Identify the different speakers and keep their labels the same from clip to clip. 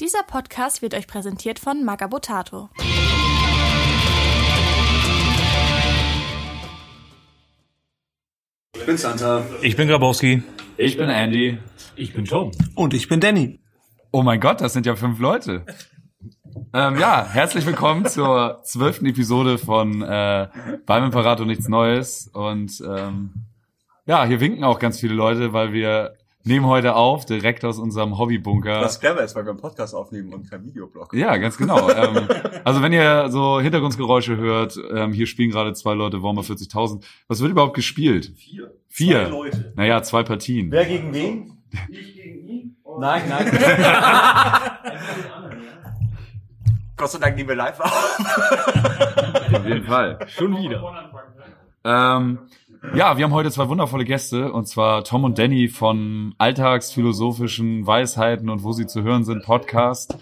Speaker 1: Dieser Podcast wird euch präsentiert von Magabotato.
Speaker 2: Ich bin Santa.
Speaker 3: Ich bin Grabowski.
Speaker 4: Ich bin Andy.
Speaker 5: Ich bin Tom.
Speaker 6: Und ich bin Danny.
Speaker 4: Oh mein Gott, das sind ja fünf Leute. Ähm, ja, herzlich willkommen zur zwölften Episode von äh, Beim Imperator nichts Neues. Und ähm, ja, hier winken auch ganz viele Leute, weil wir nehmen heute auf, direkt aus unserem Hobbybunker.
Speaker 2: Was clever ist, weil wir einen Podcast aufnehmen und kein Videoblog.
Speaker 4: Ja, ganz genau. ähm, also wenn ihr so Hintergrundgeräusche hört, ähm, hier spielen gerade zwei Leute Warmer 40.000. Was wird überhaupt gespielt?
Speaker 2: Vier.
Speaker 4: Vier.
Speaker 2: Zwei Leute.
Speaker 4: Naja, zwei Partien.
Speaker 5: Wer gegen wen?
Speaker 2: Ich gegen ihn.
Speaker 5: Nein, nein.
Speaker 2: Gott sei Dank nehmen wir live auf.
Speaker 4: Auf jeden Fall.
Speaker 5: Schon wieder.
Speaker 4: Ähm, ja, wir haben heute zwei wundervolle Gäste, und zwar Tom und Danny von Alltagsphilosophischen Weisheiten und wo sie zu hören sind Podcast.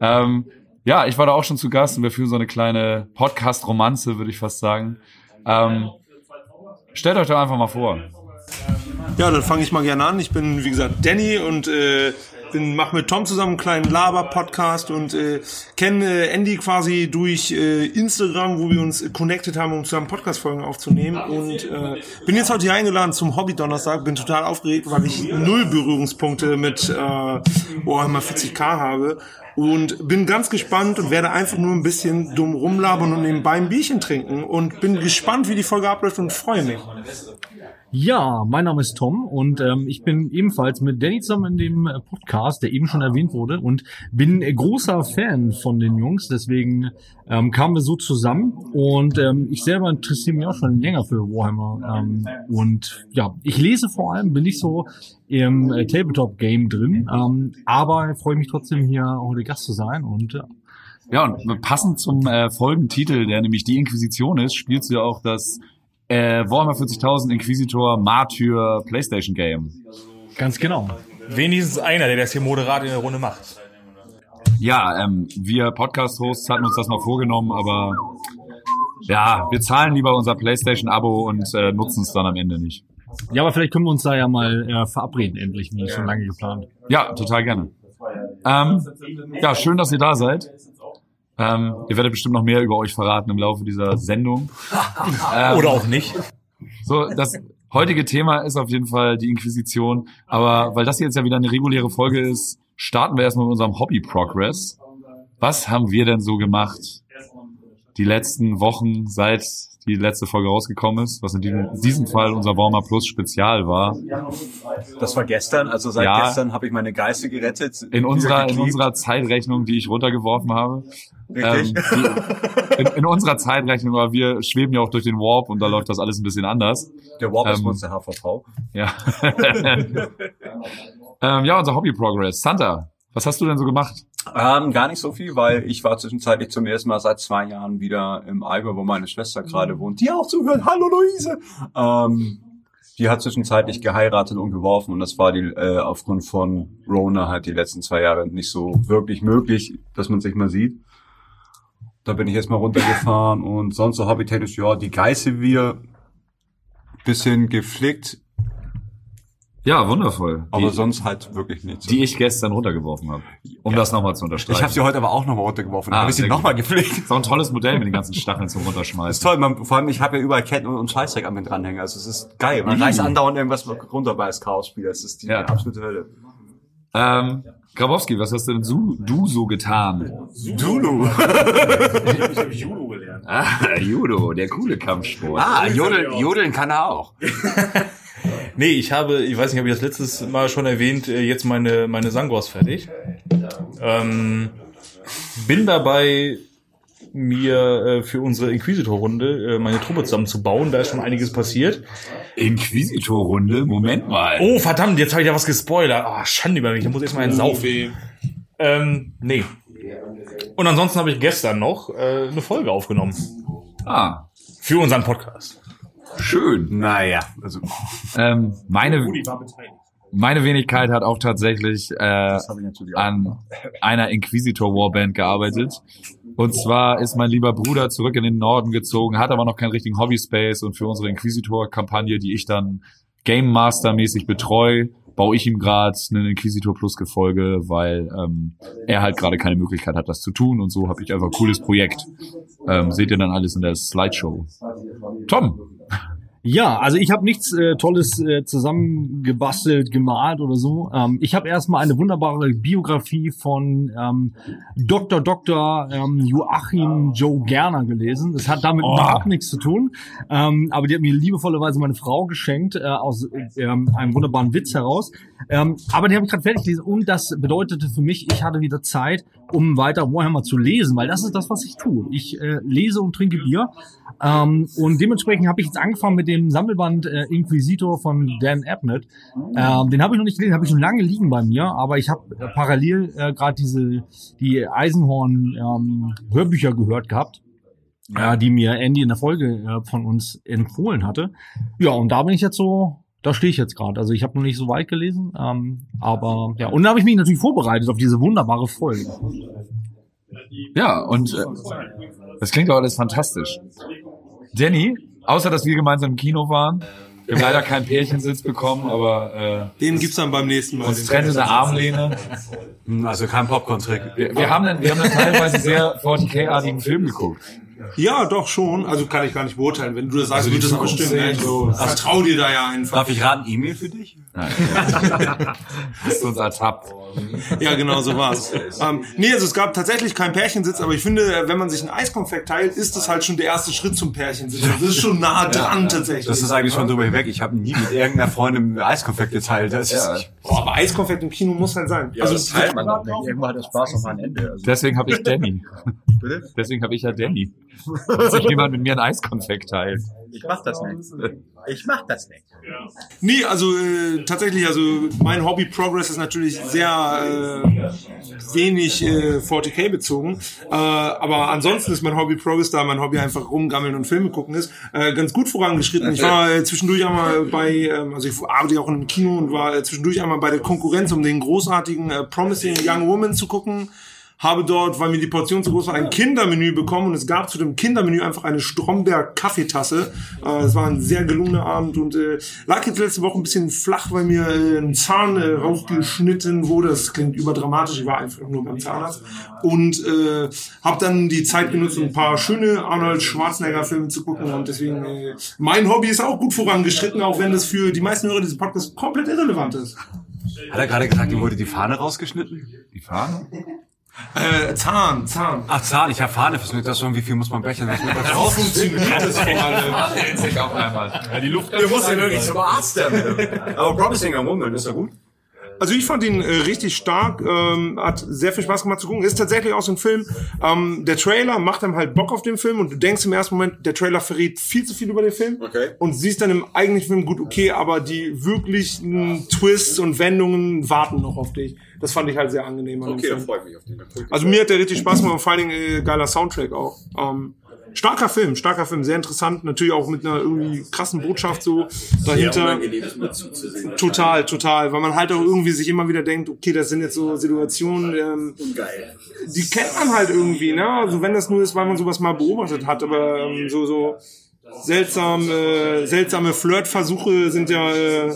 Speaker 4: Ähm, ja, ich war da auch schon zu Gast und wir führen so eine kleine Podcast-Romanze, würde ich fast sagen. Ähm, stellt euch doch einfach mal vor.
Speaker 6: Ja, dann fange ich mal gerne an. Ich bin, wie gesagt, Danny und äh, bin mache mit Tom zusammen einen kleinen Laber-Podcast und äh, kenne äh, Andy quasi durch äh, Instagram, wo wir uns connected haben, um zusammen Podcast-Folgen aufzunehmen. Und äh, bin jetzt heute hier eingeladen zum Hobby-Donnerstag. Bin total aufgeregt, weil ich null Berührungspunkte mit äh, Warhammer 40k habe. Und bin ganz gespannt und werde einfach nur ein bisschen dumm rumlabern und nebenbei ein Bierchen trinken. Und bin gespannt, wie die Folge abläuft und freue mich.
Speaker 5: Ja, mein Name ist Tom und ähm, ich bin ebenfalls mit Danny zusammen in dem äh, Podcast, der eben schon erwähnt wurde und bin äh, großer Fan von den Jungs, deswegen ähm, kamen wir so zusammen und ähm, ich selber interessiere mich auch schon länger für Warhammer ähm, und ja, ich lese vor allem, bin nicht so im äh, Tabletop-Game drin, ähm, aber freue mich trotzdem hier heute Gast zu sein und ja.
Speaker 4: Ja, und passend zum äh, Folgentitel, der nämlich die Inquisition ist, spielst du ja auch das äh, Warhammer 40.000 Inquisitor Martyr PlayStation Game.
Speaker 5: Ganz genau.
Speaker 3: Wenigstens einer, der das hier moderat in der Runde macht.
Speaker 4: Ja, ähm, wir Podcast-Hosts hatten uns das noch vorgenommen, aber ja, wir zahlen lieber unser PlayStation-Abo und äh, nutzen es dann am Ende nicht.
Speaker 5: Ja, aber vielleicht können wir uns da ja mal äh, verabreden, endlich, wie schon lange geplant.
Speaker 4: Ja, total gerne. Ähm, ja, schön, dass ihr da seid. Ähm, ihr werdet bestimmt noch mehr über euch verraten im Laufe dieser Sendung. Ähm,
Speaker 3: Oder auch nicht.
Speaker 4: So, das heutige Thema ist auf jeden Fall die Inquisition. Aber weil das jetzt ja wieder eine reguläre Folge ist, starten wir erstmal mit unserem Hobby Progress. Was haben wir denn so gemacht die letzten Wochen, seit die letzte Folge rausgekommen ist, was in diesem, in diesem Fall unser Warmer Plus Spezial war.
Speaker 2: Das war gestern, also seit
Speaker 4: Ja.
Speaker 2: gestern habe ich meine Geister gerettet.
Speaker 4: In unserer, in unserer Zeitrechnung, die ich runtergeworfen habe.
Speaker 2: Richtig.
Speaker 4: Ähm, die, in, in unserer Zeitrechnung, aber wir schweben ja auch durch den Warp und da läuft das alles ein bisschen anders.
Speaker 2: Der Warp ist
Speaker 4: ähm,
Speaker 2: Monster HVV.
Speaker 4: Ja. ähm, ja, unser Hobby Progress. Santa, was hast du denn so gemacht?
Speaker 2: Ähm, gar nicht so viel, weil ich war zwischenzeitlich zum ersten Mal seit zwei Jahren wieder im Allgäu, wo meine Schwester gerade wohnt, die auch zuhört. Hallo Luise! Ähm, die hat zwischenzeitlich geheiratet und geworfen und das war die äh, aufgrund von Rona halt die letzten zwei Jahre nicht so wirklich möglich, dass man sich mal sieht. Da bin ich jetzt mal runtergefahren und sonst so hobbytechnisch, ja, die Geiße wir bisschen geflickt,
Speaker 4: Ja, wundervoll.
Speaker 2: aber
Speaker 4: die,
Speaker 2: sonst halt wirklich nichts.
Speaker 4: die ich gestern runtergeworfen habe. Um das nochmal zu unterstreichen.
Speaker 2: ich habe sie heute aber auch nochmal runtergeworfen.
Speaker 4: Ah,
Speaker 2: habe ich sie nochmal geflickt.
Speaker 4: ist auch ein tolles Modell mit den ganzen Stacheln zum
Speaker 2: Das ist
Speaker 4: Runterschmeißen.
Speaker 2: toll, man, vor allem ich habe ja überall Ketten und, und Scheißdreck an mir dranhängen. Also es ist geil. Man reißt andauernd irgendwas runter bei das Chaos-Spiel. Das ist die
Speaker 4: Ja.
Speaker 2: absolute Hölle.
Speaker 4: Ähm, Grabowski, was hast denn du, du so getan?
Speaker 2: Zulu.
Speaker 3: Ich habe Judo gelernt.
Speaker 4: Ah, Judo, der coole Kampfsport.
Speaker 2: ah, Jodeln, Jodeln kann er auch.
Speaker 3: Nee, ich habe, ich weiß nicht, habe ich das letztes Mal schon erwähnt, äh, jetzt meine, meine Sangors fertig. Ähm, bin dabei, mir äh, für unsere Inquisitor-Runde äh, meine Truppe zusammenzubauen. Da ist schon einiges passiert.
Speaker 4: Inquisitor-Runde, Moment mal.
Speaker 3: Oh, verdammt, jetzt habe ich ja was gespoilert. Ah, Schande über mich, da muss ich erstmal einen saufen. Ähm, nee. Und ansonsten habe ich gestern noch äh, eine Folge aufgenommen.
Speaker 4: Ah,
Speaker 3: Für unseren Podcast.
Speaker 4: Schön.
Speaker 2: Naja, also
Speaker 4: Ähm, meine, meine Wenigkeit hat auch tatsächlich äh, an einer Inquisitor Warband gearbeitet. Und zwar ist mein lieber Bruder zurück in den Norden gezogen, hat aber noch keinen richtigen Hobby Space und für unsere Inquisitor Kampagne, die ich dann Game Master mäßig betreue, baue ich ihm gerade eine Inquisitor Plus Gefolge, weil ähm, er halt gerade keine Möglichkeit hat, das zu tun. Und so habe ich einfach ein cooles Projekt. Ähm, seht ihr dann alles in der Slideshow. Tom,
Speaker 5: Ja, also ich habe nichts äh, Tolles äh, zusammengebastelt, gemalt oder so. Ähm, ich habe erstmal eine wunderbare Biografie von ähm, Dr. Dr. Ähm, Joachim Joe Gerner gelesen. Das hat damit überhaupt nichts zu tun, ähm, aber die hat mir liebevollerweise meine Frau geschenkt äh, aus äh, ähm, einem wunderbaren Witz heraus. Ähm, aber die habe ich gerade fertig gelesen und das bedeutete für mich, ich hatte wieder Zeit, um weiter Warhammer zu lesen, weil das ist das, was ich tue. Ich äh, lese und trinke Bier. Ähm, und dementsprechend habe ich jetzt angefangen mit dem Sammelband äh, Inquisitor von Dan Abnett. Ähm, den habe ich noch nicht gelesen, habe ich schon lange liegen bei mir, aber ich habe äh, parallel äh, gerade diese die Eisenhorn ähm, Hörbücher gehört gehabt. Ja, die mir Andy in der Folge äh, von uns empfohlen hatte. Ja, und da bin ich jetzt so, da stehe ich jetzt gerade. Also ich habe noch nicht so weit gelesen, ähm, aber ja, und da habe ich mich natürlich vorbereitet auf diese wunderbare Folge.
Speaker 4: ja, und äh, das klingt doch alles fantastisch. Danny, außer dass wir gemeinsam im Kino waren, wir haben leider keinen Pärchensitz bekommen, aber
Speaker 6: Den gibt's dann beim nächsten Mal.
Speaker 4: äh, uns trennte eine Armlehne.
Speaker 2: Also kein Popcorn-Trick.
Speaker 4: Wir, wir haben dann, wir haben dann teilweise sehr 40k-artigen Film geguckt.
Speaker 6: Ja, doch schon. Also kann ich gar nicht beurteilen. Wenn du das sagst,
Speaker 2: Also
Speaker 6: wird das
Speaker 2: Zukunft
Speaker 6: stimmen.
Speaker 2: so-
Speaker 6: Ich vertrau dir da ja einfach.
Speaker 2: Darf ich raten, E-Mail für dich?
Speaker 4: Hast du uns ertappt.
Speaker 6: Ja, genau so war's. ähm, nee, also es gab tatsächlich keinen Pärchensitz, aber ich finde, wenn man sich ein Eiskonfekt teilt, ist das halt schon der erste Schritt zum Pärchensitz. Also Das ist schon nah dran tatsächlich.
Speaker 2: Das ist eigentlich schon drüber hinweg. Ich habe nie mit irgendeiner Freundin Eiskonfekt geteilt. Das ist,
Speaker 6: Boah, aber Eiskonfekt im Kino muss halt sein. also es
Speaker 2: teilt man doch nicht. Irgendwann hat der Spaß noch mal ein Ende. Also,
Speaker 4: Deswegen habe ich Danny.
Speaker 2: bitte?
Speaker 4: Deswegen habe ich ja Danny. Dass sich jemand mit mir ein Eiskonfekt teilt.
Speaker 2: Ich mach das nicht. Ich mach das nicht.
Speaker 6: Nee, also äh, tatsächlich, also mein Hobby Progress ist natürlich sehr äh, wenig äh, 40k bezogen. Äh, aber ansonsten ist mein Hobby Progress, da mein Hobby einfach rumgammeln und Filme gucken ist, äh, ganz gut vorangeschritten. Ich war äh, zwischendurch einmal bei, ähm, also ich arbeite ja auch in einem Kino und war äh, zwischendurch einmal bei der Konkurrenz, um den großartigen äh, Promising Young Woman zu gucken habe dort, weil mir die Portion zu groß war, ein Kindermenü bekommen und es gab zu dem Kindermenü einfach eine Stromberg Kaffeetasse. Äh, Es war ein sehr gelungener Abend und äh, lag jetzt letzte Woche ein bisschen flach, weil mir äh, ein Zahn äh, rausgeschnitten wurde. Das klingt überdramatisch, ich war einfach nur beim Zahnarzt und äh, habe dann die Zeit genutzt, um ein paar schöne Arnold Schwarzenegger Filme zu gucken und deswegen äh, mein Hobby ist auch gut vorangeschritten, auch wenn das für die meisten Hörer dieses Podcasts komplett irrelevant ist.
Speaker 2: Hat er gerade gesagt, ihm wurde die Fahne rausgeschnitten?
Speaker 4: Die Fahne?
Speaker 6: Äh, Zahn, Zahn.
Speaker 2: Ach, Zahn, ich habe Fahne fürs das schon. Wie viel muss man mit
Speaker 6: Auch funktioniert das vor allem.
Speaker 4: sich auch einmal. Ja, die Luft
Speaker 2: Du musst ja wirklich zum Arzt damit. Aber Promising Young Woman ist ja gut.
Speaker 6: Also ich fand ihn äh, richtig stark, ähm, hat sehr viel Spaß gemacht zu gucken. Ist tatsächlich auch so ein Film. Ähm, der Trailer macht einem halt Bock auf den Film und du denkst im ersten Moment, der Trailer verrät viel zu viel über den Film.
Speaker 2: Okay.
Speaker 6: Und siehst dann im eigentlichen Film gut, okay, aber die wirklichen Twists und Wendungen warten noch auf dich. Das fand ich halt sehr angenehm an dem Film.
Speaker 2: freue ich mich auf den.
Speaker 6: Also mir hat der richtig Spaß gemacht und vor allen Dingen äh, geiler Soundtrack auch. Ähm, starker Film, starker Film, sehr interessant, natürlich auch mit einer irgendwie krassen Botschaft so dahinter. Total, total, weil man halt auch irgendwie sich immer wieder denkt, okay, das sind jetzt so Situationen, ähm, die kennt man halt irgendwie, ne? Also wenn das nur ist, weil man sowas mal beobachtet hat, aber ähm, so so seltsam, äh, seltsame Flirtversuche sind ja äh,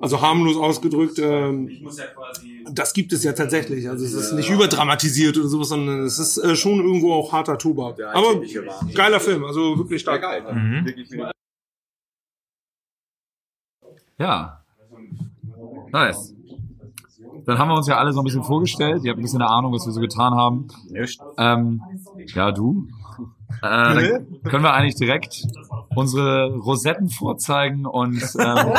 Speaker 6: also harmlos ausgedrückt. Ähm, das gibt es ja tatsächlich. Also es ist nicht überdramatisiert oder sowas, sondern es ist äh, schon irgendwo auch harter Tobak. Aber geiler Film, also wirklich stark.
Speaker 4: Ja. Nice. Dann haben wir uns ja alle so ein bisschen vorgestellt. Ihr habt ein bisschen eine Ahnung, was wir so getan haben. Ähm, ja, du. Äh, dann können wir eigentlich direkt unsere Rosetten vorzeigen und ähm,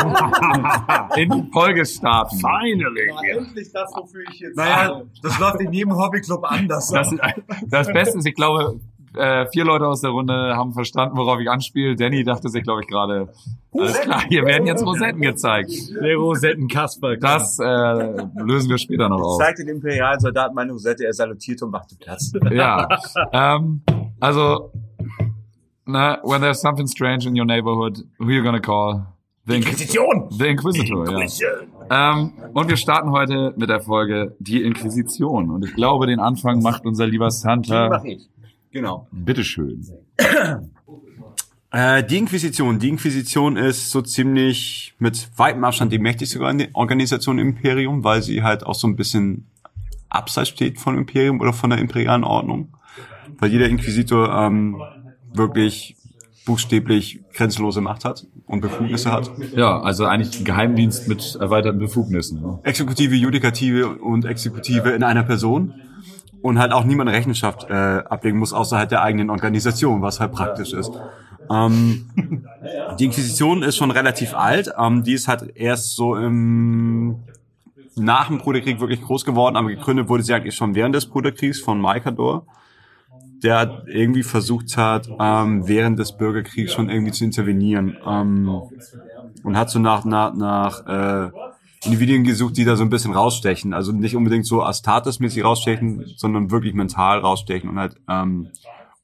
Speaker 4: in die Folge starten.
Speaker 5: Finally.
Speaker 2: Endlich das, wofür ich jetzt. Naja, das läuft in jedem Hobbyclub anders.
Speaker 4: Das, das Beste ist, ich glaube, äh, vier Leute aus der Runde haben verstanden, worauf ich anspiele. Danny dachte sich, glaube ich, gerade, alles klar, hier werden jetzt Rosetten gezeigt.
Speaker 5: Der Rosetten-Kasper.
Speaker 4: Das äh, lösen wir später noch auf.
Speaker 2: Zeigt den imperialen Soldaten meine Rosette, er salutierte und machte Platz.
Speaker 4: Ja. ähm, also, na, when there's something strange in your neighborhood, who you gonna call? The Inquisition! The Inquisitor, ja. Ähm, und wir starten heute mit der Folge Die Inquisition. Und ich glaube, den Anfang macht unser lieber Santa.
Speaker 2: ich. Genau.
Speaker 4: Bitteschön.
Speaker 2: Äh, die Inquisition. Die Inquisition ist so ziemlich mit weitem Abstand die mächtigste Organ- Organisation im Imperium, weil sie halt auch so ein bisschen abseits steht vom Imperium oder von der imperialen Ordnung. Weil jeder Inquisitor ähm, wirklich buchstäblich grenzenlose Macht hat und Befugnisse hat.
Speaker 4: Ja, also eigentlich ein Geheimdienst mit erweiterten Befugnissen. Ne?
Speaker 2: Exekutive, Judikative und Exekutive in einer Person und halt auch niemand Rechenschaft äh, ablegen muss außerhalb der eigenen Organisation, was halt praktisch ist. Ähm, die Inquisition ist schon relativ alt. Ähm, die ist halt erst so im nach dem Bruderkrieg wirklich groß geworden, aber gegründet wurde sie eigentlich schon während des Bruderkriegs von Maikador, der irgendwie versucht hat, ähm, während des Bürgerkriegs schon irgendwie zu intervenieren ähm, und hat so nach nach nach äh, Individuen gesucht, die da so ein bisschen rausstechen. Also nicht unbedingt so Astartes-mäßig rausstechen, sondern wirklich mental rausstechen und halt ähm,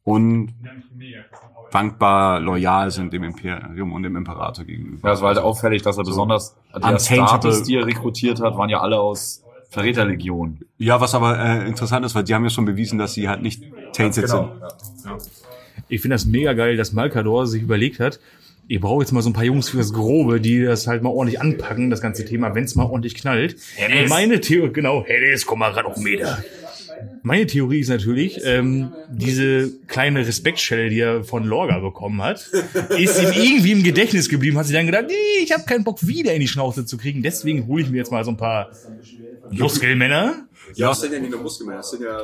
Speaker 2: unwankbar loyal sind dem Imperium und dem Imperator gegenüber.
Speaker 4: Ja, es war halt auffällig, dass er besonders die Astartes, die er rekrutiert hat, waren ja alle aus Verräterlegionen.
Speaker 2: Ja, was aber äh, interessant ist, weil die haben ja schon bewiesen, dass sie halt nicht tainted sind.
Speaker 3: Ich finde das mega geil, dass Malkador sich überlegt hat, ihr braucht jetzt mal so ein paar Jungs fürs Grobe, die das halt mal ordentlich anpacken, das ganze Thema, wenn es mal ordentlich knallt. Meine Theorie, genau, Hennes, komm mal ran auf Meter. Meine Theorie ist natürlich, ähm, diese kleine Respektschelle, die er von Lorga bekommen hat, ist ihm irgendwie im Gedächtnis geblieben, hat sich dann gedacht, nee, ich habe keinen Bock wieder in die Schnauze zu kriegen, deswegen hole ich mir jetzt mal so ein paar Muskelmänner.
Speaker 2: Ja, was sind denn die Muskeln? Das sind ja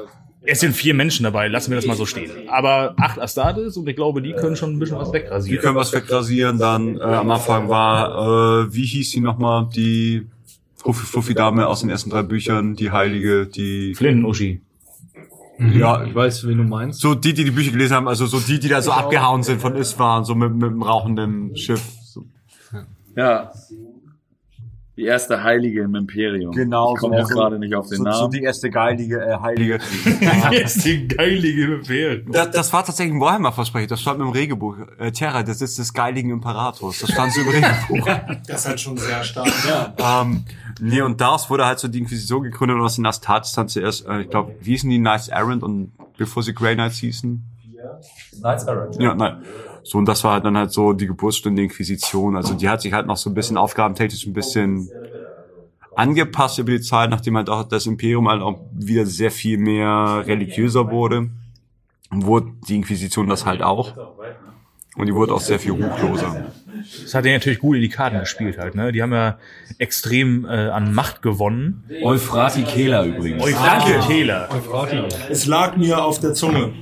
Speaker 3: Es sind vier Menschen dabei, lassen wir das mal so stehen. Aber acht Astartes und ich glaube, die können schon ein bisschen was
Speaker 2: Die
Speaker 3: wegrasieren.
Speaker 2: können was wegrasieren. Dann äh, am Anfang war, äh, wie hieß sie nochmal, die Fuffi-Dame aus den ersten drei Büchern, die Heilige, die...
Speaker 3: Flinten-Uschi.
Speaker 2: Ja,
Speaker 5: Ich weiß, wen du meinst.
Speaker 2: so die, die die Bücher gelesen haben, also so die, die da so abgehauen sind von Isfahan, so mit, mit dem rauchenden Schiff. So.
Speaker 4: Ja. Die erste Heilige im Imperium.
Speaker 2: Genau,
Speaker 4: Ich komme
Speaker 2: so-
Speaker 4: auch gerade nicht auf den
Speaker 2: So, so
Speaker 4: Namen.
Speaker 2: die erste geilige, äh, Heilige.
Speaker 3: Die geilige Befehl.
Speaker 2: Das, das war tatsächlich ein Warhammer-Versprechen, das stand im Regelbuch. Äh, Terra, das ist des geiligen Imperators. Das stand so im Regelbuch.
Speaker 6: Das ist halt schon sehr stark.
Speaker 2: ähm, nee, und daraus wurde halt so die Inquisition gegründet und aus den Astartes dann zuerst, äh, ich glaube, wie hießen die Knights Errant und bevor sie Grey Knights hießen?
Speaker 7: Knights Errant.
Speaker 2: Ja, nein. So, und das war halt dann halt so die Geburtsstunde der Inquisition. Also die hat sich halt noch so ein bisschen aufgabentechnisch ein bisschen angepasst über die Zeit, nachdem halt auch das Imperium halt auch wieder sehr viel mehr religiöser wurde. Wurde die Inquisition das halt auch. Und die wurde auch sehr viel ruchloser.
Speaker 3: Das hat er natürlich gut in die Karten gespielt halt, ne? Die haben ja extrem äh, an Macht gewonnen.
Speaker 4: Euphrati Kehler übrigens.
Speaker 3: Danke, Täler.
Speaker 6: Es lag mir auf der Zunge.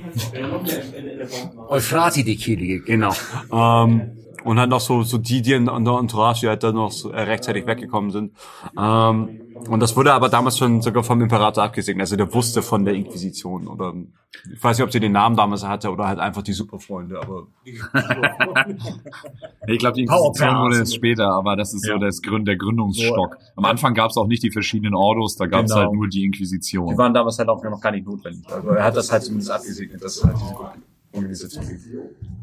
Speaker 7: Euphrati, die Kehlige.
Speaker 2: Genau. Ähm, und halt noch so, so die, die in, der Entourage, die halt dann noch so, äh, rechtzeitig weggekommen sind. Ähm, und das wurde aber damals schon sogar vom Imperator abgesegnet. Also der wusste von der Inquisition. Oder ich weiß nicht, ob sie den Namen damals hatte oder halt einfach die Superfreunde, aber
Speaker 4: Ich glaube, die Inquisition wurde jetzt später, aber das ist so
Speaker 2: Ja.
Speaker 4: das Gründ, der Gründungsstock. Am Anfang gab es auch nicht die verschiedenen Ordos, da gab es
Speaker 2: Genau.
Speaker 4: halt nur die Inquisition.
Speaker 2: die waren damals halt auch noch gar nicht notwendig. Also er hat das halt zumindest abgesegnet, dass es halt diese Organisation gibt.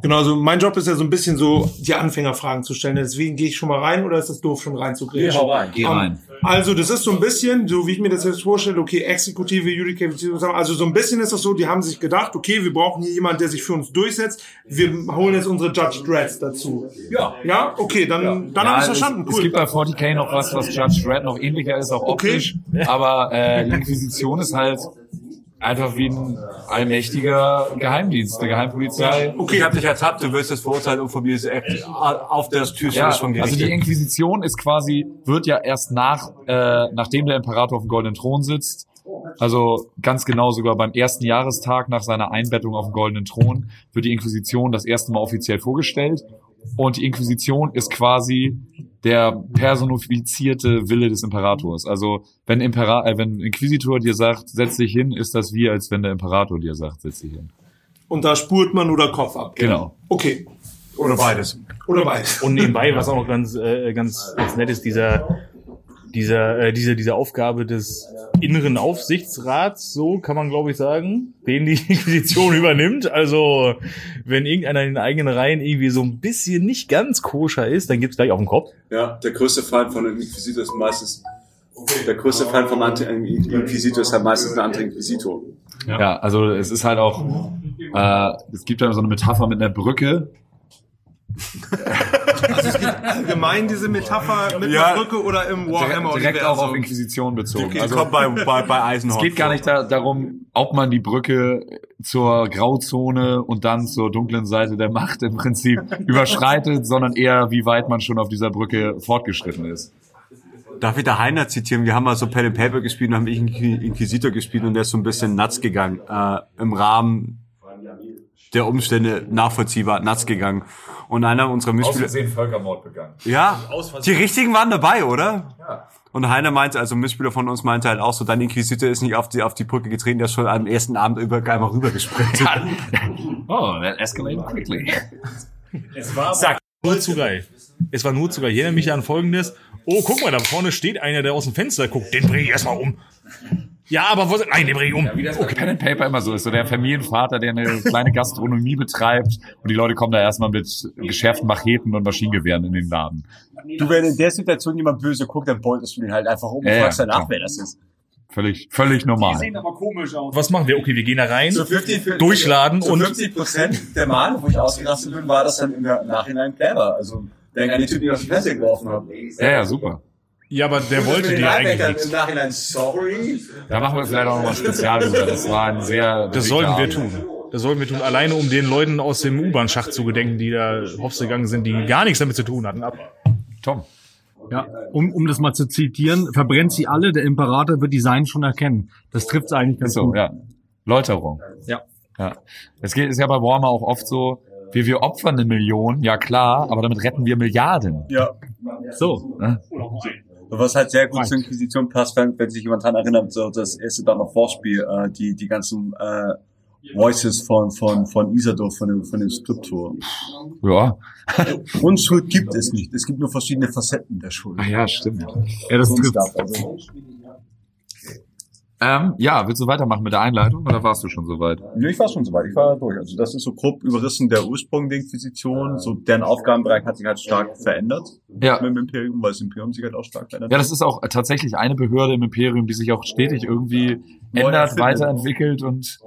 Speaker 6: Genau, also mein Job ist ja so ein bisschen so, die Anfängerfragen zu stellen. Deswegen gehe ich schon mal rein oder ist das doof, schon reinzugehen?
Speaker 4: Geh rein.
Speaker 6: Also das ist so ein bisschen, so wie ich mir das jetzt vorstelle, okay, Exekutive, Judikative, also so ein bisschen ist das so, die haben sich gedacht, okay, wir brauchen hier jemanden, der sich für uns durchsetzt. Wir holen jetzt unsere Judge Dreads dazu. Ja. Ja, okay, dann, dann habe ich
Speaker 4: es,
Speaker 6: verstanden.
Speaker 4: es
Speaker 6: Cool.
Speaker 4: gibt bei 40k noch was, was Judge Dredd noch ähnlicher ist, auch
Speaker 6: Okay.
Speaker 4: optisch. Aber äh, die Inquisition ist halt einfach wie ein allmächtiger Geheimdienst, eine Geheimpolizei.
Speaker 2: Okay, ich hab dich ertappt, du wirst jetzt verurteilt und von mir ist auf der Tür
Speaker 4: Ja,
Speaker 2: schon
Speaker 4: also die. Inquisition ist quasi, wird ja erst nach, äh, nachdem der Imperator auf dem goldenen Thron sitzt, also ganz genau sogar beim ersten Jahrestag nach seiner Einbettung auf dem goldenen Thron, wird die Inquisition das erste Mal offiziell vorgestellt. Und die Inquisition ist quasi der personifizierte Wille des Imperators. Also wenn, Impera äh, wenn ein Inquisitor dir sagt, setz dich hin, ist das wie, als wenn der Imperator dir sagt, setz dich hin.
Speaker 6: Und da spurt man oder Kopf ab.
Speaker 4: Genau.
Speaker 6: Okay.
Speaker 2: Oder beides.
Speaker 6: Oder beides.
Speaker 3: Und nebenbei, was auch noch ganz, äh, ganz, ganz nett ist, dieser, dieser, äh, diese, diese Aufgabe des inneren Aufsichtsrats, so kann man glaube ich sagen, den die Inquisition übernimmt. Also wenn irgendeiner in den eigenen Reihen irgendwie so ein bisschen nicht ganz koscher ist, dann gibt's gleich auf den Kopf.
Speaker 2: Ja, der größte Feind von einem Inquisitor ist meistens der größte Feind vom Anti Inquisitor ist halt meistens ein anderer Inquisitor.
Speaker 4: Ja. also es ist halt auch, äh, es gibt ja so eine Metapher mit einer Brücke.
Speaker 6: Allgemein diese Metapher mit
Speaker 2: Ja.
Speaker 6: der Brücke oder im Warhammer
Speaker 4: Direkt auch auf? Inquisition bezogen.
Speaker 2: Okay,
Speaker 4: Also,
Speaker 2: kommt bei, bei, bei Eisenhower.
Speaker 4: es geht gar nicht da, darum, ob man die Brücke zur Grauzone und dann zur dunklen Seite der Macht im Prinzip überschreitet, sondern eher, wie weit man schon auf dieser Brücke fortgeschritten ist.
Speaker 2: Darf ich da Heiner zitieren? Wir haben mal so Pen and Paper gespielt und haben ich Inqui- Inquisitor gespielt und der ist so ein bisschen nuts gegangen. Äh, Im Rahmen der Umstände nachvollziehbar nuts gegangen. Und einer unserer Mitspieler...
Speaker 4: Völkermord begangen.
Speaker 2: Ja, die richtigen waren dabei, oder? Und Heiner meinte, also ein Mitspieler von uns meinte halt auch so, dein Inquisitor ist nicht auf die, auf die Brücke getreten, der ist schon am ersten Abend über, einmal rübergesprintet.
Speaker 4: Oh, that escalated quickly.
Speaker 3: Es war nur zu geil. Es war nur zu geil. Ich erinnere mich an folgendes. Oh, guck mal, da vorne steht einer, der aus dem Fenster guckt. Den bringe ich erstmal um. Ja, aber wo Nein, den bringe ich um.
Speaker 4: Wie das bei Pen and Paper immer so ist. So der Familienvater, der eine kleine Gastronomie betreibt und die Leute kommen da erstmal mit geschärften Macheten und Maschinengewehren in den Laden.
Speaker 2: Du, wenn in der Situation jemand böse guckt, dann beutest du den halt einfach um
Speaker 4: Ja,
Speaker 2: und
Speaker 4: ja,
Speaker 2: fragst danach,
Speaker 4: klar.
Speaker 2: wer das ist.
Speaker 4: Völlig, völlig normal.
Speaker 5: aber komisch aus.
Speaker 3: Was machen wir? Okay, wir gehen da rein,
Speaker 2: 50,
Speaker 3: durchladen
Speaker 2: so
Speaker 3: und
Speaker 2: 50 Prozent der Male, wo ich ausgerastet bin, war das dann im Nachhinein clever. Also, denk an die Typen, die aus dem Fenster geworfen haben.
Speaker 4: Ja, ja, super.
Speaker 3: Ja, aber der wollte dir eigentlich
Speaker 2: Im
Speaker 3: nichts.
Speaker 2: Nachhinein, sorry.
Speaker 4: Da machen wir vielleicht auch nochmal Spezial drüber. Das war ein sehr...
Speaker 3: Das sollten wir tun. Das sollten wir tun, alleine um den Leuten aus dem U-Bahn-Schacht zu gedenken, die da hops gegangen sind, die gar nichts damit zu tun hatten. Aber
Speaker 4: Tom.
Speaker 5: Ja, um, um das mal zu zitieren, verbrennt sie alle, der Imperator wird die Sein schon erkennen. Das trifft's eigentlich ganz
Speaker 4: So,
Speaker 5: gut.
Speaker 4: ja. Läuterung.
Speaker 5: Ja.
Speaker 4: Ja. Es geht, ist ja bei Warhammer auch oft so, wir, wir opfern eine Million, ja klar, aber damit retten wir Milliarden.
Speaker 2: Ja.
Speaker 5: So.
Speaker 4: Ne?
Speaker 2: Was halt sehr gut zur Inquisition passt, wenn, wenn sich jemand daran erinnert, so das erste Dawn of War Spiel, äh, die, die ganzen, äh, Voices von, von, von Isador, von dem, von dem Scriptur.
Speaker 4: Ja.
Speaker 2: Unschuld gibt es nicht. Es gibt nur verschiedene Facetten der Schuld.
Speaker 4: Ach ja, stimmt.
Speaker 5: Ja, das trifft.
Speaker 2: Stuff, also.
Speaker 4: Ähm, ja, willst du weitermachen mit der Einleitung oder warst du schon soweit?
Speaker 2: Nee, ich war schon soweit, ich war durch. Also das ist so grob überrissen der Ursprung der Inquisition. So deren Aufgabenbereich hat sich halt stark verändert
Speaker 4: Ja.
Speaker 2: mit dem Imperium, weil das Imperium sich halt auch stark verändert
Speaker 4: Ja, das ist auch tatsächlich eine Behörde im Imperium, die sich auch stetig irgendwie
Speaker 2: Neu
Speaker 4: ändert, weiterentwickelt und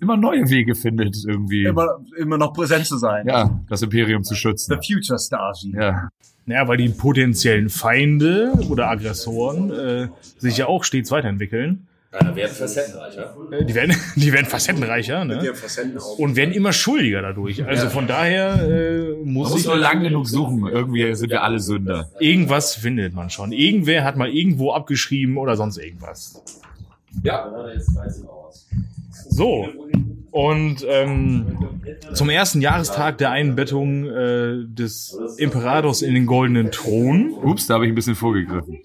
Speaker 4: immer neue Wege findet, irgendwie,
Speaker 2: immer, immer noch präsent zu sein.
Speaker 4: ja, das Imperium zu schützen.
Speaker 2: The Future Stasi.
Speaker 4: Ja.
Speaker 3: Naja, weil die potenziellen Feinde oder Aggressoren äh, sich ja auch stets weiterentwickeln.
Speaker 7: Äh, werden facettenreicher.
Speaker 3: Äh, die, werden, die werden facettenreicher ne? und werden immer schuldiger dadurch. Also von daher äh, muss
Speaker 4: Man muss
Speaker 3: ich
Speaker 4: nur lang genug suchen. Irgendwie sind wir alle Sünder.
Speaker 3: irgendwas findet man schon. Irgendwer hat mal irgendwo abgeschrieben oder sonst irgendwas.
Speaker 7: Ja.
Speaker 3: So. Und ähm, zum ersten Jahrestag der Einbettung äh, des Imperators in den goldenen Thron
Speaker 4: Ups, da habe ich ein bisschen vorgegriffen.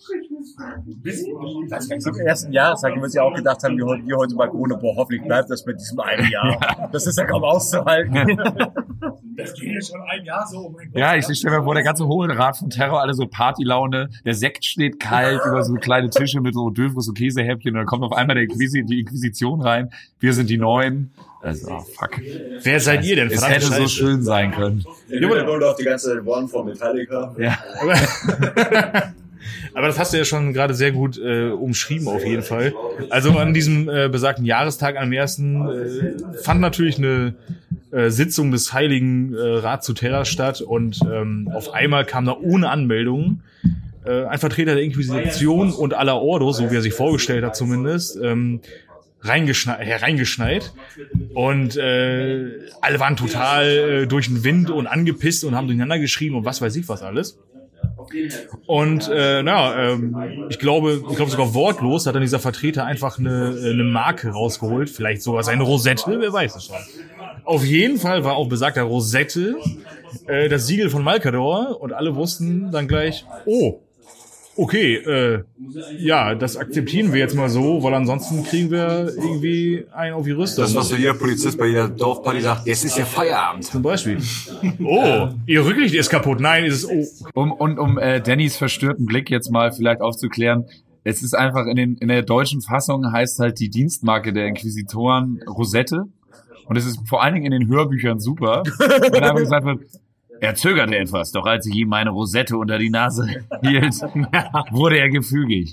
Speaker 2: Zum ersten Jahrestag, wir uns ja auch gedacht haben, wir, wir heute mal ohne boah, hoffentlich bleibt das mit diesem einen Jahr. Das ist ja kaum auszuhalten.
Speaker 5: Das geht ja schon ein Jahr so. Oh mein Gott.
Speaker 4: Ja, ich stelle mir vor, der ganze hohe Rat von Terror, alle so Partylaune, der Sekt steht kalt über so kleine Tische mit so Döfris und Käsehäppchen und dann kommt auf einmal der Inquisi die Inquisition rein. Wir sind die Neuen. Also, oh, fuck.
Speaker 3: Wer seid ihr denn?
Speaker 4: Es hätte so
Speaker 3: Scheiße.
Speaker 4: schön sein können.
Speaker 2: Ja, aber der wollte auch die ganze Zeit One von Metallica.
Speaker 4: Ja.
Speaker 3: Aber, das hast du ja schon gerade sehr gut äh, umschrieben auf jeden Fall. Also an diesem äh, besagten Jahrestag am ersten äh, fand natürlich eine äh, Sitzung des Heiligen äh, Rat zu Terra statt und ähm, auf einmal kam da ohne Anmeldung äh, ein Vertreter der Inquisition und aller Ordo, so wie er sich vorgestellt hat zumindest, ähm, reingeschneit, hereingeschneit und äh, alle waren total äh, durch den Wind und angepisst und haben durcheinander geschrien und was weiß ich was alles. Und äh, na, ähm, ich glaube, ich glaube sogar wortlos hat dann dieser Vertreter einfach eine, eine Marke rausgeholt, vielleicht sogar seine Rosette, wer weiß es schon. Auf jeden Fall war auf besagter Rosette äh, das Siegel von Malkador und alle wussten dann gleich, oh, okay, äh, ja, das akzeptieren wir jetzt mal so, weil ansonsten kriegen wir irgendwie einen auf die Rüstung.
Speaker 2: Das, was so jeder Polizist bei jeder Dorfparty sagt, jetzt ist ja Feierabend.
Speaker 3: Zum Beispiel. Oh, ihr Rücklicht ist kaputt. Nein, ist es. Oh.
Speaker 4: Um, und um äh, Dannys verstörten Blick jetzt mal vielleicht aufzuklären, es ist einfach in, den, in der deutschen Fassung heißt halt die Dienstmarke der Inquisitoren Rosette. Und es ist vor allen Dingen in den Hörbüchern super, wenn einfach gesagt wird, er zögerte etwas, doch als ich ihm meine Rosette unter die Nase hielt, wurde er gefügig.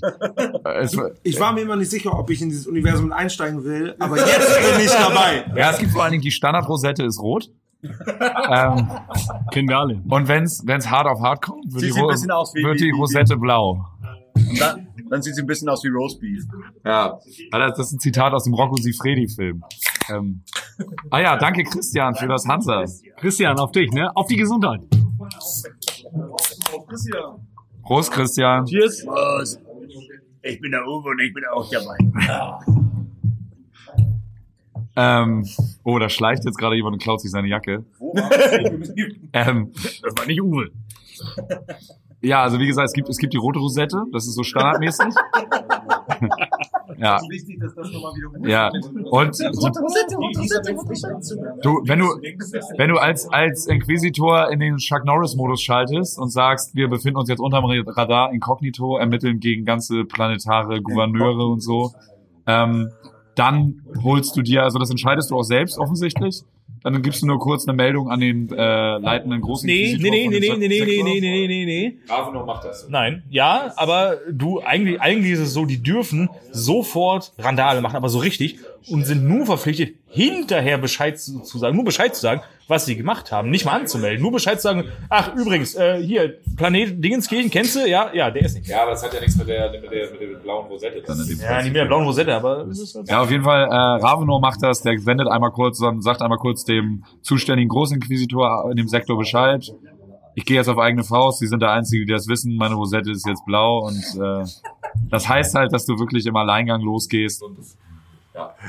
Speaker 4: Es,
Speaker 6: Ich war mir immer nicht sicher, ob ich in dieses Universum einsteigen will, aber jetzt bin ich dabei.
Speaker 4: ja, es gibt vor allen Dingen die Standardrosette ist rot. ähm,
Speaker 5: alle.
Speaker 4: und wenn's wenn's hart auf hart kommt, wird,
Speaker 2: Sie
Speaker 4: die, Ro
Speaker 2: wie-
Speaker 4: wird
Speaker 2: wie-
Speaker 4: die
Speaker 2: wie-
Speaker 4: Rosette blau.
Speaker 2: Und dann, dann sieht sie ein bisschen aus wie Roastbeef.
Speaker 4: Ja, das ist ein Zitat aus dem Rocco Sifredi-Film. Ähm, ah ja, danke Christian für das Hansa.
Speaker 5: Christian, auf dich, ne? Auf die Gesundheit.
Speaker 4: Prost, Christian.
Speaker 5: Cheers.
Speaker 8: Ich bin der Uwe und ich bin auch dabei.
Speaker 4: Ähm, oh, da schleicht jetzt gerade jemand und klaut sich seine Jacke. ähm,
Speaker 5: Das war nicht Uwe.
Speaker 4: ja, also wie gesagt, es gibt, es gibt die rote Rosette, das ist so standardmäßig. ja.
Speaker 2: Wichtig, dass das nochmal wiederholt
Speaker 4: Ja, und du, wenn du, wenn du als, als Inquisitor in den Chuck Norris-Modus schaltest und sagst, wir befinden uns jetzt unterm Radar inkognito, ermitteln gegen ganze planetare Gouverneure und so, ähm, dann holst du dir, also das entscheidest du auch selbst offensichtlich, dann gibst du nur kurz eine Meldung an den äh, leitenden großen
Speaker 3: Nee, nee, nee, nee, nee, nee, nee, nee, nee, nee, nee.
Speaker 7: Raveno macht das.
Speaker 3: Nein, ja, aber du, eigentlich, eigentlich ist es so, die dürfen sofort Randale machen, aber so richtig und sind nur verpflichtet, hinterher Bescheid zu, zu sagen, nur Bescheid zu sagen, was sie gemacht haben, nicht mal anzumelden, nur Bescheid zu sagen, ach, übrigens, äh, hier, Planet Dingenskirchen, kennst du? Ja, ja, der ist nicht.
Speaker 7: Ja, aber das hat ja nichts mit der, mit der, mit der blauen Rosette.
Speaker 4: Dann in dem
Speaker 3: Ja, nicht mit der blauen Rosette, aber halt
Speaker 4: Ja, auf jeden Fall, äh, Ravenor macht das, der sendet einmal kurz, dann sagt einmal kurz dem zuständigen Großinquisitor in dem Sektor Bescheid. Ich gehe jetzt auf eigene Faust, sie sind der Einzige, die das wissen, meine Rosette ist jetzt blau und äh, das heißt halt, dass du wirklich im Alleingang losgehst und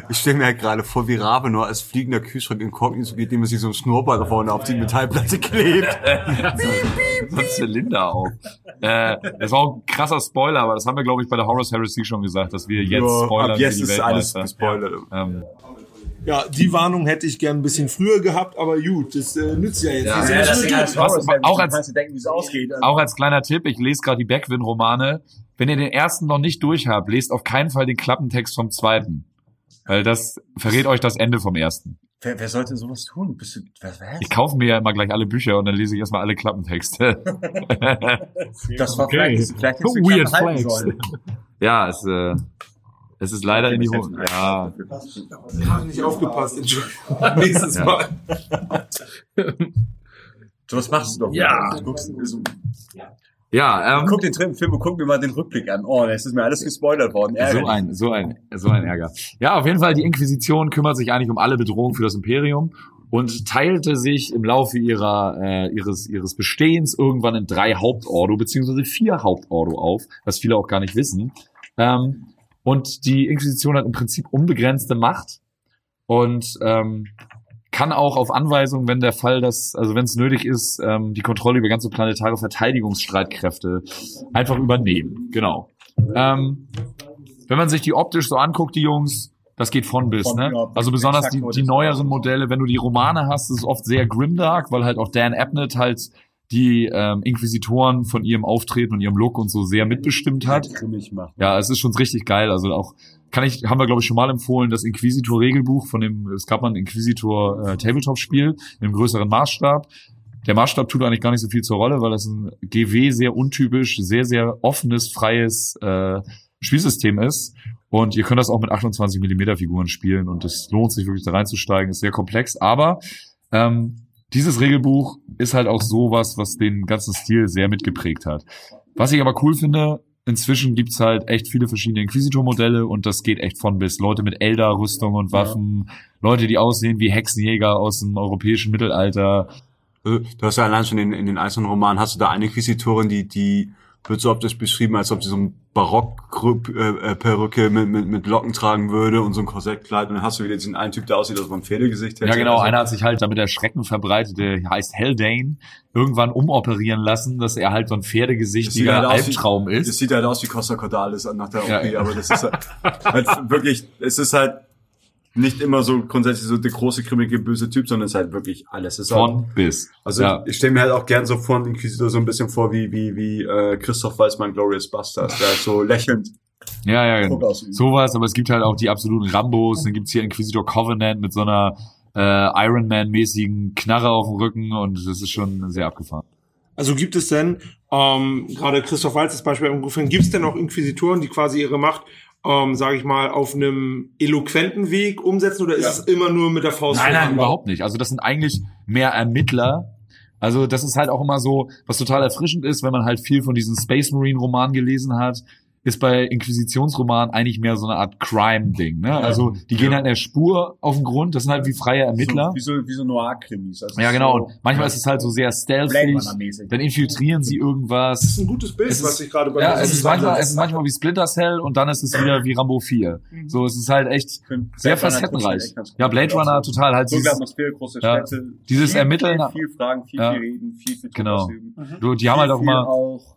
Speaker 2: Ich stelle mir halt gerade vor, wie Rabe nur als fliegender Kühlschrank in Inkognito geht, dem er sich so ein Schnurrbart vorne auf die Metallplatte klebt.
Speaker 4: so ein Zylinder auf. Äh, das war auch ein krasser Spoiler, aber das haben wir, glaube ich, bei der Horus Heresy schon gesagt, dass wir jetzt
Speaker 2: Ja,
Speaker 4: spoilern
Speaker 2: ab jetzt ist alles gespoilert.
Speaker 4: Ähm,
Speaker 6: Ja, die Warnung hätte ich gern ein bisschen früher gehabt, aber gut, das äh, nützt ja jetzt.
Speaker 4: Ja, ja,
Speaker 6: Das ist gut.
Speaker 4: was- auch als-
Speaker 2: denken, ausgeht.
Speaker 4: Auch als kleiner Tipp, ich lese gerade die Beckwin-Romane. Wenn ihr den ersten noch nicht durch habt, lest auf keinen Fall den Klappentext vom zweiten. Weil das verrät euch das Ende vom ersten.
Speaker 2: Wer, wer sollte sowas tun? Bist du, was, was?
Speaker 4: Ich kaufe mir ja immer gleich alle Bücher und dann lese ich erstmal alle Klappentexte.
Speaker 2: Das war
Speaker 5: Okay.
Speaker 2: vielleicht, vielleicht du
Speaker 5: Weird flags.
Speaker 2: sollen.
Speaker 4: ja, es, äh, es ist leider in die Hose. Ja,
Speaker 6: Hab nicht aufgepasst. Nächstes Mal.
Speaker 2: So was machst du doch.
Speaker 5: Ja.
Speaker 2: Du guckst, so,
Speaker 4: ja ähm,
Speaker 2: guck den Film und guck mir mal den Rückblick an. Oh, es ist mir alles gespoilert worden.
Speaker 4: so
Speaker 2: Ärgerlich.
Speaker 4: ein, so ein, so ein Ärger. Ja, auf jeden Fall, die Inquisition kümmert sich eigentlich um alle Bedrohungen für das Imperium und teilte sich im Laufe ihrer, äh, ihres, ihres Bestehens irgendwann in drei Hauptordo, beziehungsweise vier Hauptordo auf, was viele auch gar nicht wissen. Ähm, und die Inquisition hat im Prinzip unbegrenzte Macht und ähm, kann auch auf Anweisung, wenn der Fall das, also wenn es nötig ist, ähm, die Kontrolle über ganze planetare Verteidigungsstreitkräfte einfach übernehmen. Genau. Ähm, wenn man sich die optisch so anguckt, die Jungs, das geht von bis,
Speaker 2: Von,
Speaker 4: ne?
Speaker 2: ja,
Speaker 4: Also besonders die, die neueren Modelle, wenn du die Romane hast, ist es oft sehr grimdark, weil halt auch Dan Abnett halt die ähm, Inquisitoren von ihrem Auftreten und ihrem Look und so sehr mitbestimmt hat. Ja, es ist schon richtig geil. Also auch kann ich, haben wir glaube ich schon mal empfohlen, das Inquisitor-Regelbuch von dem, es gab mal ein Inquisitor äh, im größeren Maßstab. Der Maßstab tut eigentlich gar nicht so viel zur Rolle, weil das ein GW sehr untypisch, sehr, sehr offenes, freies äh, Spielsystem ist. Und ihr könnt das auch mit 28 Millimeter Figuren spielen und es lohnt sich wirklich da reinzusteigen, ist sehr komplex. Aber ähm, dieses Regelbuch ist halt auch sowas, was den ganzen Stil sehr mitgeprägt hat. Was ich aber cool finde, inzwischen gibt's halt echt viele verschiedene Inquisitor-Modelle und das geht echt von bis. Leute mit Eldar-Rüstung und Waffen, Leute, die aussehen wie Hexenjäger aus dem europäischen Mittelalter.
Speaker 2: Äh, Du hast ja allein schon in, in den einzelnen Romanen, hast du da eine Inquisitorin, die, die wird so optisch beschrieben, als ob sie so ein Barock-Perücke mit, mit, mit Locken tragen würde und so ein Korsettkleid. Und dann hast du wieder diesen einen Typ, der aussieht, als ob er ein Pferdegesicht hätte.
Speaker 4: Ja, genau.
Speaker 2: Also,
Speaker 4: Einer hat sich halt, damit er Schrecken verbreitet, der heißt Heldane, irgendwann umoperieren lassen, dass er halt so ein
Speaker 2: sieht
Speaker 4: pferdegesichtiger
Speaker 2: halt aus wie-
Speaker 4: Albtraum
Speaker 2: Das
Speaker 4: ist.
Speaker 2: sieht halt aus wie Costa Cordalis nach der OP,
Speaker 4: Ja.
Speaker 2: aber das ist halt, halt wirklich, es ist halt nicht immer so grundsätzlich so der große, grimmige, böse Typ, sondern es ist halt wirklich alles. Es ist halt,
Speaker 4: Von bis.
Speaker 2: Also
Speaker 4: ja.
Speaker 2: ich stelle mir halt auch gern so vor, den Inquisitor so ein bisschen vor wie wie wie äh, Christoph Walzmann Glorious Bastards, der so lächelnd
Speaker 4: Ja, ja, genau. Sowas, aber es gibt halt auch die absoluten Rambos, dann gibt's hier Inquisitor Covenant mit so einer äh, Iron Man-mäßigen Knarre auf dem Rücken und das ist schon sehr abgefahren.
Speaker 6: Also gibt es denn, ähm, gerade Christoph Walz das Beispiel angerufen, gibt es denn auch Inquisitoren, die quasi ihre Macht ähm, sage ich mal, auf einem eloquenten Weg umsetzen oder ist es immer nur mit der Faust?
Speaker 4: Nein, nein, überhaupt nicht. Also das sind eigentlich mehr Ermittler. Also das ist halt auch immer so, was total erfrischend ist, wenn man halt viel von diesen Space Marine Romanen gelesen hat, ist bei Inquisitionsromanen eigentlich mehr so eine Art Crime-Ding. Ne? Also die gehen halt in der Spur auf den Grund, das sind halt wie freie Ermittler.
Speaker 2: So, wie so, wie so Noir-Krimis. Also
Speaker 4: ja, genau.
Speaker 2: So,
Speaker 4: Und manchmal ist es halt so sehr
Speaker 2: Blade
Speaker 4: stealthy.
Speaker 2: Runner-mäßig.
Speaker 4: Dann infiltrieren sie
Speaker 6: Das
Speaker 4: irgendwas.
Speaker 6: ist ein gutes Bild,
Speaker 4: Es ist-
Speaker 6: was ich gerade bei
Speaker 4: Ja,
Speaker 6: mir
Speaker 4: es ist
Speaker 6: so
Speaker 4: manchmal, es ist manchmal wie Splinter Cell und dann ist es wieder wie Rambo 4. So, es ist halt echt sehr facettenreich. Ja, Blade Runner total halt
Speaker 2: Dunkle
Speaker 4: dieses,
Speaker 2: Atmosphäre, große
Speaker 4: Ja.
Speaker 2: Städte.
Speaker 4: Dieses
Speaker 2: viel,
Speaker 4: Ermitteln-
Speaker 2: Viel, viel Fragen, viel,
Speaker 4: Ja.
Speaker 2: viel reden, viel, viel
Speaker 4: Genau.
Speaker 2: ausüben.
Speaker 4: du, die haben halt auch
Speaker 2: auch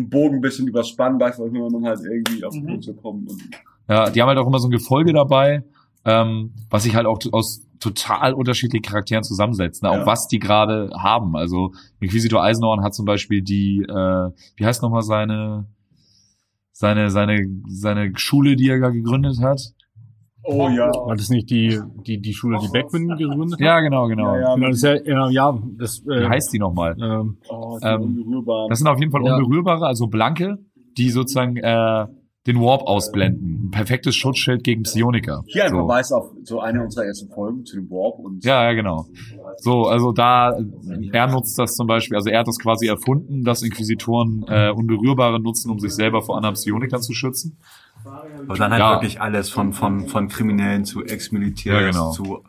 Speaker 2: einen Bogen ein bisschen überspannen, bei Verhören, um halt irgendwie auf den Punkt zu kommen. Und
Speaker 4: Ja, die haben halt auch immer so ein Gefolge dabei, ähm, was sich halt auch aus total unterschiedlichen Charakteren zusammensetzt, ne? auch
Speaker 2: Ja.
Speaker 4: was die gerade haben. Also Inquisitor Eisenhorn hat zum Beispiel die, äh, wie heißt nochmal seine, seine, seine, seine Schule, die er gegründet hat.
Speaker 2: Oh ja.
Speaker 5: War das nicht die, die, die Schule, die Beckman gegründet hat?
Speaker 4: Ja, genau, genau.
Speaker 2: Ja, ja,
Speaker 5: Genau, das ist ja, ja, ja das,
Speaker 4: Wie
Speaker 5: äh,
Speaker 4: heißt die nochmal?
Speaker 5: ähm,
Speaker 2: Oh,
Speaker 4: Ähm,
Speaker 2: Unberührbaren.
Speaker 4: Das sind auf jeden Fall
Speaker 5: Ja.
Speaker 4: unberührbare, also blanke, die sozusagen äh, den Warp ausblenden. Ein perfektes Schutzschild gegen Psioniker.
Speaker 2: Hier ein
Speaker 4: so.
Speaker 2: Verweis auf so eine unserer ersten Folgen zu dem Warp und
Speaker 4: Ja, ja, genau. So, also da, er nutzt das zum Beispiel, also er hat das quasi erfunden, dass Inquisitoren äh, Unberührbare nutzen, um sich selber vor anderen Psionikern zu schützen.
Speaker 2: Aber dann halt
Speaker 4: Ja.
Speaker 2: wirklich alles von, von, von Kriminellen zu Ex-Militärs
Speaker 4: Ja, genau.
Speaker 2: zu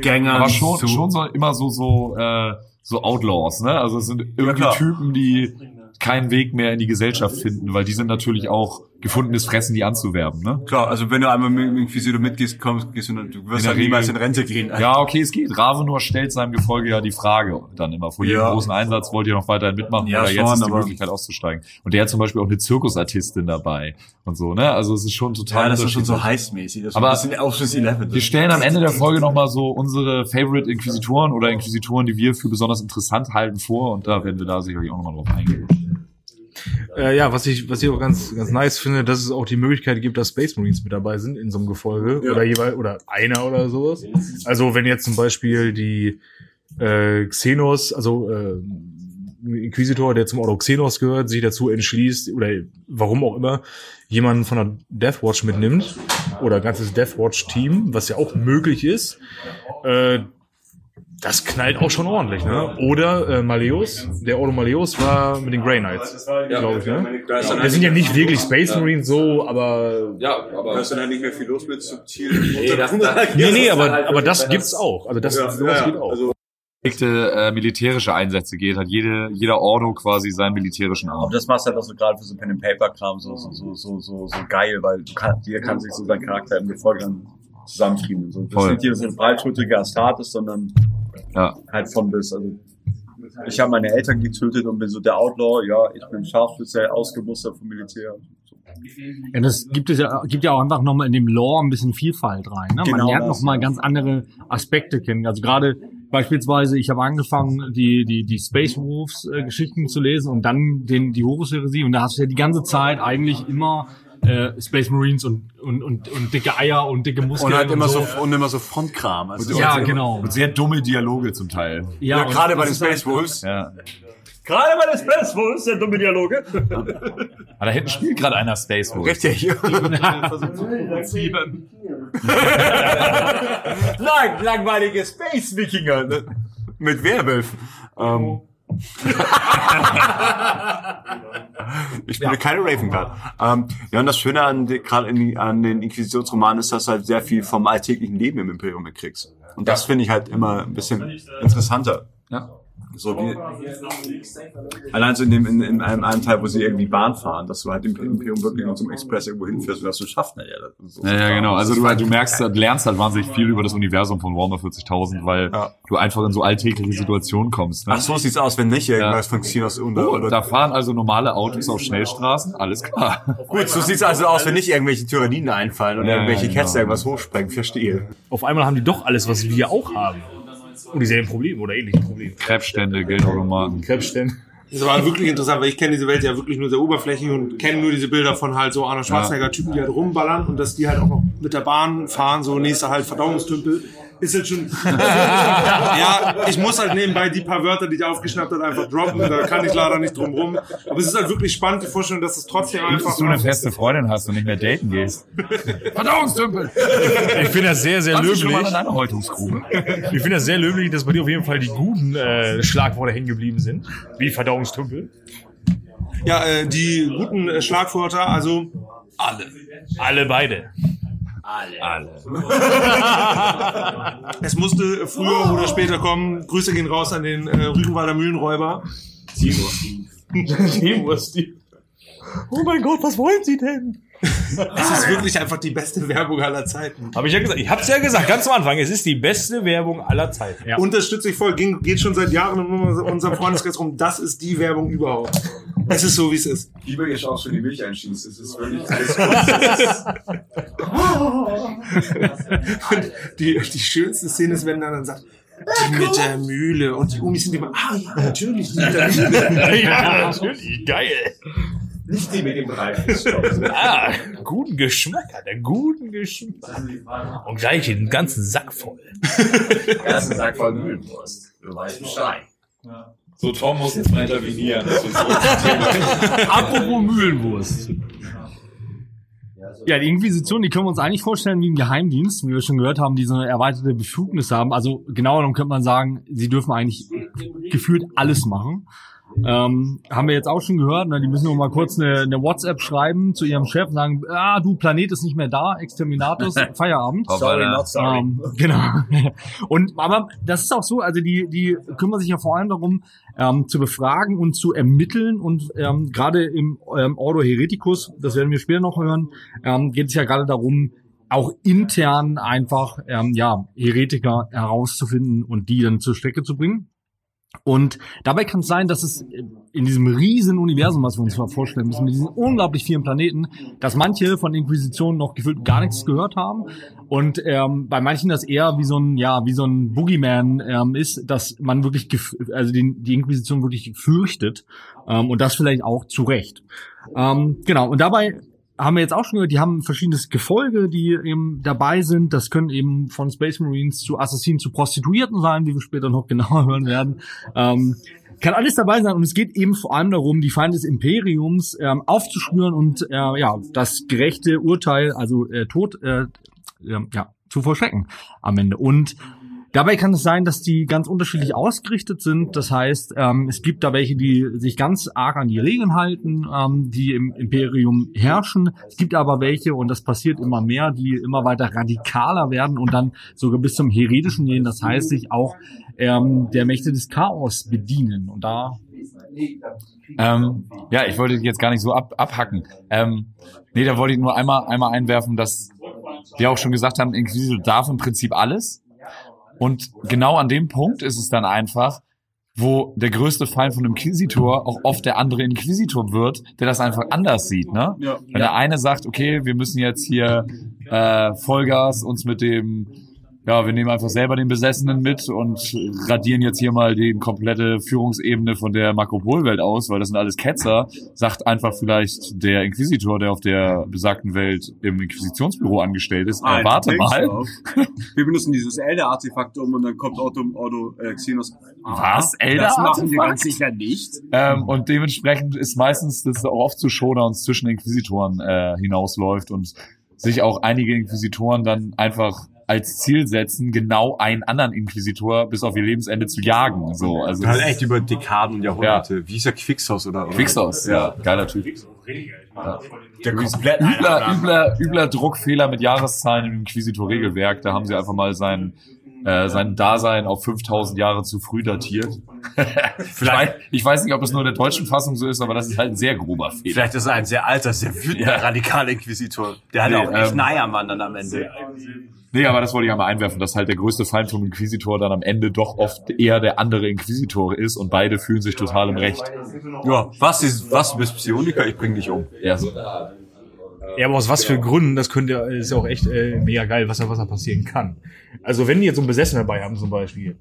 Speaker 2: Gängern
Speaker 4: Aber schon,
Speaker 2: zu
Speaker 4: schon so immer so, so, äh, so Outlaws, ne? Also es sind irgendwie
Speaker 2: klar.
Speaker 4: Typen, die keinen Weg mehr in die Gesellschaft finden, weil die sind natürlich auch gefundenes Fressen, die anzuwerben, ne?
Speaker 2: Klar, also wenn du einmal mit dem Inquisitor mitgehst, kommst, gehst du, du wirst halt niemals in Rente gehen.
Speaker 4: Ja, okay, es geht. Ravenor stellt seinem Gefolge ja die Frage dann immer vor jedem
Speaker 2: Ja.
Speaker 4: großen Einsatz, wollt ihr noch weiterhin mitmachen
Speaker 2: Ja,
Speaker 4: oder jetzt
Speaker 2: schon,
Speaker 4: ist die Möglichkeit auszusteigen. Und der hat zum Beispiel auch eine Zirkusartistin dabei und so, ne? Also es ist schon total
Speaker 2: Ja, das ist schon so heißmäßig. Das ist
Speaker 4: Aber
Speaker 2: ein bisschen Ocean's Eleven.
Speaker 4: Wir stellen am Ende der Folge nochmal so unsere Favorite Inquisitoren oder Inquisitoren, die wir für besonders interessant halten, vor und da werden wir da sicherlich auch nochmal drauf eingehen.
Speaker 3: Äh, ja, was ich, was ich auch ganz, ganz nice finde, dass es auch die Möglichkeit gibt, dass Space Marines mit dabei sind in so einem Gefolge oder jeweils oder einer oder sowas. Also wenn jetzt zum Beispiel die äh, Xenos, also äh, ein Inquisitor, der zum Ordo Xenos gehört, sich dazu entschließt oder warum auch immer jemanden von der Deathwatch mitnimmt oder ein ganzes Deathwatch-Team, was ja auch möglich ist. Äh, das knallt auch schon ordentlich, ne? Oder äh, Maleus, der Ordo Maleus war mit den Grey Knights, glaube ich, ne? Wir sind ja nicht wirklich Space Marines so, aber
Speaker 7: Ja, aber.
Speaker 2: Da ist dann halt nicht mehr viel los mit subtil.
Speaker 7: Nee, das, das,
Speaker 3: nee, nee, aber
Speaker 7: halt
Speaker 3: aber das gibt's auch. Also das
Speaker 2: Ja,
Speaker 3: sowas
Speaker 2: ja,
Speaker 3: geht auch.
Speaker 2: also-
Speaker 4: äh, militärische Einsätze geht, hat jede, jeder Ordo quasi seinen militärischen
Speaker 2: Aber
Speaker 4: Arm.
Speaker 2: das machst halt auch so gerade für so Pen and Paper Kram so so so so so, so geil, weil du kann, jeder kann sich so seinen Charakter im Gefolge dann zusammenfrieben. So, das
Speaker 4: Voll.
Speaker 2: ist nicht jeder so ein breitschultriger Astartes, sondern
Speaker 4: Ja.
Speaker 2: halt von bis. Also ich habe meine Eltern getötet und bin so der Outlaw. Ja, ich bin Scharfschütze, ausgemustert vom Militär.
Speaker 5: Ja, das gibt es ja, gibt ja auch einfach nochmal in dem Lore ein bisschen Vielfalt rein. Ne? Man
Speaker 2: Genau
Speaker 5: lernt nochmal
Speaker 2: ja.
Speaker 5: ganz andere Aspekte kennen. Also gerade beispielsweise, ich habe angefangen, die, die, die Space Wolves äh, Geschichten zu lesen und dann den, die Horus-Heresie und da hast du ja die ganze Zeit eigentlich immer äh, Space Marines und, und, und, und dicke Eier und dicke Muskeln.
Speaker 2: Und halt immer so.
Speaker 5: so.
Speaker 2: und immer so Frontkram. Also
Speaker 5: Ja,
Speaker 2: und-
Speaker 5: genau.
Speaker 4: Und sehr dumme Dialoge zum Teil.
Speaker 2: Ja,
Speaker 5: und
Speaker 2: gerade bei den
Speaker 5: halt-
Speaker 2: Space Wolves.
Speaker 4: Ja.
Speaker 2: Gerade bei den Space Wolves, der dumme Dialoge.
Speaker 4: Aber da hinten spielt gerade einer Space Wolf.
Speaker 2: Richtig. Nein, langweilige Space Wikinger ne? mit Werwölfen. Ähm. ich spiele keine Ravencard. Ähm, ja, und das Schöne an, die- gerade in die- an den Inquisitionsromanen ist, dass du halt sehr viel vom alltäglichen Leben im Imperium mitkriegst. Und das finde ich halt immer ein bisschen interessanter.
Speaker 4: Ja.
Speaker 2: So wie, allein so in dem, in, in einem, einem Teil, wo sie irgendwie Bahn fahren, dass du halt im Imperium wirklich so einem Express irgendwo hinfährst und das du schaffst, naja, das so
Speaker 4: Ja, ja, genau. Also du, du merkst, du lernst halt wahnsinnig viel über das Universum von Warhammer 40.000, weil
Speaker 2: Ja.
Speaker 4: du einfach in so alltägliche Situationen kommst. Ne?
Speaker 2: Ach so sieht's aus, wenn nicht irgendwas von Xenos unter.
Speaker 4: Oh, da fahren also normale Autos auf Schnellstraßen, alles klar.
Speaker 2: Gut, so sieht's also aus, wenn nicht irgendwelche Tyranniden einfallen und
Speaker 4: Ja,
Speaker 2: irgendwelche
Speaker 4: genau.
Speaker 2: Cats irgendwas hochsprengen, verstehe.
Speaker 3: Auf einmal haben die doch alles, was wir auch haben. Und dieselben Probleme oder ähnliche Probleme.
Speaker 4: Krebsstände, Geldautomaten.
Speaker 3: Krebsstände.
Speaker 6: Das war wirklich interessant, weil ich kenne diese Welt ja wirklich nur sehr oberflächlich und kenne nur diese Bilder von halt so Arnold Schwarzenegger-Typen, die halt rumballern und dass die halt auch noch mit der Bahn fahren, so nächster halt Verdauungstümpel. Ist jetzt schon. ja, ich muss halt nebenbei die paar Wörter, die ich aufgeschnappt habe, einfach droppen. Da kann ich leider nicht drum rum. Aber es ist halt wirklich spannend, die Vorstellung, dass es trotzdem einfach.
Speaker 4: Dass du eine feste Freundin hast und nicht mehr daten gehst. Verdauungstümpel!
Speaker 3: Ich finde das sehr, sehr löblich. Ich finde das sehr löblich, dass bei dir auf jeden Fall die guten äh, Schlagworte hängen geblieben sind. Wie Verdauungstümpel.
Speaker 6: Ja, äh, die guten äh, Schlagwörter, also alle.
Speaker 3: Alle beide.
Speaker 6: Es musste früher oder später kommen. Grüße gehen raus an den äh, Rügenwalder Mühlenräuber.
Speaker 3: Oh mein Gott, was wollen Sie denn?
Speaker 6: Es ist wirklich einfach die beste Werbung aller Zeiten.
Speaker 3: Habe ich ja gesagt. Ich hab's ja gesagt, ganz am Anfang. Es ist die beste Werbung aller Zeiten. Ja.
Speaker 6: Unterstütze ich voll, ging, geht schon seit Jahren in unserem Freundeskreis rum. Das ist die Werbung überhaupt. Es ist so, wie es ist.
Speaker 2: Lieber ihr auch schon die Milch einschießt. Es ist wirklich alles
Speaker 6: Und die, die schönste Szene ist, wenn er dann sagt, die mit der Mühle. Und die Umis sind immer, ah ja, natürlich, die mit der Mühle.
Speaker 3: ja, natürlich. Geil.
Speaker 2: nicht die mit dem Reifenstoff.
Speaker 3: Ah, guten Geschmack hat er. Guten Geschmack. Und gleich den ganzen Sack voll.
Speaker 2: Ersten Sack voll Mühlenwurst. Du weißt Bescheid.
Speaker 4: So, Tom muss jetzt mal intervenieren.
Speaker 5: Apropos Mühlenwurst. Ja, die Inquisition, die können wir uns eigentlich vorstellen wie ein Geheimdienst, wie wir schon gehört haben, die so eine erweiterte Befugnis haben. Also genauer genommen könnte man sagen, sie dürfen eigentlich gefühlt alles machen. Ähm, haben wir jetzt auch schon gehört, ne? die müssen nur mal kurz eine, eine WhatsApp schreiben zu ihrem Chef und sagen, ah, du, Planet ist nicht mehr da, Exterminatus, Feierabend.
Speaker 2: Sorry, not sorry.
Speaker 5: Ähm, genau. Und aber das ist auch so, also die die kümmern sich ja vor allem darum, ähm, zu befragen und zu ermitteln und ähm, gerade im ähm, Ordo Hereticus, das werden wir später noch hören, ähm, geht es ja gerade darum, auch intern einfach ähm, ja Heretiker herauszufinden und die dann zur Strecke zu bringen. Und dabei kann es sein, dass es in diesem riesen Universum, was wir uns mal vorstellen müssen, mit diesen unglaublich vielen Planeten, dass manche von Inquisitionen noch gefühlt gar nichts gehört haben und ähm, bei manchen das eher wie so ein ja wie so ein Boogeyman ähm, ist, dass man wirklich also die, die Inquisition wirklich fürchtet ähm, und das vielleicht auch zu Recht. Ähm, genau und dabei haben wir jetzt auch schon gehört, die haben verschiedenes Gefolge, die eben dabei sind. Das können eben von Space Marines zu Assassinen zu Prostituierten sein, wie wir später noch genauer hören werden. Ähm, kann alles dabei sein und es geht eben vor allem darum, die Feinde des Imperiums ähm, aufzuspüren und äh, ja das gerechte Urteil, also äh, Tod, äh, äh, ja zu vollstrecken am Ende. Und Dabei kann es sein, dass die ganz unterschiedlich ausgerichtet sind. Das heißt, ähm, es gibt da welche, die sich ganz arg an die Regeln halten, ähm, die im Imperium herrschen. Es gibt aber welche, und das passiert immer mehr, die immer weiter radikaler werden und dann sogar bis zum Heretischen gehen. Das heißt, sich auch ähm, der Mächte des Chaos bedienen. Und da
Speaker 4: Ähm, ja, ich wollte dich jetzt gar nicht so ab, abhacken. Ähm, nee, da wollte ich nur einmal, einmal einwerfen, dass wir auch schon gesagt haben, Inquisitor darf im Prinzip alles. Und genau an dem Punkt ist es dann einfach, wo der größte Feind von einem Inquisitor auch oft der andere Inquisitor wird, der das einfach anders sieht. Ne? Wenn der eine sagt, okay, wir müssen jetzt hier äh, Vollgas uns mit dem, ja, wir nehmen einfach selber den Besessenen mit und radieren jetzt hier mal die komplette Führungsebene von der Makropol-Welt aus, weil das sind alles Ketzer, sagt einfach vielleicht der Inquisitor, der auf der besagten Welt im Inquisitionsbüro angestellt ist, äh, warte mal.
Speaker 2: Wir benutzen dieses Elder-Artefakt um und dann kommt Otto, Otto äh, Xenos.
Speaker 4: Was?
Speaker 2: Das machen wir ganz sicher nicht.
Speaker 4: Ähm, und dementsprechend ist meistens das auch oft so Showdowns zwischen Inquisitoren äh, hinausläuft und sich auch einige Inquisitoren dann einfach als Ziel setzen, genau einen anderen Inquisitor bis auf ihr Lebensende zu jagen. So, also
Speaker 9: Halt echt über Dekaden und Jahrhunderte. Wie ist der Quixos oder? oder?
Speaker 4: Quixos, ja, geiler Typ.
Speaker 9: Der komplett
Speaker 4: Übler, übler, übler Druckfehler mit Jahreszahlen im Inquisitor-Regelwerk. Da haben sie einfach mal sein, äh, sein Dasein auf 5000 Jahre zu früh datiert. ich, weiß, ich weiß nicht, ob das nur in der deutschen Fassung so ist, aber das ist halt ein sehr grober Fehler.
Speaker 9: Vielleicht ist er ein sehr alter, sehr wütender,
Speaker 4: Ja.
Speaker 9: radikaler Inquisitor. Der hat
Speaker 4: Nee,
Speaker 9: auch echt
Speaker 4: ähm,
Speaker 9: Eiermann dann am Ende.
Speaker 4: Nee, aber das wollte ich einmal einwerfen, dass halt der größte Feind vom Inquisitor dann am Ende doch oft eher der andere Inquisitor ist und beide fühlen sich total im Recht.
Speaker 9: Ja, was ist, was du bist Psioniker, ich bring dich um.
Speaker 4: Ja, so.
Speaker 3: Ja, aber aus was für Gründen, das könnte ist ja auch echt äh, mega geil, was da, was da passieren kann. Also wenn die jetzt so einen Besessenen dabei haben zum Beispiel,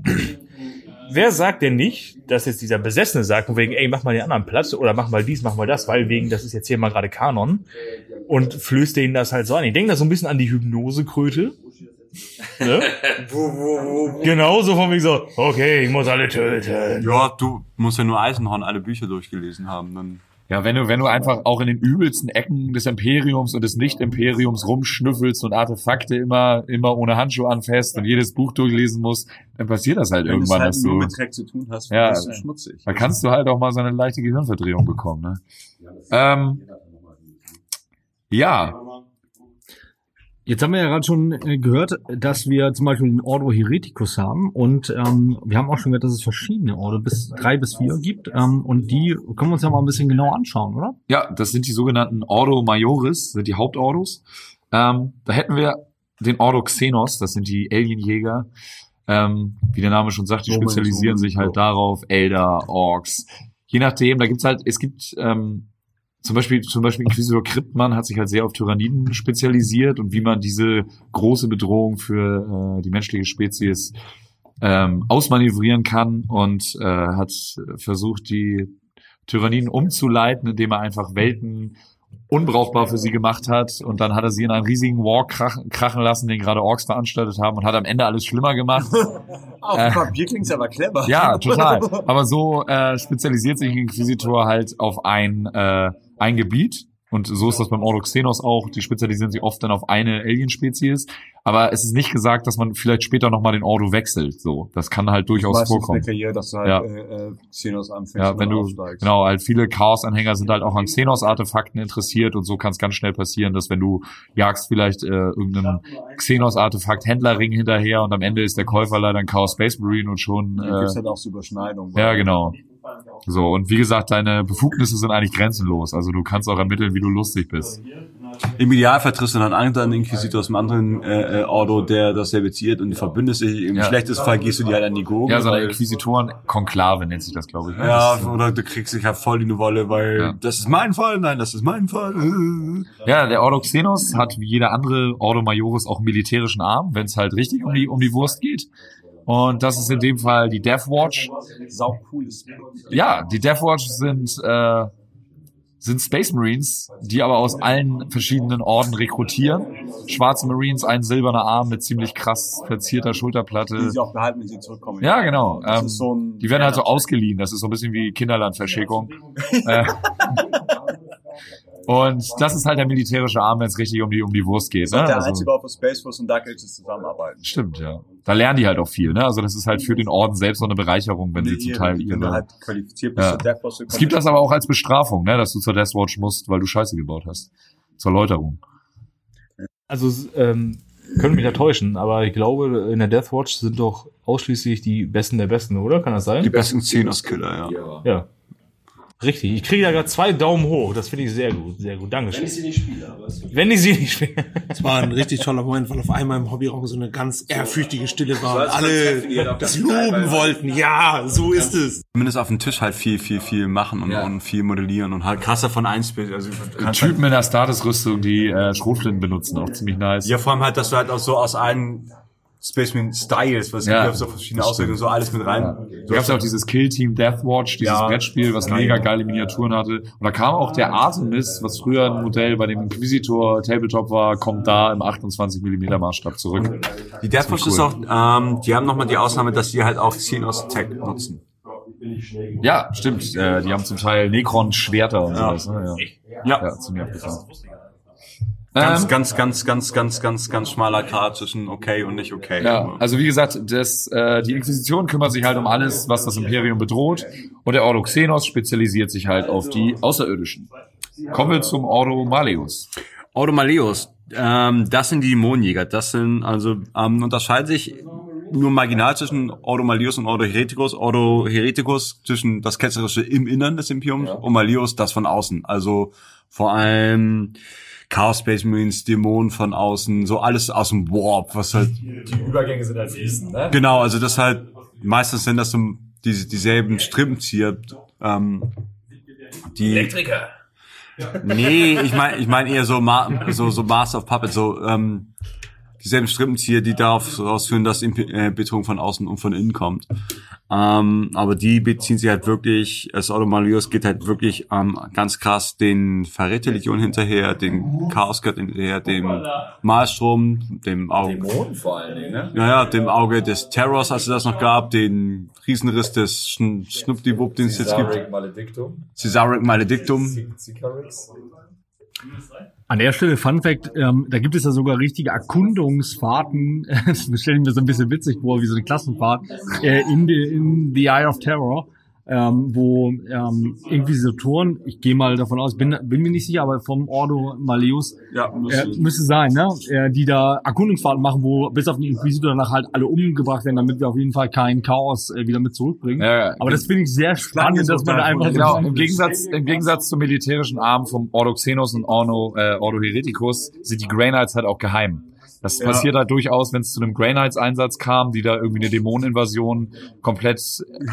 Speaker 3: wer sagt denn nicht, dass jetzt dieser Besessene sagt, von wegen, ey, mach mal den anderen Platz oder mach mal dies, mach mal das, weil wegen, das ist jetzt hier mal gerade Kanon und flößt denen das halt so an. Ich denke da so ein bisschen an die Hypnosekröte. Ne? genau so von mir so, okay, ich muss alle töten.
Speaker 2: Ja, du musst ja nur Eisenhorn alle Bücher durchgelesen haben. Dann
Speaker 4: Ja, wenn du, wenn du einfach auch in den übelsten Ecken des Imperiums und des Nicht-Imperiums rumschnüffelst und Artefakte immer, immer ohne Handschuhe anfasst und jedes Buch durchlesen musst, dann passiert das halt
Speaker 2: wenn du
Speaker 4: irgendwann,
Speaker 2: halt
Speaker 4: dass
Speaker 2: nur
Speaker 4: du,
Speaker 2: mit Dreck zu tun hast,
Speaker 4: Ja,
Speaker 2: bist du schmutzig.
Speaker 4: da kannst du halt auch mal so eine leichte Gehirnverdrehung bekommen, ne? Ähm, ja,
Speaker 5: Jetzt haben wir ja gerade schon äh, gehört, dass wir zum Beispiel den Ordo Hereticus haben und ähm, wir haben auch schon gehört, dass es verschiedene Ordo bis drei bis vier gibt ähm, und die können wir uns ja mal ein bisschen genauer anschauen, oder?
Speaker 4: Ja, das sind die sogenannten Ordo Majoris, sind die Hauptordos. Ähm, da hätten wir den Ordo Xenos, das sind die Alienjäger. Ähm, wie der Name schon sagt, die spezialisieren sich halt darauf, Elder, Orks. Je nachdem, da gibt's halt, es gibt ähm, zum Beispiel, zum Beispiel Inquisitor Kryptmann hat sich halt sehr auf Tyranniden spezialisiert und wie man diese große Bedrohung für äh, die menschliche Spezies ähm, ausmanövrieren kann und äh, hat versucht, die Tyranniden umzuleiten, indem er einfach Welten unbrauchbar für sie gemacht hat und dann hat er sie in einen riesigen War krachen, krachen lassen, den gerade Orks veranstaltet haben und hat am Ende alles schlimmer gemacht.
Speaker 2: Auf
Speaker 4: Äh,
Speaker 2: Papier klingt's aber clever.
Speaker 4: ja, total. Aber so äh, spezialisiert sich Inquisitor halt auf ein, äh, ein Gebiet. Und so ist das beim Ordo Xenos auch. Die spezialisieren sich oft dann auf eine Alien-Spezies. Aber es ist nicht gesagt, dass man vielleicht später nochmal den Ordo wechselt. So, das kann halt durchaus
Speaker 2: Meistens
Speaker 4: vorkommen.
Speaker 2: Karriere, dass du halt
Speaker 4: Ja.
Speaker 2: äh, äh, Xenos anfängst
Speaker 4: Ja, wenn du,
Speaker 2: aufsteigst.
Speaker 4: genau, halt viele Chaos-Anhänger sind halt auch an Xenos-Artefakten interessiert und so kann es ganz schnell passieren, dass wenn du jagst vielleicht äh, irgendeinen Xenos-Artefakt-Händlerring hinterher und am Ende ist der Käufer leider ein Chaos Space Marine und schon, äh,
Speaker 2: gibt's halt auch so Überschneidungen.
Speaker 4: ja, genau. So, und wie gesagt, deine Befugnisse sind eigentlich grenzenlos. Also du kannst auch ermitteln, wie du lustig bist.
Speaker 2: Im Idealfall triffst du dann einen anderen Inquisitor aus einem anderen äh, äh, Ordo, der dasselbe ziert und verbündest dich. Im
Speaker 4: Ja.
Speaker 2: schlechtesten Fall gehst du dir halt an die Gurgel.
Speaker 4: Ja, so eine Inquisitoren-Konklave nennt sich das, glaube ich. ne?
Speaker 2: ja,
Speaker 4: Das-
Speaker 2: oder du kriegst dich halt voll in die Wolle, weil
Speaker 4: Ja.
Speaker 2: das ist mein Fall, nein, das ist mein Fall.
Speaker 4: Ja, der Ordo Xenos hat wie jeder andere Ordo Majoris auch einen militärischen Arm, wenn es halt richtig um die, um die Wurst geht. Und das ist in dem Fall die Death Watch.
Speaker 2: Sau cooles.
Speaker 4: Ja, die Death Watch sind, äh, sind Space Marines, die aber aus allen verschiedenen Orden rekrutieren. Schwarze Marines, ein silberner Arm mit ziemlich krass verzierter Schulterplatte.
Speaker 2: Die sie auch behalten, wenn sie zurückkommen.
Speaker 4: Ja, genau. Ähm,
Speaker 2: so
Speaker 4: Die werden halt so ausgeliehen. Das ist so ein bisschen wie Kinderlandverschickung. äh, und das ist halt der militärische Arm, wenn es richtig um die, um die Wurst geht. Ne?
Speaker 2: der
Speaker 4: Also,
Speaker 2: einzige auf der Space Force und Dark Ages zusammenarbeiten.
Speaker 4: stimmt, ja. Da lernen die halt auch viel. Ne? Also das ist halt für den Orden selbst so eine Bereicherung, wenn sie zum Teil
Speaker 2: Wenn du
Speaker 4: ihre...
Speaker 2: halt qualifiziert bist
Speaker 4: Ja.
Speaker 2: zur
Speaker 4: Es gibt das aber auch als Bestrafung, ne? dass du zur Death Watch musst, weil du Scheiße gebaut hast. Zur Läuterung.
Speaker 3: Also ähm, können mich da täuschen, aber ich glaube, in der Death Watch sind doch ausschließlich die Besten der Besten, oder? Kann das sein?
Speaker 2: Die besten Xenos-Killer, ja.
Speaker 3: Ja. Richtig. Ich kriege da gerade zwei Daumen hoch. Das finde ich sehr gut. Sehr gut. Dankeschön. Wenn ich sie nicht spiele. Aber Wenn ich sie nicht spiele.
Speaker 6: Es war ein richtig toller Moment, weil auf einmal im Hobbyraum so eine ganz ehrfürchtige Stille war und alle das loben wollten. Ja, so ist es.
Speaker 2: Zumindest auf dem Tisch halt viel, viel, viel machen und, und viel modellieren und halt krasser von eins bis, also kannst halt,
Speaker 4: Typen in der Statusrüstung, die äh, Schrotflinten benutzen, auch ziemlich nice.
Speaker 2: ja, vor allem halt, dass du halt auch so aus allen Spaceman Styles, was
Speaker 4: Ja,
Speaker 2: ja, auf so verschiedene Auswirkungen, so alles mit rein.
Speaker 4: Da gab's ja auch dieses Kill Team Deathwatch, dieses
Speaker 2: Ja.
Speaker 4: Brettspiel, was mega geile Miniaturen hatte. Und da kam auch der Artemis, was früher ein Modell bei dem Inquisitor Tabletop war, kommt da im 28 mm Maßstab zurück.
Speaker 2: Die Death Force
Speaker 4: cool.
Speaker 2: ist auch, ähm, die haben nochmal die Ausnahme, dass die halt auch Xenos Tech nutzen.
Speaker 4: Ja, stimmt. Äh, die haben zum Teil Necron-Schwerter und
Speaker 2: Ja.
Speaker 4: sowas. Ne? Ja.
Speaker 2: Ja.
Speaker 4: ja, ziemlich abgefahren.
Speaker 2: Ganz,
Speaker 4: Ähm,
Speaker 2: ganz, ganz, ganz, ganz, ganz, ganz schmaler Grad zwischen okay und nicht okay.
Speaker 4: Ja, also wie gesagt, das, äh, die Inquisition kümmert sich halt um alles, was das Imperium bedroht. Und der Ordo Xenos spezialisiert sich halt auf die Außerirdischen. Kommen wir zum Ordo Maleus.
Speaker 2: Automaleos, ähm, das sind die Dämonenjäger. Das sind also ähm, unterscheidet sich nur marginal zwischen Ordo Maleus und Ordo Hereticus. Ordo Hereticus zwischen das Ketzerische im Innern des Imperiums und Maleus das von außen. Also vor allem Chaos Space Marines, Dämonen von außen, so alles aus dem Warp, was halt
Speaker 4: Die Übergänge sind halt fließend, ne?
Speaker 2: genau, also das halt meistens sind das so die, dieselben Strippenzieher, ähm, die
Speaker 7: Elektriker.
Speaker 2: Nee, ich meine ich mein eher so, Ma so, so Master of Puppets, so, ähm, dieselben Strippenzieher, die darauf ausführen, dass äh, Betrug von außen und von innen kommt. Ähm, aber die beziehen sich halt wirklich, das Automalios geht halt wirklich ähm, ganz krass den Verräterlegion hinterher, den Chaosgott hinterher, dem Malstrom, dem Auge,
Speaker 7: Dämonen vor allen Dingen, ne?
Speaker 2: naja, dem Auge des Terrors, als es das noch gab, den Riesenriss des Schn Schnuppdiwupp, den es jetzt gibt,
Speaker 7: Caesaric Maledictum.
Speaker 2: Caesaric Maledictum.
Speaker 5: An der Stelle, Fun Fact, ähm, da gibt es ja sogar richtige Erkundungsfahrten, das stelle ich mir so ein bisschen witzig vor, wie so eine Klassenfahrt, äh, in, the, in the Eye of Terror, ähm, wo ähm, Inquisitoren, ich gehe mal davon aus, bin, bin mir nicht sicher, aber vom Ordo Malleus
Speaker 2: Ja,
Speaker 5: äh, müsste sein, ne? Äh, die da Erkundungsfahrten machen, wo bis auf den Inquisitor danach halt alle umgebracht werden, damit wir auf jeden Fall kein Chaos äh, wieder mit zurückbringen.
Speaker 4: Ja, ja.
Speaker 5: Aber das finde ich sehr spannend, dass man da einfach
Speaker 4: Genau, im Gegensatz, im Gegensatz zum militärischen Arm vom Ordo Xenos und Ordo, äh, Ordo Hereticus sind die Grey Knights halt auch geheim. Das passiert halt durchaus, wenn es zu einem Grey Knights Einsatz kam, die da irgendwie eine Dämoneninvasion komplett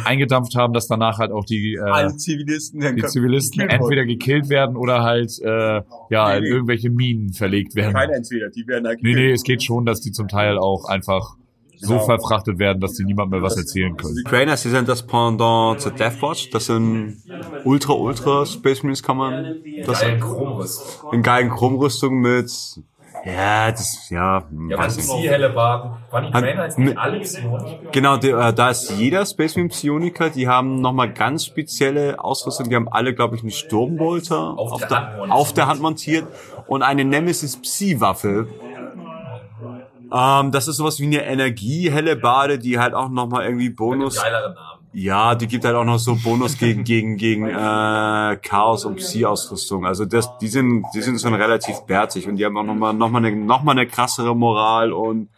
Speaker 4: eingedampft haben, dass danach halt auch die, äh,
Speaker 2: Zivilisten,
Speaker 4: die Zivilisten entweder gekillt werden oder halt äh, ja in irgendwelche Minen verlegt werden.
Speaker 2: entweder, die werden halt
Speaker 4: Nee, nee, es geht schon, dass die zum Teil auch einfach so verfrachtet werden, dass die niemand mehr was erzählen können.
Speaker 2: Die Trainers, die sind das Pendant zur Deathwatch. Das sind ultra, ultra Space Marines, kann man das
Speaker 7: Ein Chromriss.
Speaker 2: in geilen Chromrüstung mit, ja, das, ja,
Speaker 7: Ja,
Speaker 2: ich
Speaker 7: ist
Speaker 2: nicht.
Speaker 7: die helle Baden? Waren die Trainer nicht alle Psionen?
Speaker 2: Genau, die, äh, da ist jeder Space Marine Psioniker, die haben nochmal ganz spezielle Ausrüstung. Die haben alle, glaube ich, einen Sturmbolter
Speaker 7: Auf der Hand montiert.
Speaker 2: auf der Hand montiert und eine Nemesis Psi-Waffe. Ähm, das ist sowas wie eine Energiehelle Bade, die halt auch nochmal irgendwie Bonus
Speaker 7: Geileren Namen.
Speaker 2: Ja, die gibt halt auch noch so Bonus gegen gegen gegen äh, Chaos und Psi-Ausrüstung. Also das, die sind die sind schon relativ bärtig und die haben auch noch mal noch mal eine noch mal eine krassere Moral und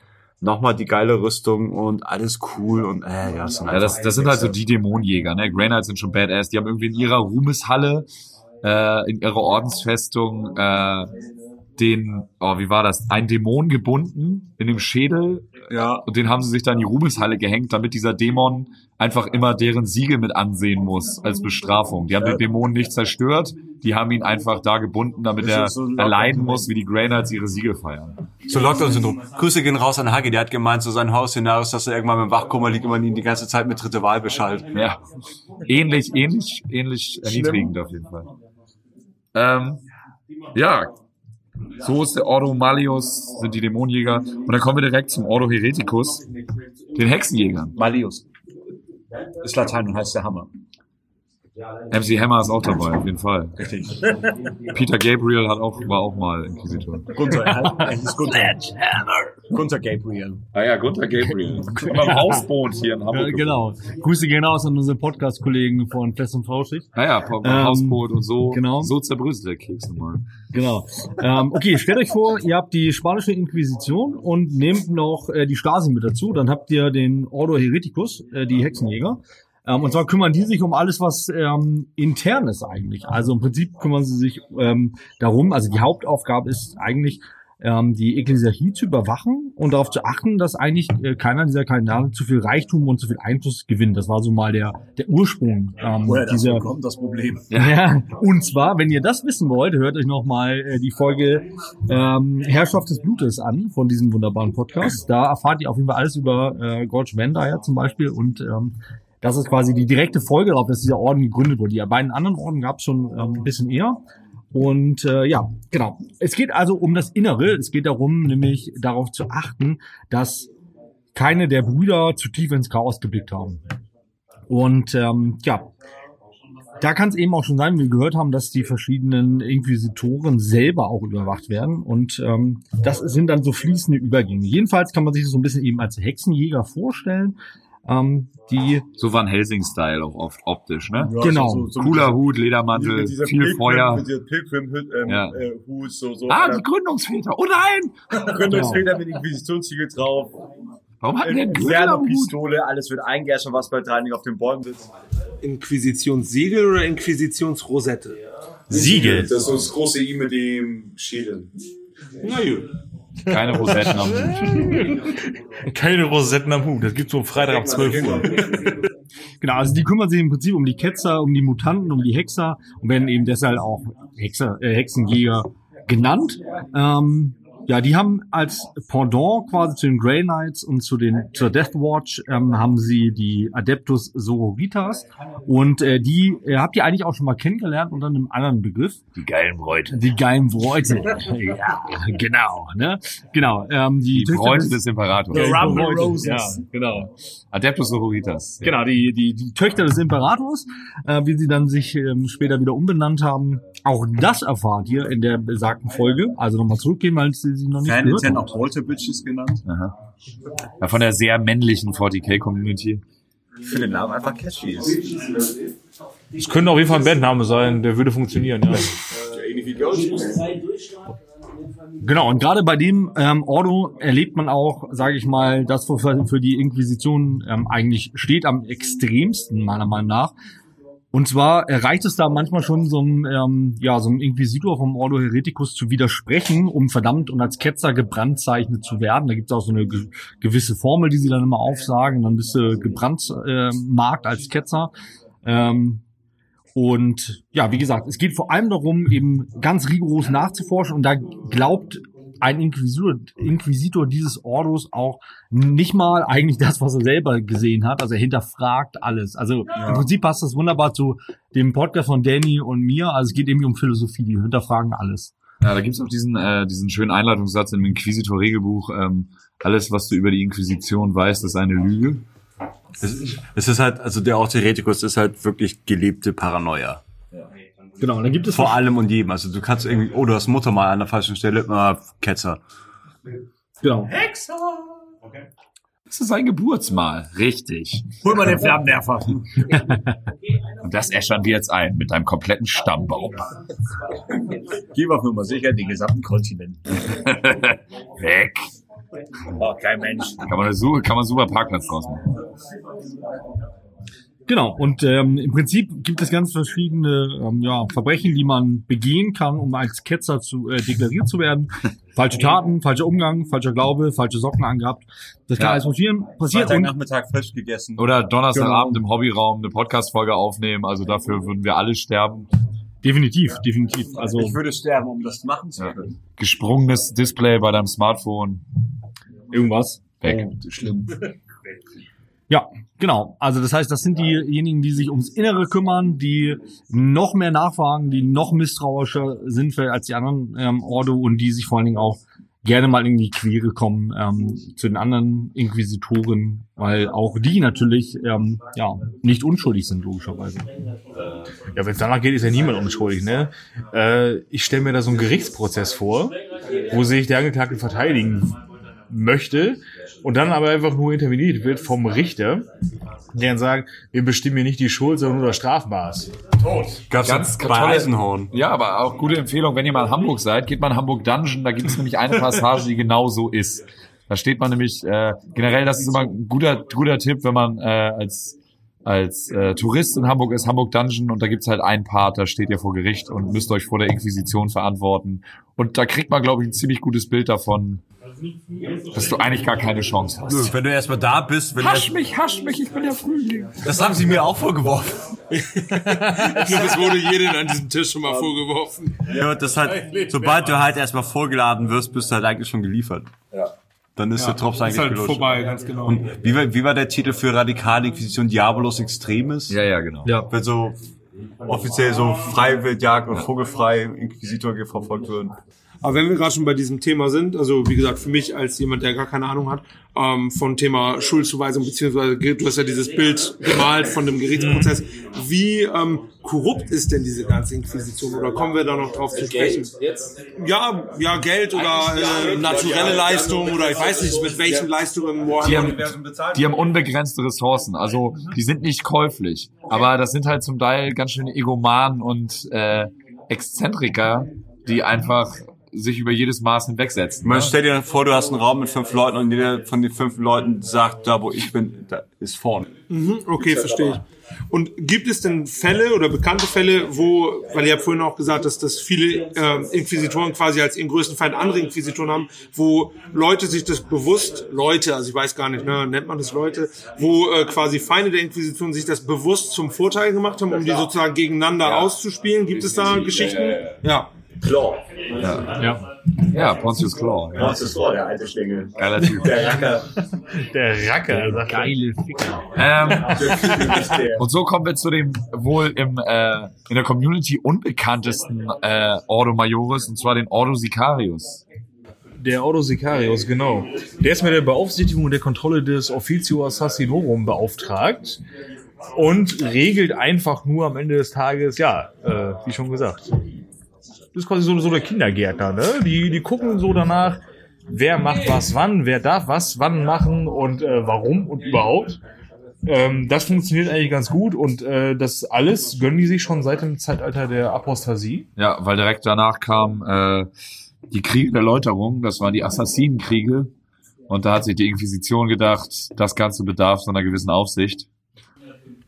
Speaker 2: noch mal die geile Rüstung und alles cool und äh, ja, das sind
Speaker 4: Ja, das, das sind halt so die Dämonenjäger, ne? Grey Knights sind schon badass. Die haben irgendwie in ihrer Ruhmeshalle, äh, in ihrer Ordensfestung, äh, den, oh, wie war das? Ein Dämon gebunden in dem Schädel.
Speaker 2: Ja.
Speaker 4: Und den haben sie sich dann in die Ruhmeshalle gehängt, damit dieser Dämon einfach immer deren Siegel mit ansehen muss als Bestrafung. Die haben den Dämon nicht zerstört, die haben ihn einfach da gebunden, damit er
Speaker 2: so
Speaker 4: erleiden muss, wie die Grey Knights ihre Siegel feiern.
Speaker 2: So Lockdown-Syndrom. Grüße gehen raus an Hagi, der hat gemeint, so sein Haus-Szenario ist, dass er irgendwann mit dem Wachkoma liegt und man ihn die ganze Zeit mit dritte Wahl beschallt.
Speaker 4: Ja. Ähnlich, ähnlich, ähnlich erniedrigend auf jeden Fall. Ähm, ja. So ist der Ordo Malius, sind die Dämonenjäger. Und dann kommen wir direkt zum Ordo Hereticus, den Hexenjägern.
Speaker 9: Malius. Ist Latein und heißt der Hammer.
Speaker 4: MC Hammer ist auch dabei, auf jeden Fall.
Speaker 9: Richtig.
Speaker 4: Peter Gabriel hat auch, war auch mal Inquisitor.
Speaker 9: Gunther, er hieß Gunther. Gunther Gabriel.
Speaker 4: Ah ja, Gunther Gabriel. Beim Hausboot hier in
Speaker 5: Ja,
Speaker 4: Hamburg.
Speaker 5: genau. Grüße gehen aus an unsere Podcast-Kollegen von Fest und Flauschig.
Speaker 4: Naja, beim
Speaker 5: Ähm,
Speaker 4: Hausboot und so,
Speaker 5: genau.
Speaker 4: so zerbröselt der Keks nochmal.
Speaker 5: Genau. Ähm, okay, stellt euch vor, ihr habt die spanische Inquisition und nehmt noch äh, die Stasi mit dazu. Dann habt ihr den Ordo Hereticus, äh, die Hexenjäger. Ähm, und zwar kümmern die sich um alles, was ähm, intern ist eigentlich. Also im Prinzip kümmern sie sich ähm, darum, also die Hauptaufgabe ist eigentlich, ähm, die Ekklesiarchie zu überwachen und darauf zu achten, dass eigentlich äh, keiner dieser Kardinale zu viel Reichtum und zu viel Einfluss gewinnt. Das war so mal der, der Ursprung ähm,
Speaker 9: Woher
Speaker 5: dieser,
Speaker 9: kommt, das Problem.
Speaker 5: ja, und zwar, wenn ihr das wissen wollt, hört euch nochmal äh, die Folge ähm, Herrschaft des Blutes an von diesem wunderbaren Podcast. Da erfahrt ihr auf jeden Fall alles über äh, Gorge Vendaya zum Beispiel und ähm, das ist quasi die direkte Folge darauf, dass dieser Orden gegründet wurde. Die beiden anderen Orden gab es schon ähm, ein bisschen eher. Und äh, ja, genau. Es geht also um das Innere. Es geht darum, nämlich darauf zu achten, dass keine der Brüder zu tief ins Chaos geblickt haben. Und ähm, ja, da kann es eben auch schon sein, wie wir gehört haben, dass die verschiedenen Inquisitoren selber auch überwacht werden. Und ähm, das sind dann so fließende Übergänge. Jedenfalls kann man sich das so ein bisschen eben als Hexenjäger vorstellen. Ähm, die
Speaker 4: So Van Helsing-Style auch oft optisch, ne?
Speaker 5: Genau.
Speaker 4: Cooler Hut, Ledermantel, viel Feuer.
Speaker 2: Mit dieser Pilgrim-Hut, ähm,
Speaker 4: Ja.
Speaker 2: äh, Hut, so, so.
Speaker 4: Ah, die Gründungsväter. Oh nein!
Speaker 2: Gründungsväter mit Inquisitionssiegel drauf.
Speaker 4: Warum hat der einen Gründer
Speaker 9: Inferno-Pistole, alles wird eingeäscht, was bei Training auf dem Bäumen sitzt.
Speaker 6: Inquisitionssiegel oder Inquisitionsrosette?
Speaker 3: Siegel.
Speaker 2: Das ist so das große I mit dem Schädel.
Speaker 6: Na gut.
Speaker 4: Keine Rosetten am Hut.
Speaker 3: Keine Rosetten am Hut. Das gibt's so Freitag ab 12 Uhr.
Speaker 5: Genau, also die kümmern sich im Prinzip um die Ketzer, um die Mutanten, um die Hexer und werden eben deshalb auch Hexer, äh, Hexenjäger genannt. Ähm, Ja, die haben als Pendant quasi zu den Grey Knights und zu den zur Death Watch ähm, haben sie die Adeptus Sororitas und äh, die äh, habt ihr eigentlich auch schon mal kennengelernt unter einem anderen Begriff.
Speaker 8: Die geilen Bräute.
Speaker 5: Die geilen Bräute. ja, genau, ne? Genau. Ähm, die
Speaker 4: Die Freunde des Imperators.
Speaker 8: Rumble
Speaker 5: Bräute,
Speaker 8: Roses.
Speaker 5: Ja, genau.
Speaker 4: Adeptus Sororitas. Ja.
Speaker 5: Genau, die, die, die Töchter des Imperators, äh, wie sie dann sich ähm, später wieder umbenannt haben. Auch das erfahrt ihr in der besagten Folge. Also nochmal zurückgehen, weil sie sie noch nicht
Speaker 2: Fans
Speaker 5: gehört
Speaker 2: auch Walter Bitches genannt.
Speaker 4: Aha. Ja, von der sehr männlichen 40k-Community.
Speaker 2: Ich finde den Namen einfach catchy ist.
Speaker 3: Es könnte auf jeden Fall ein Bandname sein, der würde funktionieren, ja.
Speaker 5: Genau, und gerade bei dem ähm, Ordo erlebt man auch, sage ich mal, das, wofür für die Inquisition ähm, eigentlich steht, am extremsten, meiner Meinung nach. Und zwar erreicht es da manchmal schon so ein, ähm, ja, so ein Inquisitor vom Ordo Hereticus zu widersprechen, um verdammt und als Ketzer gebrandzeichnet zu werden. Da gibt es auch so eine ge gewisse Formel, die sie dann immer aufsagen. Dann bist du gebrandmarkt äh, als Ketzer. Ähm, und ja, wie gesagt, es geht vor allem darum, eben ganz rigoros nachzuforschen. Und da glaubt ein Inquisitor, Inquisitor dieses Ordos auch nicht mal eigentlich das, was er selber gesehen hat. Also er hinterfragt alles. Also im Prinzip passt das wunderbar zu dem Podcast von Danny und mir. Also es geht irgendwie um Philosophie, die hinterfragen alles.
Speaker 4: Ja, da gibt's auch diesen, äh, diesen schönen Einleitungssatz im Inquisitor-Regelbuch. Ähm, alles, was du über die Inquisition weißt, ist eine Lüge.
Speaker 2: Es ist, es ist halt, also der Autoretikus ist halt wirklich gelebte Paranoia.
Speaker 5: Genau, dann gibt es
Speaker 2: Vor allem und jedem. Also du kannst irgendwie, oh, du hast Mutter mal an der falschen Stelle, ah, Ketzer.
Speaker 5: genau.
Speaker 4: Das ist sein Geburtsmal. Richtig.
Speaker 8: Hol mal den Flammenwerfer.
Speaker 4: Und das äschern wir jetzt ein mit deinem kompletten Stammbaum.
Speaker 8: Geh auf Nummer sicher den gesamten Kontinent.
Speaker 4: Weg.
Speaker 8: Oh, kein Mensch.
Speaker 4: Kann man, so, kann man super Parkplatz draus machen.
Speaker 5: Genau, und ähm, im Prinzip gibt es ganz verschiedene ähm, ja, Verbrechen, die man begehen kann, um als Ketzer zu äh, deklariert zu werden. Falsche Taten, falscher Umgang, falscher Glaube, falsche Socken angehabt. Das kann
Speaker 4: Ja.
Speaker 5: alles passieren. passiert und
Speaker 2: Nachmittag frisch gegessen.
Speaker 4: Oder Donnerstagabend
Speaker 5: Genau.
Speaker 4: im Hobbyraum eine Podcast-Folge aufnehmen. Also dafür würden wir alle sterben.
Speaker 5: definitiv, definitiv. Also
Speaker 2: Ich würde sterben, um das machen zu
Speaker 4: Ja.
Speaker 2: können.
Speaker 4: Gesprungenes Display bei deinem Smartphone.
Speaker 5: irgendwas.
Speaker 4: Weg.
Speaker 5: schlimm. Ja, genau. Also das heißt, das sind diejenigen, die sich ums Innere kümmern, die noch mehr nachfragen, die noch misstrauischer sind als die anderen ähm, Ordo und die sich vor allen Dingen auch gerne mal in die Quere kommen ähm, zu den anderen Inquisitoren, weil auch die natürlich ähm, ja nicht unschuldig sind logischerweise.
Speaker 3: Ja, wenn es danach geht, ist ja niemand unschuldig, ne? Äh, ich stelle mir da so einen Gerichtsprozess vor, wo sich der Angeklagte verteidigen möchte und dann aber einfach nur interveniert wird vom Richter, der dann sagt, wir bestimmen hier nicht die Schuld, sondern nur das Strafmaß.
Speaker 2: Gab's
Speaker 4: Ganz
Speaker 2: bei
Speaker 4: tolle-
Speaker 2: Eisenhorn.
Speaker 4: Ja, aber auch gute Empfehlung, wenn ihr mal in Hamburg seid, geht mal in Hamburg Dungeon, da gibt es nämlich eine Passage, die genau so ist. Da steht man nämlich, äh, generell, das ist immer ein guter, guter Tipp, wenn man äh, als als äh, Tourist in Hamburg ist, Hamburg Dungeon und da gibt's halt einen Part, da steht ihr vor Gericht und müsst euch vor der Inquisition verantworten. Und da kriegt man, glaube ich, ein ziemlich gutes Bild davon, dass du eigentlich gar keine Chance hast.
Speaker 2: Wenn du erstmal da bist, wenn
Speaker 4: Hasch mich, hasch mich, ich bin der Frühling.
Speaker 2: das haben sie mir auch vorgeworfen.
Speaker 6: Ich glaube, es wurde jedem an diesem Tisch schon mal vorgeworfen.
Speaker 2: Ja, das halt, sobald du halt erstmal vorgeladen wirst, bist du halt eigentlich schon geliefert. Ja. Dann ist der Drops eigentlich
Speaker 6: Ist halt vorbei, ganz genau.
Speaker 2: Und wie war, wie war der Titel für Radikale Inquisition Diabolos Extremis?
Speaker 4: Ja, ja, genau.
Speaker 5: Ja.
Speaker 2: Wenn so offiziell so Freiwildjagd und vogelfrei Inquisitor verfolgt würden.
Speaker 6: Aber wenn wir gerade schon bei diesem Thema sind, also wie gesagt, für mich als jemand, der gar keine Ahnung hat, ähm, von Thema Schuldzuweisung, beziehungsweise du hast ja dieses Bild gemalt von dem Gerichtsprozess. Wie ähm, korrupt ist denn diese ganze Inquisition? Oder kommen wir da noch drauf zu sprechen? Ja, ja, Geld oder äh, naturelle Leistung oder ich weiß nicht, mit welchen Leistungen
Speaker 4: Die
Speaker 6: Warhammer
Speaker 4: haben, die haben unbegrenzte Ressourcen. Also die sind nicht käuflich. Aber das sind halt zum Teil ganz schöne Egomanen und äh, Exzentriker, die einfach sich über jedes Maß hinwegsetzen.
Speaker 2: Man
Speaker 4: Ne?
Speaker 2: stell dir vor, du hast einen Raum mit fünf Leuten und jeder von den fünf Leuten sagt, da wo ich bin, da ist vorne.
Speaker 6: Mhm, okay, verstehe ich. Und gibt es denn Fälle oder bekannte Fälle, wo, weil ihr habt vorhin auch gesagt, dass, dass viele äh, Inquisitoren quasi als ihren größten Feind andere Inquisitoren haben, wo Leute sich das bewusst, Leute, also ich weiß gar nicht, ne, nennt man das Leute, wo äh, quasi Feinde der Inquisition sich das bewusst zum Vorteil gemacht haben, um die sozusagen gegeneinander auszuspielen? Gibt es da Geschichten? Ja.
Speaker 8: Claw.
Speaker 2: Ja,
Speaker 5: Ja.
Speaker 4: Ja, Pontius Claw. Ja.
Speaker 8: Pontius Claw, der alte Schlingel.
Speaker 4: Geiler Typ.
Speaker 8: Der Racker.
Speaker 3: Der Racker, sagt er.
Speaker 5: Geile Ficker.
Speaker 4: Ähm,
Speaker 8: Der der.
Speaker 4: und so kommen wir zu dem wohl im, äh, in der Community unbekanntesten äh, Ordo Majoris, und zwar den Ordo Sicarius.
Speaker 3: Der Ordo Sicarius, genau. Der ist mit der Beaufsichtigung und der Kontrolle des Officio Assassinorum beauftragt und regelt einfach nur am Ende des Tages, ja, äh, wie schon gesagt. Das ist quasi so, so der Kindergärtner, ne? Die, die gucken so danach, wer macht was wann, wer darf was wann machen und äh, warum und überhaupt. Ähm, das funktioniert eigentlich ganz gut und äh, das alles gönnen die sich schon seit dem Zeitalter der Apostasie.
Speaker 4: Ja, weil direkt danach kam äh, die Kriege der Läuterung, das waren die Assassinenkriege. Und da hat sich die Inquisition gedacht, das Ganze bedarf so einer gewissen Aufsicht.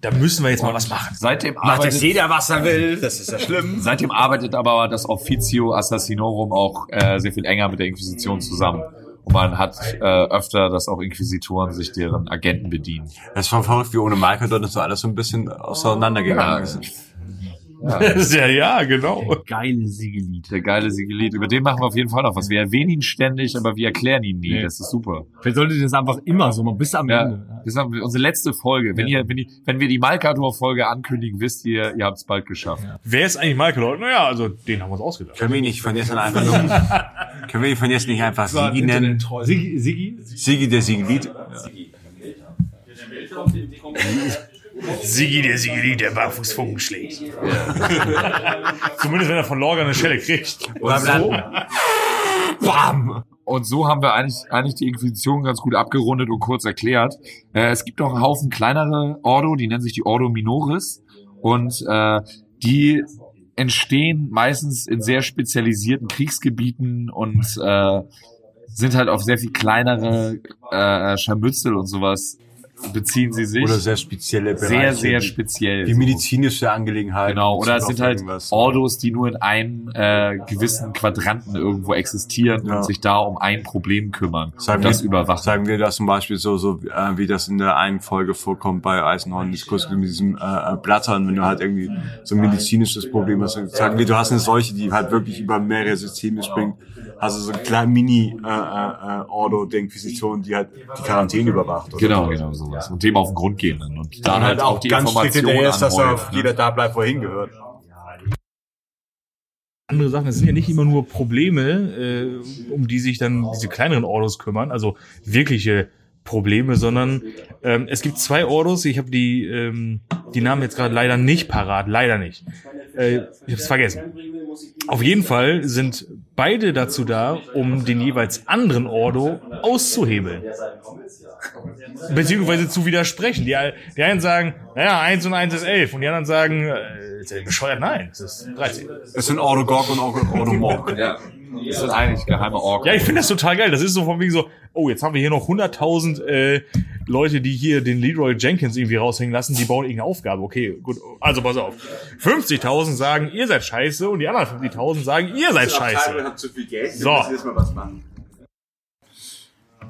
Speaker 3: Da müssen wir jetzt mal was machen.
Speaker 4: Seitdem
Speaker 8: Macht jetzt
Speaker 4: arbeitet,
Speaker 8: jeder, was er will. Das ist ja schlimm.
Speaker 4: seitdem arbeitet aber das Officio Assassinorum auch äh, sehr viel enger mit der Inquisition zusammen. Und man hat äh, öfter, dass auch Inquisitoren sich deren Agenten bedienen.
Speaker 2: Das ist schon verrückt, wie ohne Michael dort so alles so ein bisschen auseinandergegangen ist.
Speaker 3: ja, ja, genau.
Speaker 5: Geile Siegelit.
Speaker 4: Der geile Sigelit. Über den machen wir auf jeden Fall noch was. Wir erwähnen ihn ständig, aber wir erklären ihn nie. Das ist super.
Speaker 5: Vielleicht solltet ihr das einfach immer so mal bis am
Speaker 4: Ja,
Speaker 5: Ende.
Speaker 4: das ist unsere letzte Folge. Wenn ihr, wenn, ihr, wenn wir die Malkador-Folge ankündigen, wisst ihr, ihr habt es bald geschafft.
Speaker 3: Wer ist eigentlich Lloyd? Naja, also den haben wir uns ausgedacht.
Speaker 2: Können wir ihn nicht von jetzt an einfach nur, können wir ihn von jetzt nicht einfach Sigi nennen?
Speaker 5: Sigi, Sigi?
Speaker 2: Sigi der Sigelit.
Speaker 3: Sigi, der Sigi, der Barfußfunken schlägt. Zumindest wenn er von Lorga eine Schelle kriegt.
Speaker 2: Oder so.
Speaker 4: Bam! Und so haben wir eigentlich, eigentlich die Inquisition ganz gut abgerundet und kurz erklärt. Äh, es gibt noch einen Haufen kleinere Ordo, die nennen sich die Ordo Minoris. Und äh, die entstehen meistens in sehr spezialisierten Kriegsgebieten und äh, sind halt auf sehr viel kleinere äh, Scharmützel und sowas beziehen sie sich.
Speaker 2: Oder sehr spezielle Bereiche.
Speaker 4: sehr, sehr speziell. So.
Speaker 2: medizinische Angelegenheiten.
Speaker 4: Genau, oder es sind halt
Speaker 2: irgendwas.
Speaker 4: Ordos, die nur in einem äh, gewissen Quadranten irgendwo existieren
Speaker 2: Ja.
Speaker 4: und sich da um ein Problem kümmern
Speaker 2: Sagen
Speaker 4: und das
Speaker 2: wir,
Speaker 4: überwachen.
Speaker 2: Sagen wir das zum Beispiel so, so äh, wie das in der einen Folge vorkommt bei Eisenhorn Diskurs mit diesem äh, Blattern, wenn du halt irgendwie so ein medizinisches Problem hast. Sagen wir, du hast eine Seuche, die halt wirklich über mehrere Systeme springt. Also so ein kleiner Mini äh, äh, äh, Ordo der Inquisition, die halt die Quarantäne überwacht. Oder
Speaker 4: Genau,
Speaker 2: so.
Speaker 4: genau sowas. Und dem auf den Grund gehen dann. Und da
Speaker 2: Und
Speaker 4: halt auch die
Speaker 2: ganz strikt
Speaker 4: Informationen
Speaker 2: hinterher ist, dass er
Speaker 4: anhäufen, ne?
Speaker 2: jeder da bleibt, wo er hingehört.
Speaker 3: Andere Sachen, es sind ja nicht immer nur Probleme, äh, um die sich dann diese kleineren Ordos kümmern, also wirkliche Probleme, sondern ähm, es gibt zwei Ordos, ich habe die, ähm, die Namen jetzt gerade leider nicht parat, leider nicht. Äh, ich habe es vergessen. Auf jeden Fall sind beide dazu da, um den jeweils anderen Ordo auszuhebeln. Beziehungsweise zu widersprechen. Die, die einen sagen, naja, eins und eins ist elf. Und die anderen sagen, äh, ist ja bescheuert, nein, es ist 13.
Speaker 2: Es sind Ordo Gorg und Ordo Morg.
Speaker 4: Ja. Das sind eigentlich geheime Orks.
Speaker 3: Ja, ich finde das total geil. Das ist so von wegen so, oh, jetzt haben wir hier noch 100.000 äh, Leute, die hier den Leroy Jenkins irgendwie raushängen lassen, die bauen irgendeine Aufgabe. Okay, gut, also pass auf. 50.000 sagen, ihr seid scheiße und die anderen 50.000 sagen, ihr seid scheiße.
Speaker 2: Geld,
Speaker 3: So.
Speaker 2: was.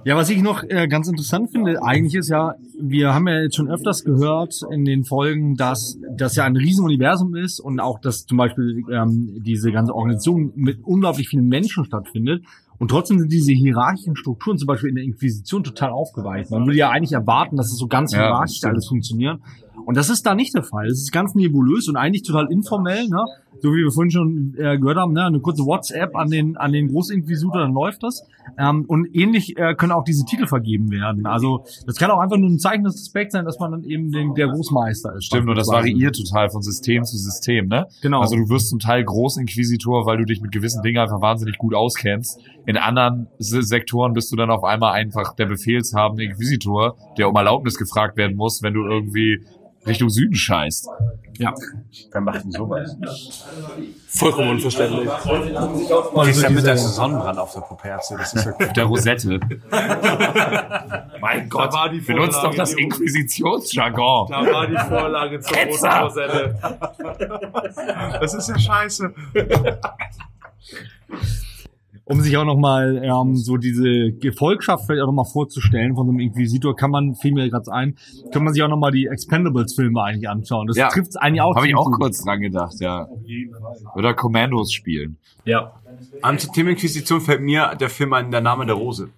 Speaker 5: Ja, was ich noch äh, ganz interessant finde, eigentlich ist ja, wir haben ja jetzt schon öfters gehört in den Folgen, dass das ja ein Riesenuniversum ist und auch, dass zum Beispiel ähm, diese ganze Organisation mit unglaublich vielen Menschen stattfindet. Und trotzdem sind diese hierarchischen Strukturen zum Beispiel in der Inquisition total aufgeweicht. Man würde ja eigentlich erwarten, dass es so ganz hierarchisch alles funktioniert. Und das ist da nicht der Fall. Es ist ganz nebulös und eigentlich total informell, ne? So wie wir vorhin schon äh, gehört haben, ne? eine kurze WhatsApp an den an den Großinquisitor, dann läuft das. Ähm, und ähnlich äh, können auch diese Titel vergeben werden. Also das kann auch einfach nur ein Zeichen des Respekts sein, dass man dann eben den, der Großmeister ist.
Speaker 4: Stimmt, und das variiert total von System zu System, ne?
Speaker 5: Genau.
Speaker 4: Also du wirst zum Teil Großinquisitor, weil du dich mit gewissen Dingen einfach wahnsinnig gut auskennst. In anderen Se- Sektoren bist du dann auf einmal einfach der befehlshabende Inquisitor, der um Erlaubnis gefragt werden muss, wenn du irgendwie Richtung Süden scheißt.
Speaker 5: Ja.
Speaker 2: Wer macht denn sowas?
Speaker 6: Vollkommen unverständlich.
Speaker 2: Gehst ja mit der Sonnenbrand auf der Puperze. Das ist ja
Speaker 4: Auf der Rosette. mein Gott,
Speaker 6: war die
Speaker 4: benutzt doch
Speaker 6: Vorlage,
Speaker 4: das
Speaker 6: die-
Speaker 4: Inquisitionsjargon.
Speaker 6: Da war die Vorlage zur großen
Speaker 4: Ketzer!
Speaker 6: Rosette. Das ist ja scheiße.
Speaker 5: Um sich auch nochmal ähm, so diese Gefolgschaft vielleicht auch nochmal vorzustellen von so einem Inquisitor, kann man, fiel mir gerade ein, kann man sich auch nochmal die Expendables-Filme eigentlich anschauen. Das
Speaker 4: Ja.
Speaker 5: trifft es eigentlich auch.
Speaker 4: Habe ich auch
Speaker 5: gut.
Speaker 4: kurz dran gedacht, ja. Oder Commandos spielen.
Speaker 7: Ja.
Speaker 2: Am Thema Inquisition fällt mir der Film ein, Der Name der Rose.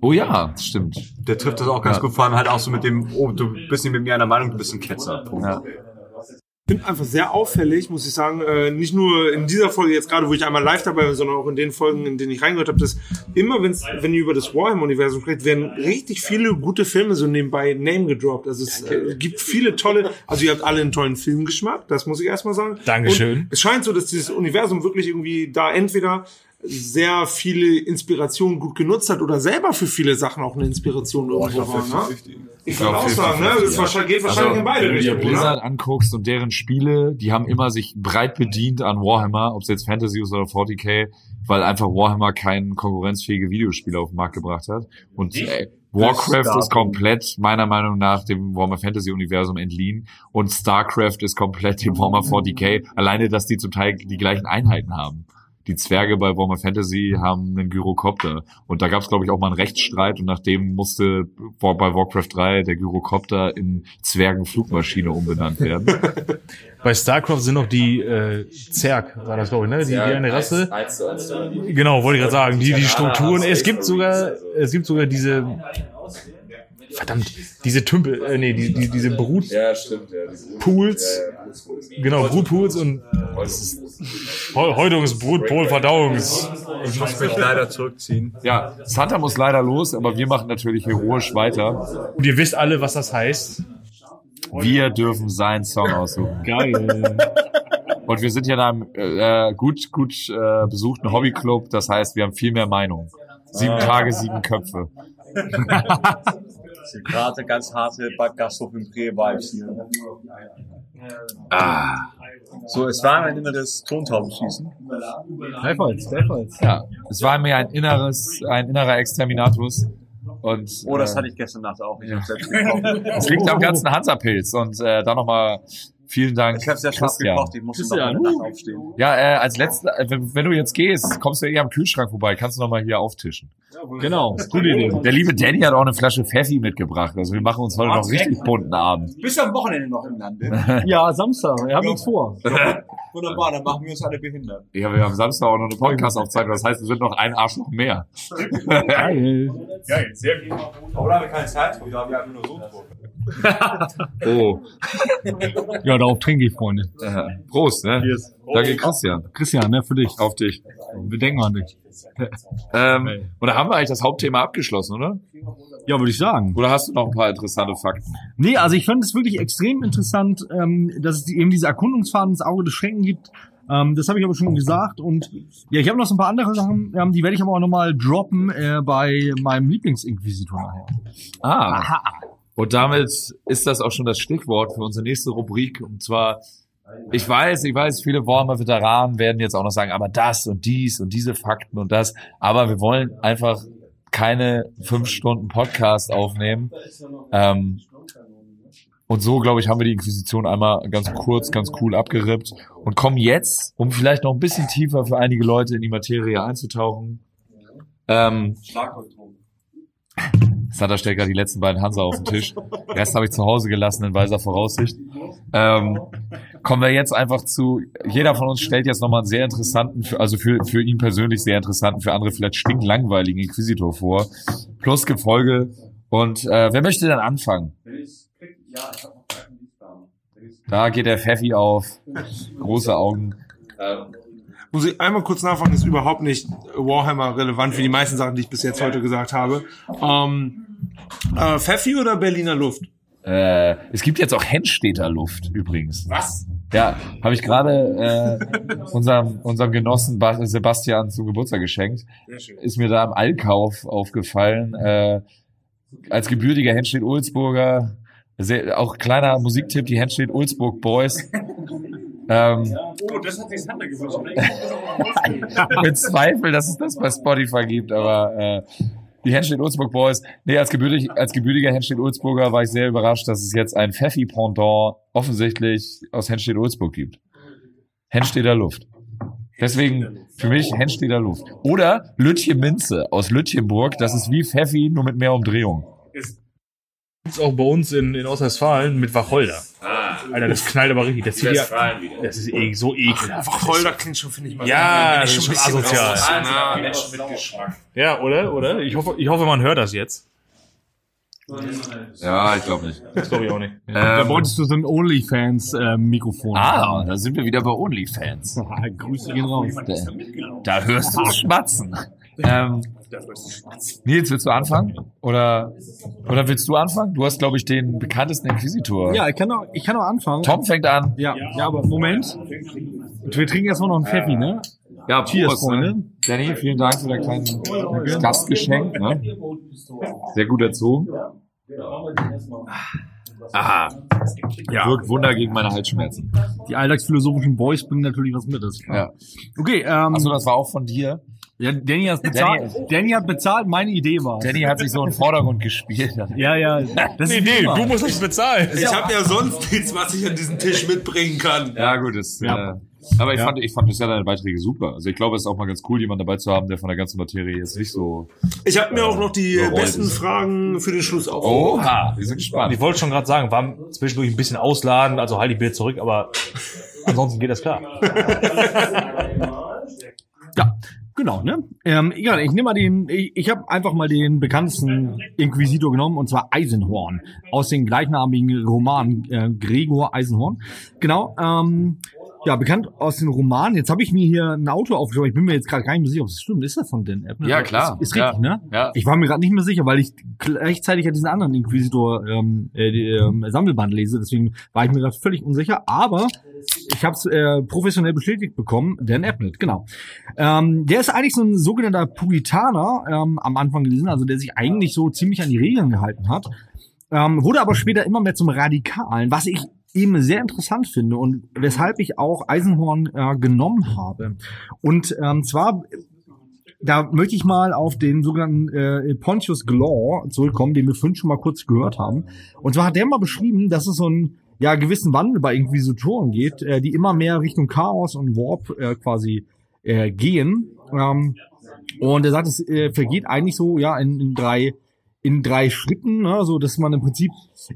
Speaker 4: Oh ja, das stimmt.
Speaker 2: Der trifft das auch ganz
Speaker 4: Ja.
Speaker 2: gut, vor allem halt auch so mit dem, oh, du bist nicht mit mir einer Meinung, du bist ein Ketzer. Punkt.
Speaker 4: Ja.
Speaker 6: Ich finde einfach sehr auffällig, muss ich sagen, äh, nicht nur in dieser Folge jetzt gerade, wo ich einmal live dabei bin, sondern auch in den Folgen, in denen ich reingehört habe, dass immer, wenn's, wenn ihr über das Warhammer-Universum spricht, werden richtig viele gute Filme so nebenbei Name gedroppt. Also es äh, gibt viele tolle, also ihr habt alle einen tollen Filmgeschmack, das muss ich erstmal sagen.
Speaker 5: Dankeschön.
Speaker 6: Und es scheint so, dass dieses Universum wirklich irgendwie da entweder sehr viele Inspirationen gut genutzt hat oder selber für viele Sachen auch eine Inspiration irgendwo war. Ne? Ich würde auch sagen, ne? Das wahrscheinlich- geht wahrscheinlich in beide
Speaker 4: wenn du dir
Speaker 6: Richtungen.
Speaker 4: Blizzard
Speaker 6: Ne?
Speaker 4: anguckst und deren Spiele, die haben immer sich breit bedient an Warhammer, ob es jetzt Fantasy ist oder 40k, weil einfach Warhammer kein konkurrenzfähige Videospiel auf den Markt gebracht hat. Und äh, Warcraft ist komplett meiner Meinung nach dem Warhammer Fantasy Universum entliehen und Starcraft ist komplett dem Warhammer 40k. Alleine, dass die zum Teil die gleichen Einheiten haben. Die Zwerge bei Warhammer Fantasy haben einen Gyrocopter. Und da gab es, glaube ich, auch mal einen Rechtsstreit und nachdem musste bei Warcraft 3 der Gyrocopter in Zwergenflugmaschine umbenannt werden.
Speaker 3: Bei StarCraft sind noch die äh, Zerg, war das glaube ich, ne? Die, die eine Rasse. Genau, wollte ich gerade sagen. Die, die Strukturen. Es gibt sogar, es gibt sogar diese, verdammt, diese Tümpel, äh, nee, die, die, diese Brut,
Speaker 4: Ja, stimmt. Ja.
Speaker 3: Pools. Genau, Brutpools und Häutungs, Brutpol, Verdauungs.
Speaker 2: Ich muss mich leider zurückziehen.
Speaker 4: ja, Santa muss leider los, aber wir machen natürlich heroisch weiter.
Speaker 3: Und ihr wisst alle, was das heißt.
Speaker 4: Wir dürfen seinen Song aussuchen.
Speaker 5: Geil.
Speaker 4: Und wir sind hier in einem äh, gut, gut äh, besuchten Hobbyclub. Das heißt, wir haben viel mehr Meinung. Sieben Tage, sieben Köpfe.
Speaker 2: Gerade ganz harte Gasthof im Prä-Vibes hier.
Speaker 4: Ah,
Speaker 2: So, es war ein inneres Tontaubenschießen.
Speaker 5: Gleichfalls, gleichfalls.
Speaker 4: ja, es war mir ein inneres, ein innerer Exterminatus. Und
Speaker 2: Oh, das
Speaker 4: äh,
Speaker 2: hatte ich gestern Nacht auch. Ich hab's selbst.
Speaker 4: Es liegt am ganzen Hansa-Pilz. Und äh, da nochmal vielen Dank,
Speaker 2: Ich hab's sehr scharf
Speaker 4: Christian.
Speaker 2: gekocht. Ich musste noch
Speaker 5: Christian,
Speaker 2: eine
Speaker 5: uh.
Speaker 2: Nacht aufstehen.
Speaker 4: Ja, äh, als letzter, äh, wenn, wenn du jetzt gehst, kommst du eh am Kühlschrank vorbei, kannst du nochmal hier auftischen.
Speaker 5: Genau, gute Idee.
Speaker 4: Der liebe Danny hat auch eine Flasche Pfeffi mitgebracht. Also wir machen uns heute noch einen richtig bunten Abend.
Speaker 2: Bist du am Wochenende noch im Lande?
Speaker 5: Ja, Samstag, wir haben nichts vor.
Speaker 2: Wunderbar, dann machen wir uns alle behindert.
Speaker 4: Ja, wir haben Samstag auch noch eine Podcast-Aufzeichnung. Das heißt, wir sind noch ein Arschloch mehr.
Speaker 5: Geil.
Speaker 7: Geil, sehr gut.
Speaker 2: Aber da haben wir keine Zeit, da haben wir einfach nur so.
Speaker 4: Oh,
Speaker 5: Ja, darauf trinke ich, Freunde.
Speaker 4: Prost, ne? Danke, Christian.
Speaker 5: Christian, ne, für dich.
Speaker 4: Auf dich.
Speaker 5: Wir denken an dich.
Speaker 4: Ähm, oder haben wir eigentlich das Hauptthema abgeschlossen, oder?
Speaker 5: Ja, würde ich sagen.
Speaker 4: Oder hast du noch ein paar interessante Fakten?
Speaker 5: Nee, also ich fand es wirklich extrem interessant, ähm, dass es eben diese Erkundungsfahrten ins Auge des Schrecken gibt. Ähm, das habe ich aber schon gesagt. Und ja, ich habe noch so ein paar andere Sachen, ähm, die werde ich aber auch nochmal droppen äh, bei meinem Lieblingsinquisitor nachher.
Speaker 4: Ah. Und damit ist das auch schon das Stichwort für unsere nächste Rubrik. Und zwar, ich weiß, ich weiß, viele Warhammer-Veteranen werden jetzt auch noch sagen, aber das und dies und diese Fakten und das. Aber wir wollen einfach keine fünf Stunden Podcast aufnehmen. Ähm, und so, glaube ich, haben wir die Inquisition einmal ganz kurz, ganz cool abgerippt und kommen jetzt, um vielleicht noch ein bisschen tiefer für einige Leute in die Materie einzutauchen. Ähm, Santa stellt gerade die letzten beiden Hansa auf den Tisch. Den Rest habe ich zu Hause gelassen in weiser Voraussicht. Ähm, kommen wir jetzt einfach zu, jeder von uns stellt jetzt nochmal einen sehr interessanten, also für, für ihn persönlich sehr interessanten, für andere vielleicht stinklangweiligen Inquisitor vor. Plus Gefolge. Und äh, wer möchte dann anfangen? Da geht der Pfeffi auf. Große Augen.
Speaker 6: Muss ich einmal kurz nachfragen, ist überhaupt nicht Warhammer relevant für die meisten Sachen, die ich bis jetzt heute gesagt habe. Ähm, äh, Pfeffi oder Berliner Luft?
Speaker 4: Äh, es gibt jetzt auch Hennstädter Luft übrigens. Was? Ja, habe ich gerade äh, unserem, unserem Genossen Bas- Sebastian zum Geburtstag geschenkt. Ist mir da im Allkauf aufgefallen. Äh, als gebürtiger Hennstedt-Ulzburger, sehr, auch kleiner Musiktipp, die Hennstedt-Ulzburg Boys. Ähm,
Speaker 7: Oh, das hat sich Sander gewünscht.
Speaker 4: mit Zweifel, dass es das bei Spotify gibt, aber äh, die Henstedt-Ulzburg Boys, nee, als, gebürtig, als gebürtiger Henstedt-Ulzburger war ich sehr überrascht, dass es jetzt ein Pfeffi-Pendant offensichtlich aus Henstedt-Ulzburg gibt. Henstedter Luft. Deswegen für mich Hensteeder Luft. Oder Lütje Minze aus Lütjenburg. Das ist wie Pfeffi, nur mit mehr Umdrehung.
Speaker 3: Gibt's auch bei uns in, in Ostwestfalen mit Wacholder. Alter, das knallt aber richtig. Das, zieht ja, das ist eh so ekelhaft.
Speaker 6: Wacholder klingt schon, finde ich mal.
Speaker 3: Ja, das ist schon
Speaker 6: ein bisschen
Speaker 3: asozial.
Speaker 6: raus.
Speaker 8: Ah, Menschen mit Geschmack.
Speaker 3: Ja, oder? Oder? Ich hoffe, ich hoffe, man hört das jetzt.
Speaker 4: Ja, ich glaube nicht.
Speaker 3: Das glaube ich auch nicht.
Speaker 5: Da
Speaker 4: Ähm,
Speaker 5: wolltest du so ein OnlyFans-Mikrofon.
Speaker 4: ah, da sind wir wieder bei OnlyFans.
Speaker 5: Grüße gehen raus.
Speaker 4: Da, da hörst du schmatzen. Ähm, Nils, willst du anfangen? Oder, oder willst du anfangen? Du hast, glaube ich, den bekanntesten Inquisitor.
Speaker 5: Ja, ich kann auch, ich kann auch anfangen.
Speaker 4: Tom fängt an.
Speaker 5: Ja, ja, aber Moment. Wir trinken erstmal noch einen Pfeffi, ne?
Speaker 4: Ja,
Speaker 5: Cheers,
Speaker 4: Prost,
Speaker 5: Freunde.
Speaker 4: Ne? Danny, vielen Dank für dein kleines Gastgeschenk. Ne? Sehr gut erzogen. Aha. Ja. Wirkt Wunder gegen meine Halsschmerzen.
Speaker 5: Die alltagsphilosophischen Boys bringen natürlich was mit. Ist klar.
Speaker 4: Ja.
Speaker 5: Okay, ähm,
Speaker 4: Achso, das war auch von dir.
Speaker 5: Ja, Danny hat bezahlt. Danny, hat bezahlt, meine Idee war.
Speaker 4: Danny hat sich so in den Vordergrund gespielt.
Speaker 5: Ja, ja. Das
Speaker 3: Nee,
Speaker 5: ist
Speaker 3: nee, du musst das bezahlen.
Speaker 6: Ich habe ja sonst nichts, was ich an diesen Tisch mitbringen kann.
Speaker 4: Ja, gut, das,
Speaker 5: Ja.
Speaker 4: Äh, aber ich fand, ich fand bisher deine Beiträge super. Also ich glaube, es ist auch mal ganz cool, jemanden dabei zu haben, der von der ganzen Materie jetzt nicht so.
Speaker 6: Ich habe mir auch noch die besten
Speaker 4: ist.
Speaker 6: Fragen für den Schluss auf.
Speaker 4: Oha, wir sind gespannt.
Speaker 3: Ich wollte schon gerade sagen, war zwischendurch ein bisschen ausladen, also halt die Bild zurück, aber ansonsten geht das klar.
Speaker 5: Ja, genau, ne? Ähm, egal, ich nehme mal den, ich, ich habe einfach mal den bekanntesten Inquisitor genommen, und zwar Eisenhorn, aus dem gleichnamigen Roman äh, Gregor Eisenhorn. Genau, ähm, ja, bekannt aus den Romanen. Jetzt habe ich mir hier ein Auto aufgeschrieben, ich bin mir jetzt gerade gar nicht mehr sicher, ob es stimmt. Ist das von Dan Abnett?
Speaker 4: Ja, klar.
Speaker 5: Ist, ist richtig,
Speaker 4: Ja.
Speaker 5: ne?
Speaker 4: Ja.
Speaker 5: Ich war mir gerade nicht mehr sicher, weil ich gleichzeitig ja diesen anderen Inquisitor ähm, äh, ähm, Sammelband lese, deswegen war ich mir gerade völlig unsicher, aber ich habe es äh, professionell bestätigt bekommen, Dan Abnett, genau. Ähm, der ist eigentlich so ein sogenannter Puritaner ähm, am Anfang gelesen, also der sich eigentlich so ziemlich an die Regeln gehalten hat, ähm, wurde aber später immer mehr zum Radikalen, was ich eben sehr interessant finde und weshalb ich auch Eisenhorn äh, genommen habe. Und ähm, zwar da möchte ich mal auf den sogenannten äh, Pontius Glaw zurückkommen, den wir vorhin schon mal kurz gehört haben. Und zwar hat der mal beschrieben, dass es so einen ja, gewissen Wandel bei Inquisitoren geht, äh, die immer mehr Richtung Chaos und Warp äh, quasi äh, gehen. Ähm, und er sagt, es äh, vergeht eigentlich so ja in, in drei in drei Schritten, ne, so dass man im Prinzip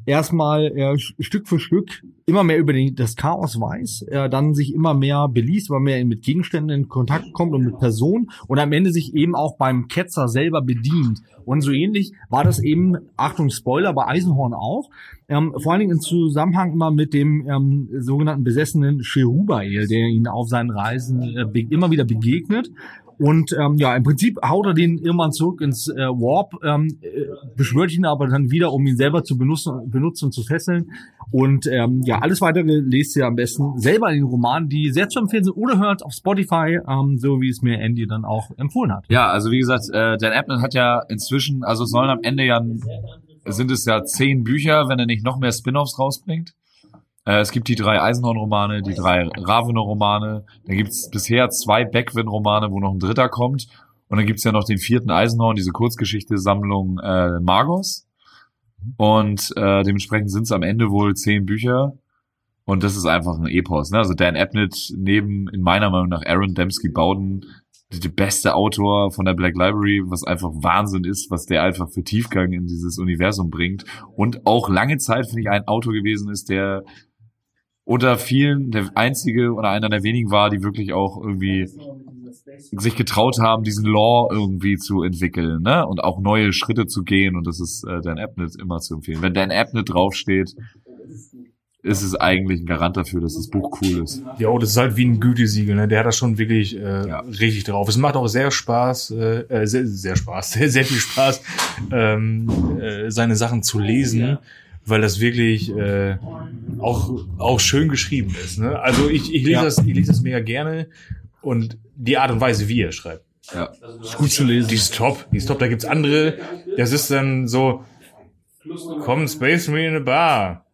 Speaker 5: erstmal äh, Stück für Stück immer mehr über den, das Chaos weiß, äh, dann sich immer mehr beliest, immer mehr mit Gegenständen in Kontakt kommt und mit Personen und am Ende sich eben auch beim Ketzer selber bedient. Und so ähnlich war das eben, Achtung Spoiler, bei Eisenhorn auch, ähm, vor allen Dingen im Zusammenhang immer mit dem ähm, sogenannten besessenen Cherubael, der ihn auf seinen Reisen äh, immer wieder begegnet. Und ähm, ja, im Prinzip haut er den irgendwann zurück ins äh, Warp, ähm, äh, beschwört ihn aber dann wieder, um ihn selber zu benutzen, benutzen und zu fesseln. Und ähm, ja, alles weitere lest ihr am besten selber in den Romanen, die sehr zu empfehlen sind, oder hört auf Spotify, ähm, so wie es mir Andy dann auch empfohlen hat.
Speaker 4: Ja, also wie gesagt, äh, Dan Abnett hat ja inzwischen, also sollen am Ende ja, sind es ja zehn Bücher, wenn er nicht noch mehr Spin-offs rausbringt. Äh, es gibt die drei Eisenhorn-Romane, die drei Ravener-Romane, dann gibt es bisher zwei Beckwin-Romane, wo noch ein dritter kommt. Und dann gibt's ja noch den vierten Eisenhorn, diese Kurzgeschichte-Sammlung äh, Magos. Und äh, dementsprechend sind es am Ende wohl zehn Bücher. Und das ist einfach ein Epos. Ne? Also Dan Abnett neben, in meiner Meinung nach, Aaron Dembski Bowden, der beste Autor von der Black Library, was einfach Wahnsinn ist, was der einfach für Tiefgang in dieses Universum bringt. Und auch lange Zeit, finde ich, ein Autor gewesen ist, der unter vielen der einzige oder einer der wenigen war, die wirklich auch irgendwie sich getraut haben, diesen Law irgendwie zu entwickeln, ne? Und auch neue Schritte zu gehen. Und das ist äh, Dan Abnett immer zu empfehlen. Wenn Dan Abnett draufsteht, ist es eigentlich ein Garant dafür, dass das Buch cool ist.
Speaker 3: Ja, das ist halt wie ein Gütesiegel, ne? Der hat das schon wirklich äh,
Speaker 4: Ja.
Speaker 3: richtig drauf. Es macht auch sehr Spaß, äh, äh, sehr, sehr Spaß, sehr, sehr viel Spaß, ähm, äh, seine Sachen zu lesen, weil das wirklich äh, auch auch schön geschrieben ist. Ne? Also ich, ich lese
Speaker 5: Ja.
Speaker 3: das, ich lese das mega gerne und die Art und Weise, wie er schreibt,
Speaker 4: Ja.
Speaker 5: Ist gut zu lesen.
Speaker 3: die ist top. Die ist top. Da gibt's andere. Das ist dann so, komm, Space Me in a Bar.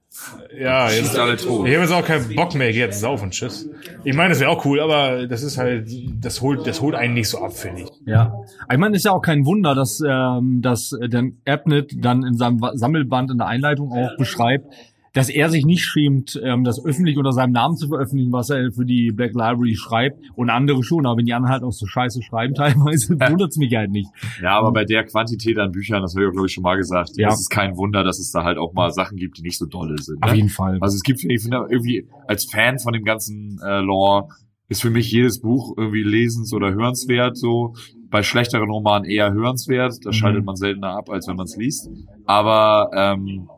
Speaker 3: Ja, jetzt,
Speaker 4: Schießt alle tot.
Speaker 3: ich habe jetzt auch keinen Bock mehr, ich geh jetzt saufen, tschüss. Ich meine, das wäre auch cool, aber das ist halt, das holt, das holt einen nicht so ab, finde ich.
Speaker 5: Ja, ich meine, ist ja auch kein Wunder, dass ähm, dass äh, dann Abnett dann in seinem Sammelband in der Einleitung auch beschreibt, dass er sich nicht schämt, ähm, das öffentlich unter seinem Namen zu veröffentlichen, was er für die Black Library schreibt und andere schon, aber wenn die anderen halt auch so scheiße schreiben teilweise, wundert's mich halt nicht.
Speaker 4: Ja, aber bei der Quantität an Büchern, das habe ich glaube ich schon mal gesagt,
Speaker 5: Ja.
Speaker 4: es ist kein Wunder, dass es da halt auch mal Sachen gibt, die nicht so dolle sind.
Speaker 5: Auf
Speaker 4: Ne?
Speaker 5: jeden Fall.
Speaker 4: Also es gibt, ich finde irgendwie als Fan von dem ganzen äh, Lore ist für mich jedes Buch irgendwie lesens- oder hörenswert. So bei schlechteren Romanen eher hörenswert. Da
Speaker 5: Mhm.
Speaker 4: schaltet man seltener ab, als wenn man es liest. Aber ähm,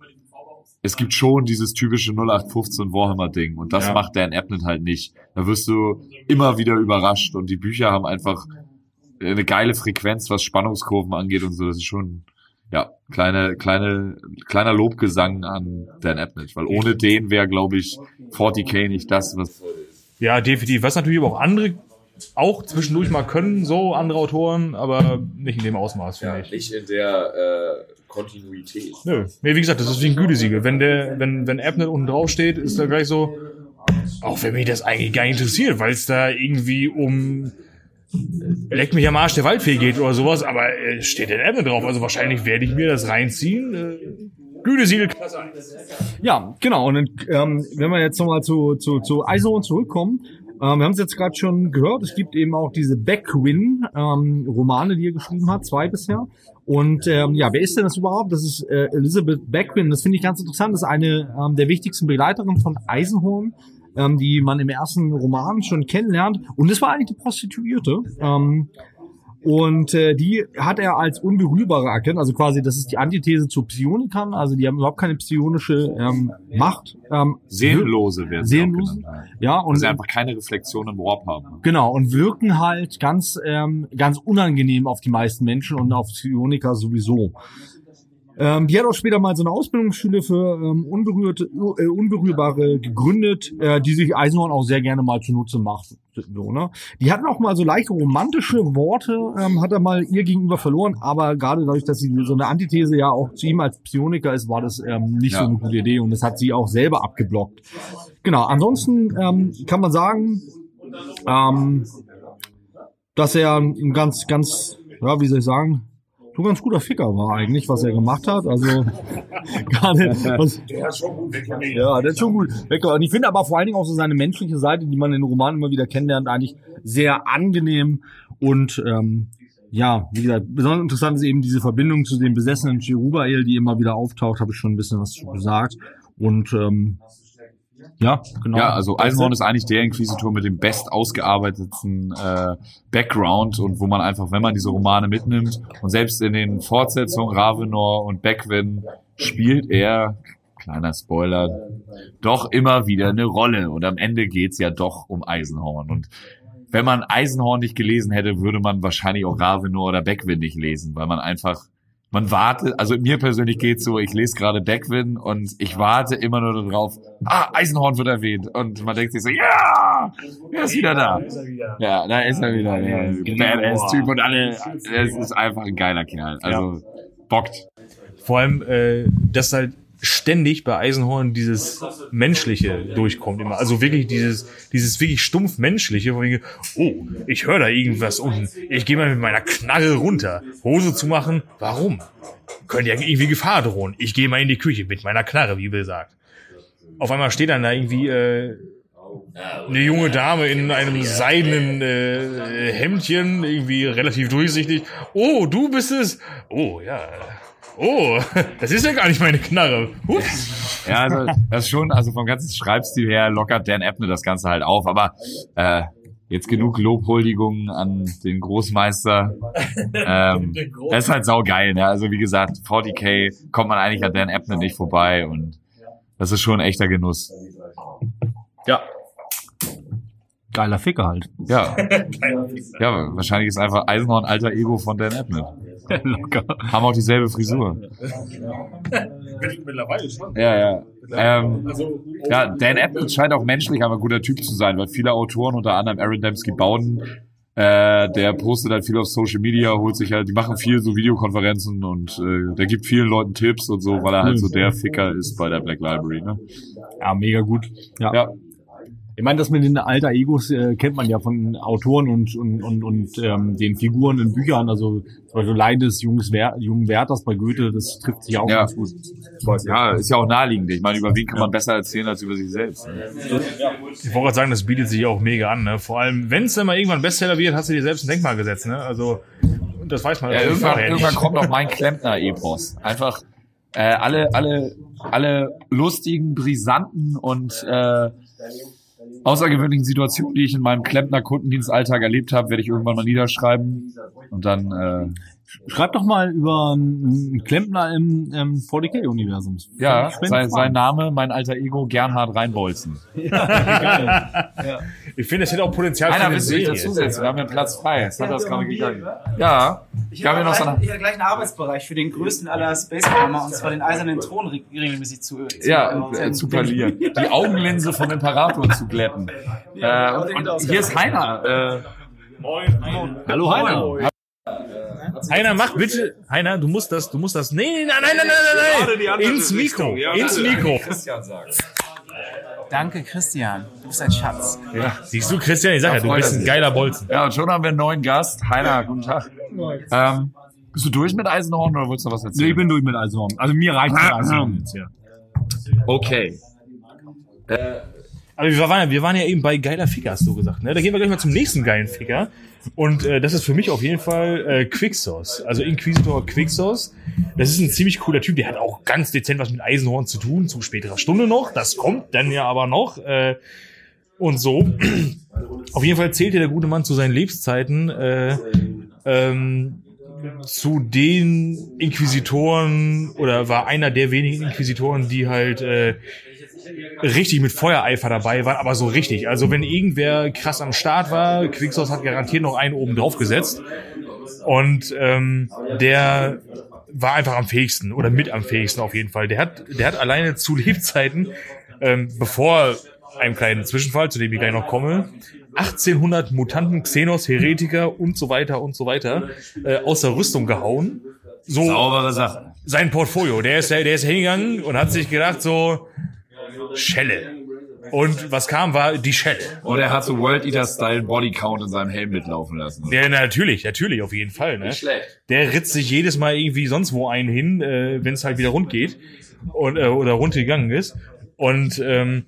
Speaker 4: es gibt schon dieses typische 0815 Warhammer-Ding und das
Speaker 5: Ja.
Speaker 4: macht Dan Abnett halt nicht. Da wirst du immer wieder überrascht und die Bücher haben einfach eine geile Frequenz, was Spannungskurven angeht und so. Das ist schon ja kleine kleine kleiner Lobgesang an Dan Abnett, weil ohne den wäre glaube ich 40k nicht das, was
Speaker 3: Ja, definitiv. Was natürlich aber auch andere auch zwischendurch mal können, so andere Autoren, aber nicht in dem Ausmaß, finde ich.
Speaker 4: nicht in der äh, Kontinuität.
Speaker 3: Nö. Nee, wie gesagt, das ist wie ein Gütesiegel. Wenn der, wenn, wenn Abnet unten drauf steht, ist da gleich so, auch wenn mich das eigentlich gar nicht interessiert, weil es da irgendwie um Leck mich am Arsch der Waldfee geht oder sowas, aber äh, steht der Abnet drauf. Also wahrscheinlich werde ich mir das reinziehen. Äh, Gütesiegel, Klasse 1.
Speaker 5: Ja, genau. Und dann, ähm, wenn wir jetzt nochmal zu, zu, zu Eisenhorn zurückkommen, ähm, wir haben es jetzt gerade schon gehört, es gibt eben auch diese Backwin-Romane, die er geschrieben hat, zwei bisher. Und ähm, ja, wer ist denn das überhaupt? Das ist äh, Elizabeth Backwin. Das finde ich ganz interessant. Das ist eine ähm, der wichtigsten Begleiterinnen von Eisenhorn, ähm, die man im ersten Roman schon kennenlernt. Und das war eigentlich die Prostituierte. Ähm, und äh, die hat er als unberührbar erkannt, also quasi, das ist die Antithese zu Psionikern, also die haben überhaupt keine psionische ähm, Macht. Ähm,
Speaker 4: Seelenlose werden sie
Speaker 5: Seelenlose? Ja,
Speaker 4: Und
Speaker 5: und
Speaker 4: sie einfach keine Reflexion im Warp haben.
Speaker 5: genau, und wirken halt ganz, ähm, ganz unangenehm auf die meisten Menschen und auf Psioniker sowieso. Ähm, die hat auch später mal so eine Ausbildungsschule für ähm, unberührte, äh, Unberührbare gegründet, äh, die sich Eisenhorn auch sehr gerne mal zunutze macht. So, ne? Die hatten auch mal so leicht romantische Worte, ähm, hat er mal ihr gegenüber verloren, aber gerade dadurch, dass sie so eine Antithese ja auch zu ihm als Psioniker ist, war das ähm, nicht
Speaker 4: Ja.
Speaker 5: so eine gute Idee und das hat sie auch selber abgeblockt. Genau, ansonsten ähm, kann man sagen, ähm, dass er ein ganz, ganz, ja, wie soll ich sagen, so ein ganz guter Ficker war eigentlich, was er gemacht hat. Also gerade was,
Speaker 8: Der ist schon gut weggegangen.
Speaker 5: ja, der ist schon gut. Wecker. Und ich finde aber vor allen Dingen auch so seine menschliche Seite, die man in den Romanen immer wieder kennenlernt, eigentlich sehr angenehm und ähm, ja, wie gesagt, besonders interessant ist eben diese Verbindung zu dem besessenen Cherubael, die immer wieder auftaucht, habe ich schon ein bisschen was zu gesagt. Und ähm, ja, genau.
Speaker 4: Ja, also Eisenhorn ist eigentlich der Inquisitor mit dem best ausgearbeiteten äh, Background und wo man einfach, wenn man diese Romane mitnimmt und selbst in den Fortsetzungen Ravenor und Beckwin spielt er, kleiner Spoiler, doch immer wieder eine Rolle. Und am Ende geht's ja doch um Eisenhorn. Und wenn man Eisenhorn nicht gelesen hätte, würde man wahrscheinlich auch Ravenor oder Beckwin nicht lesen, weil man einfach man wartet, also mir persönlich geht's so, ich lese gerade Beckwin und ich warte immer nur darauf, ah, Eisenhorn wird erwähnt. Und man denkt sich so, ja, er ist wieder da. Ja, da ist er wieder, der Badass-Typ und alle, es ist einfach ein geiler Kerl. Also, bockt.
Speaker 3: Vor allem, äh, dass halt ständig bei Eisenhorn dieses Menschliche durchkommt immer. Also wirklich dieses, dieses wirklich stumpf Menschliche, wo ich, oh, ich höre da irgendwas unten. Ich gehe mal mit meiner Knarre runter. Hose zu machen, warum? Könnte ja irgendwie Gefahr drohen. Ich gehe mal in die Küche mit meiner Knarre, wie Bill sagt. Auf einmal steht dann da irgendwie äh, eine junge Dame in einem seidenen äh, Hemdchen, irgendwie relativ durchsichtig. Oh, du bist es. Oh, ja. Oh, das ist ja gar nicht meine Knarre. Ups.
Speaker 4: Ja, also, das ist schon, also vom ganzen Schreibstil her lockert Dan Ebner das Ganze halt auf, aber äh, jetzt genug Lobhuldigungen an den Großmeister. Ähm, das ist halt saugeil, ne? Also wie gesagt, 40k kommt man eigentlich an Dan Ebner nicht vorbei und das ist schon ein echter Genuss.
Speaker 5: ja. Geiler Ficker halt.
Speaker 4: Ja. Ja, wahrscheinlich ist einfach Eisenhorn alter Ego von Dan Ebner.
Speaker 5: Locker.
Speaker 4: Haben auch dieselbe Frisur.
Speaker 8: Mittlerweile schon.
Speaker 4: Ja, ja. Ähm,
Speaker 8: Also,
Speaker 4: ja, Dan Abnett scheint auch menschlich aber ein guter Typ zu sein, weil viele Autoren, unter anderem Aaron Dembski Bowden, äh, der postet halt viel auf Social Media, holt sich halt, die machen viel so Videokonferenzen und äh, der gibt vielen Leuten Tipps und so, weil er halt so der Ficker ist bei der Black Library. Ne?
Speaker 5: Ja, mega gut. Ja.
Speaker 4: Ja.
Speaker 5: Ich meine, das mit den alter Egos äh, kennt man ja von Autoren und und und, und ähm, den Figuren in Büchern. Also zum Beispiel Leid des Jungs Wer jungen Werthers bei Goethe, das trifft sich auch
Speaker 4: Ja.
Speaker 5: ganz gut.
Speaker 4: Ja, ist ja auch naheliegend. Ich meine, über wen kann man besser erzählen als über sich selbst? ne?
Speaker 3: Ich wollte gerade sagen, das bietet sich auch mega an. Ne? Vor allem, wenn es dann mal irgendwann Bestseller wird, hast du dir selbst ein Denkmal gesetzt. Ne? Also, das weiß man
Speaker 4: Ja, irgendwann, irgendwann
Speaker 3: nicht.
Speaker 4: kommt auch mein Klempner-Epos. Einfach äh, alle, alle, alle lustigen, brisanten und äh, außergewöhnlichen Situationen, die ich in meinem Klempner-Kundendienstalltag erlebt habe, werde ich irgendwann mal niederschreiben. Und dann, äh,
Speaker 5: Schreib doch mal über einen Klempner im, im 40k-Universum.
Speaker 4: ja, sein, sein Name, mein alter Ego, Gernhard Reinbolzen.
Speaker 3: Ich finde, es hätte auch Potenzial für
Speaker 4: Einer
Speaker 3: eine
Speaker 4: will sich
Speaker 3: Serie.
Speaker 4: dazusetzen, wir haben ja Platz frei. Jetzt hat das gerade gegangen. Ja,
Speaker 10: Ich
Speaker 4: ich habe noch so
Speaker 10: gleich,
Speaker 4: eine,
Speaker 10: ich habe gleich einen Arbeitsbereich für den größten aller Space Programmer, und zwar den eisernen Thron re- regelmäßig zu, zu
Speaker 4: ja, äh, zu verlieren. Die Augenlinse vom Imperator zu glätten. Äh, und, und hier ist Heiner. Äh,
Speaker 5: Hallo Heiner.
Speaker 3: Heiner, mach bitte. Heiner, du musst das, du musst das. Nee, nein, nein, nein, nein, nein, nein. Ins Mikro. Ins Mikro.
Speaker 4: Christian sagt.
Speaker 10: Danke, Christian. Du bist ein Schatz.
Speaker 3: Ja, siehst du, Christian, ich sag ja, du bist ein geiler Bolzen.
Speaker 4: Ja, und schon haben wir einen neuen Gast. Heiner, guten Tag. Ähm, bist du durch mit Eisenhorn oder willst du noch was
Speaker 5: Nee,
Speaker 4: erzählen?
Speaker 5: ich bin durch mit Eisenhorn. Also mir reicht das Eisenhorn jetzt, ja.
Speaker 4: okay.
Speaker 3: Aber wir waren, ja- wir waren ja eben bei geiler Ficker, hast du gesagt. Ne? Da gehen wir gleich mal zum nächsten geilen Ficker. Und äh, das ist für mich auf jeden Fall äh, Quicksource. Also Inquisitor Quicksource. Das ist ein ziemlich cooler Typ. Der hat auch ganz dezent was mit Eisenhorn zu tun, zu späterer Stunde noch. Das kommt dann ja aber noch. Äh, und so. Auf jeden Fall zählte der gute Mann zu seinen Lebenszeiten äh, ähm, zu den Inquisitoren oder war einer der wenigen Inquisitoren, die halt äh, richtig mit Feuereifer dabei waren, aber so richtig. Also wenn irgendwer krass am Start war, Quicksource hat garantiert noch einen oben drauf gesetzt. Und ähm, der war einfach am fähigsten oder mit am fähigsten auf jeden Fall. Der hat, der hat alleine zu Lebzeiten, ähm, bevor einem kleinen Zwischenfall, zu dem ich gleich noch komme, 1800 Mutanten, Xenos, Heretiker und so weiter und so weiter äh, aus der Rüstung gehauen. So
Speaker 4: Saubere Sache.
Speaker 3: sein Portfolio. Der ist, der ist hingegangen und hat sich gedacht so, Schelle. Und was kam, war die Schelle.
Speaker 4: Und er hat so World Eater-Style Bodycount in seinem Helm mitlaufen lassen.
Speaker 3: Der natürlich, natürlich, auf jeden Fall. Ne?
Speaker 4: schlecht.
Speaker 3: Der ritzt sich jedes Mal irgendwie sonst wo einen hin, äh, wenn es halt wieder rund geht und, äh, oder runtergegangen ist. Und ähm,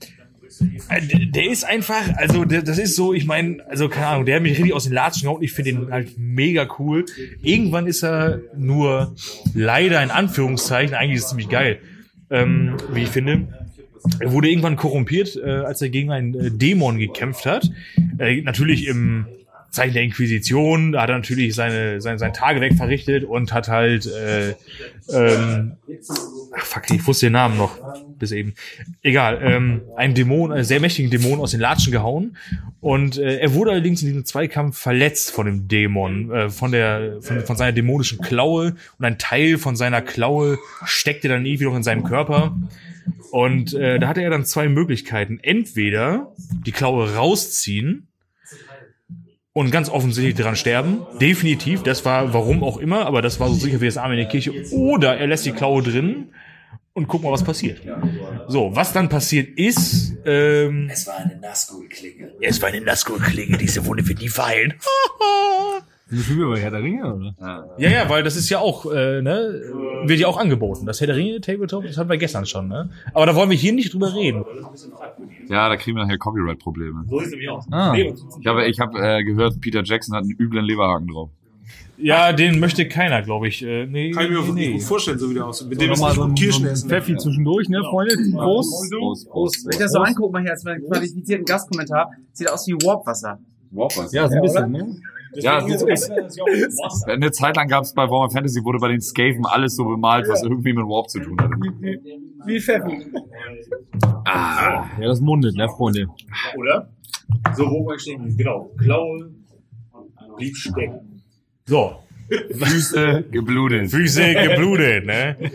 Speaker 3: äh, der ist einfach, also der, das ist so, ich meine, also keine Ahnung, der hat mich richtig aus den Latschen gehauen. Ich finde den halt mega cool. Irgendwann ist er nur leider in Anführungszeichen, eigentlich ist es ziemlich geil, ähm, wie ich finde. Er wurde irgendwann korrumpiert, äh, als er gegen einen äh, Dämon gekämpft hat. Äh, natürlich im Zeichen der Inquisition, da hat er natürlich seine, sein, sein Tagewerk verrichtet und hat halt äh, ähm, ach fuck, ich wusste den Namen noch bis eben. Egal, ähm, einen Dämon, einen sehr mächtigen Dämon aus den Latschen gehauen. Und äh, er wurde allerdings in diesem Zweikampf verletzt von dem Dämon, äh, von der, von, von seiner dämonischen Klaue und ein Teil von seiner Klaue steckte dann irgendwie noch in seinem Körper. Und äh, da hatte er dann zwei Möglichkeiten. Entweder die Klaue rausziehen und ganz offensichtlich dran sterben. Definitiv, das war warum auch immer, aber das war so sicher wie das Arme in der Kirche. Oder er lässt die Klaue drin und guck mal, was passiert. So, was dann passiert ist, ähm,
Speaker 8: Es war eine Nazgul-Klinge.
Speaker 3: es war eine Nazgul-Klinge, diese Wunde wird nie verheilen.
Speaker 5: Sind wir über Herr der Ringe, oder?
Speaker 3: Ja, ja, weil das ist ja auch, äh, ne, wird ja auch angeboten. Das Herr der Ringe Tabletop, das hatten wir gestern schon, ne? Aber da wollen wir hier nicht drüber reden.
Speaker 4: Ja, da kriegen wir nachher Copyright-Probleme.
Speaker 3: So ist nämlich auch.
Speaker 5: Ah.
Speaker 4: Ich habe ich hab, äh, gehört, Peter Jackson hat einen üblen Leberhaken drauf.
Speaker 3: Ja, den möchte keiner, glaube ich. Äh, nee,
Speaker 6: Kann ich mir
Speaker 3: nee,
Speaker 6: gut
Speaker 3: nee.
Speaker 6: vorstellen, so wie der aussieht. Mit dem
Speaker 5: Nochmal
Speaker 6: ist
Speaker 5: so ein,
Speaker 6: Kirschen
Speaker 5: so ein
Speaker 6: essen.
Speaker 5: Pfeffi zwischendurch, ne, Freunde? Prost.
Speaker 4: Prost, Prost,
Speaker 10: Wenn ich das so angucke, mal hier als meinen qualifizierten Gastkommentar, sieht aus wie Warpwasser.
Speaker 4: Prost.
Speaker 5: Ja, so ein bisschen, ne?
Speaker 4: Ja, das ist, eine Zeit lang gab es bei Warhammer Fantasy, wurde bei den Skaven alles so bemalt, was irgendwie mit Warp zu tun hatte.
Speaker 10: Wie Pfeffi.
Speaker 5: Ja, das mundet, ne, Freunde?
Speaker 3: Oder? So, wo war ich stehen? Genau. Klaue blieb stecken. So.
Speaker 4: Füße geblutet.
Speaker 3: Füße geblutet, ne?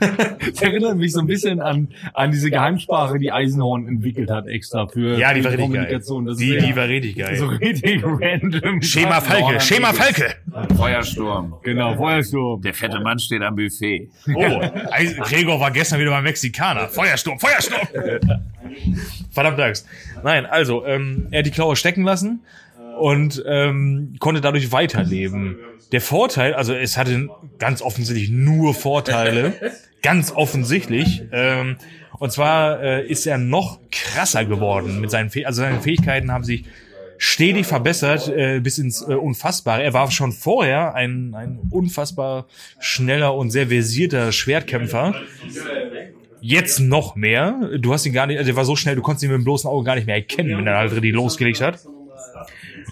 Speaker 5: Das erinnert mich so ein bisschen an, an diese Geheimsprache, die Eisenhorn entwickelt hat extra für,
Speaker 3: Ja, die war richtig geil.
Speaker 5: Kommunikation. Das
Speaker 3: Die,
Speaker 5: ist
Speaker 3: die war richtig geil.
Speaker 5: so richtig random.
Speaker 3: Schema Falke, Schema Falke.
Speaker 4: Feuersturm.
Speaker 5: Genau, Feuersturm.
Speaker 4: Der fette Mann steht am Buffet.
Speaker 3: Oh, Eis- Gregor war gestern wieder beim Mexikaner. Feuersturm, Feuersturm. Verdammt Angst. Nein, also, ähm, er hat die Klaue stecken lassen und ähm, konnte dadurch weiterleben. Der Vorteil, also es hatte ganz offensichtlich nur Vorteile, ganz offensichtlich. Ähm, und zwar äh, ist er noch krasser geworden mit seinen Fäh also seine Fähigkeiten haben sich stetig verbessert äh, bis ins äh, Unfassbare. Er war schon vorher ein, ein unfassbar schneller und sehr versierter Schwertkämpfer. Jetzt noch mehr. Du hast ihn gar nicht, also der war so schnell, du konntest ihn mit dem bloßen Auge gar nicht mehr erkennen, wenn er halt die losgelegt hat.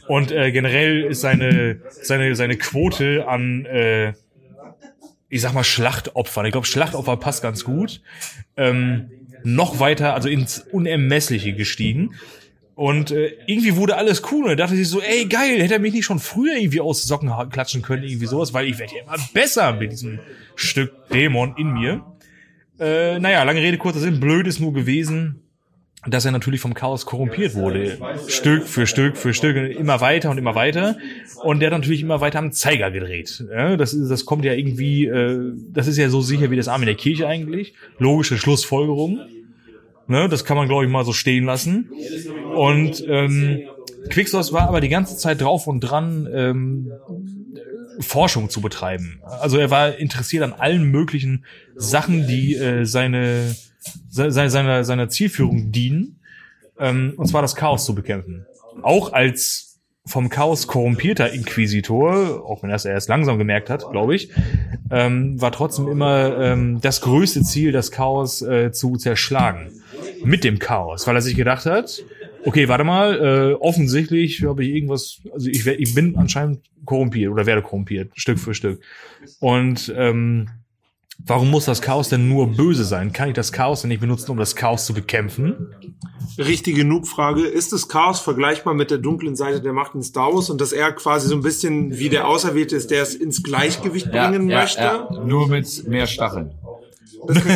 Speaker 3: Und äh, generell ist seine, seine, seine Quote an, äh, ich sag mal, Schlachtopfern. Ich glaube, Schlachtopfer passt ganz gut. Ähm, noch weiter, also ins Unermessliche gestiegen. Und äh, irgendwie wurde alles cool. Und er dachte sich so, ey, geil, hätte er mich nicht schon früher irgendwie aus Socken klatschen können, irgendwie sowas, weil ich werde ja immer besser mit diesem Stück Dämon in mir. Äh, naja, lange Rede, kurzer Sinn, blöd ist nur gewesen, dass er natürlich vom Chaos korrumpiert wurde. Stück für Stück für Stück, immer weiter und immer weiter. Und der hat natürlich immer weiter am Zeiger gedreht. Ja, das, ist, das kommt ja irgendwie, äh, das ist ja so sicher wie das Arm in der Kirche eigentlich. Logische Schlussfolgerung. Ne, das kann man, glaube ich, mal so stehen lassen. Und ähm, Quicksource war aber die ganze Zeit drauf und dran, ähm, Forschung zu betreiben. Also er war interessiert an allen möglichen Sachen, die äh, seine, se, se- seiner, seiner Zielführung dienen. Ähm, und zwar das Chaos zu bekämpfen. Auch als vom Chaos korrumpierter Inquisitor, auch wenn er es erst langsam gemerkt hat, glaube ich, ähm, war trotzdem immer ähm, das größte Ziel, das Chaos äh, zu zerschlagen. Mit dem Chaos, weil er sich gedacht hat, okay, warte mal, äh, offensichtlich habe ich irgendwas, also ich, ich bin anscheinend korrumpiert oder werde korrumpiert, Stück für Stück. Und ähm, warum muss das Chaos denn nur böse sein? Kann ich das Chaos denn nicht benutzen, um das Chaos zu bekämpfen?
Speaker 6: Richtige Noob-Frage. Ist das Chaos vergleichbar mit der dunklen Seite der Macht in Star Wars und dass er quasi so ein bisschen wie der Auserwählte ist, der es ins Gleichgewicht bringen möchte?
Speaker 4: Nur mit mehr Stacheln.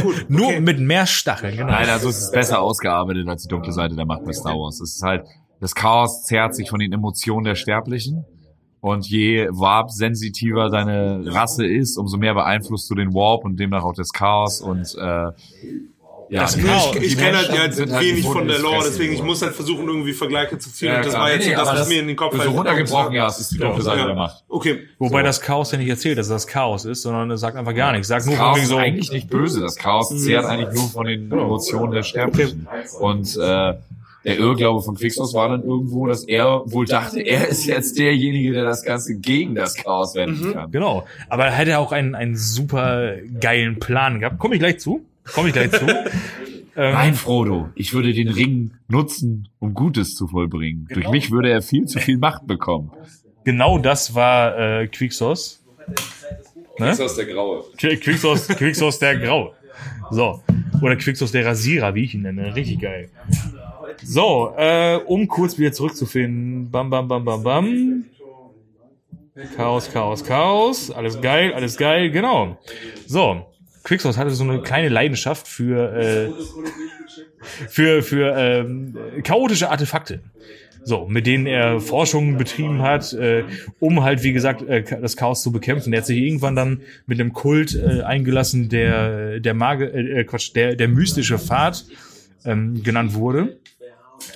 Speaker 6: Gut.
Speaker 3: Nur
Speaker 6: Okay.
Speaker 3: mit mehr Stacheln, genau.
Speaker 4: Nein, also es ist besser ausgearbeitet als die dunkle Seite der Macht bei Star Wars. Es ist halt, das Chaos zehrt sich von den Emotionen der Sterblichen. Und je Warp-sensitiver deine Rasse ist, umso mehr beeinflusst du den Warp und demnach auch das Chaos und äh, ja,
Speaker 3: Das Chaos.
Speaker 6: Ich, ich kenne halt,
Speaker 4: Menschen
Speaker 6: halt
Speaker 4: halt
Speaker 6: wenig
Speaker 4: gebunden
Speaker 6: von der Lore, deswegen ich muss halt versuchen, irgendwie Vergleiche zu ziehen.
Speaker 4: Ja,
Speaker 6: und das
Speaker 4: klar.
Speaker 6: war jetzt
Speaker 4: Nee,
Speaker 6: so das,
Speaker 4: aber
Speaker 6: was mir in den Kopf
Speaker 4: so
Speaker 6: halt
Speaker 4: runtergebrochen, ja, es ist die dunkle Seite der Macht.
Speaker 6: Okay.
Speaker 3: Wobei das Chaos ja nicht erzählt, dass das Chaos ist, sondern es sagt einfach gar nichts. Sagt nur von
Speaker 4: Chaos
Speaker 3: wegen
Speaker 4: ist
Speaker 3: so,
Speaker 4: eigentlich nicht böse. Das Chaos zehrt eigentlich nur von den Emotionen der Sterblichen. Und äh, der Irrglaube von Quicksos war dann irgendwo, dass er wohl dachte, er ist jetzt derjenige, der das Ganze gegen das Chaos wenden kann.
Speaker 3: Genau. Aber er hätte auch einen, einen super geilen Plan gehabt. Komme ich gleich zu. Komme ich gleich zu. Ähm,
Speaker 4: Nein, Frodo, ich würde den Ring nutzen, um Gutes zu vollbringen. Durch mich würde er viel zu viel Macht bekommen.
Speaker 3: Genau das war äh, Quicksos. Ne?
Speaker 4: ist der Graue.
Speaker 3: Qu- Quicksos, Quicksos der Grau. So. Oder Quicksos der Rasierer, wie ich ihn nenne. Richtig geil. So, äh, um kurz wieder zurückzufinden. Bam, bam, bam, bam, bam. Chaos, Chaos, Chaos. Alles geil, alles geil, genau. So. Quicksos hatte so eine kleine Leidenschaft für, äh, für, für ähm, chaotische Artefakte. So, mit denen er Forschungen betrieben hat, äh, um halt, wie gesagt, äh, das Chaos zu bekämpfen. Er hat sich irgendwann dann mit einem Kult äh, eingelassen, der der Mage, äh, äh, Quatsch, der der mystische Pfad ähm, genannt wurde.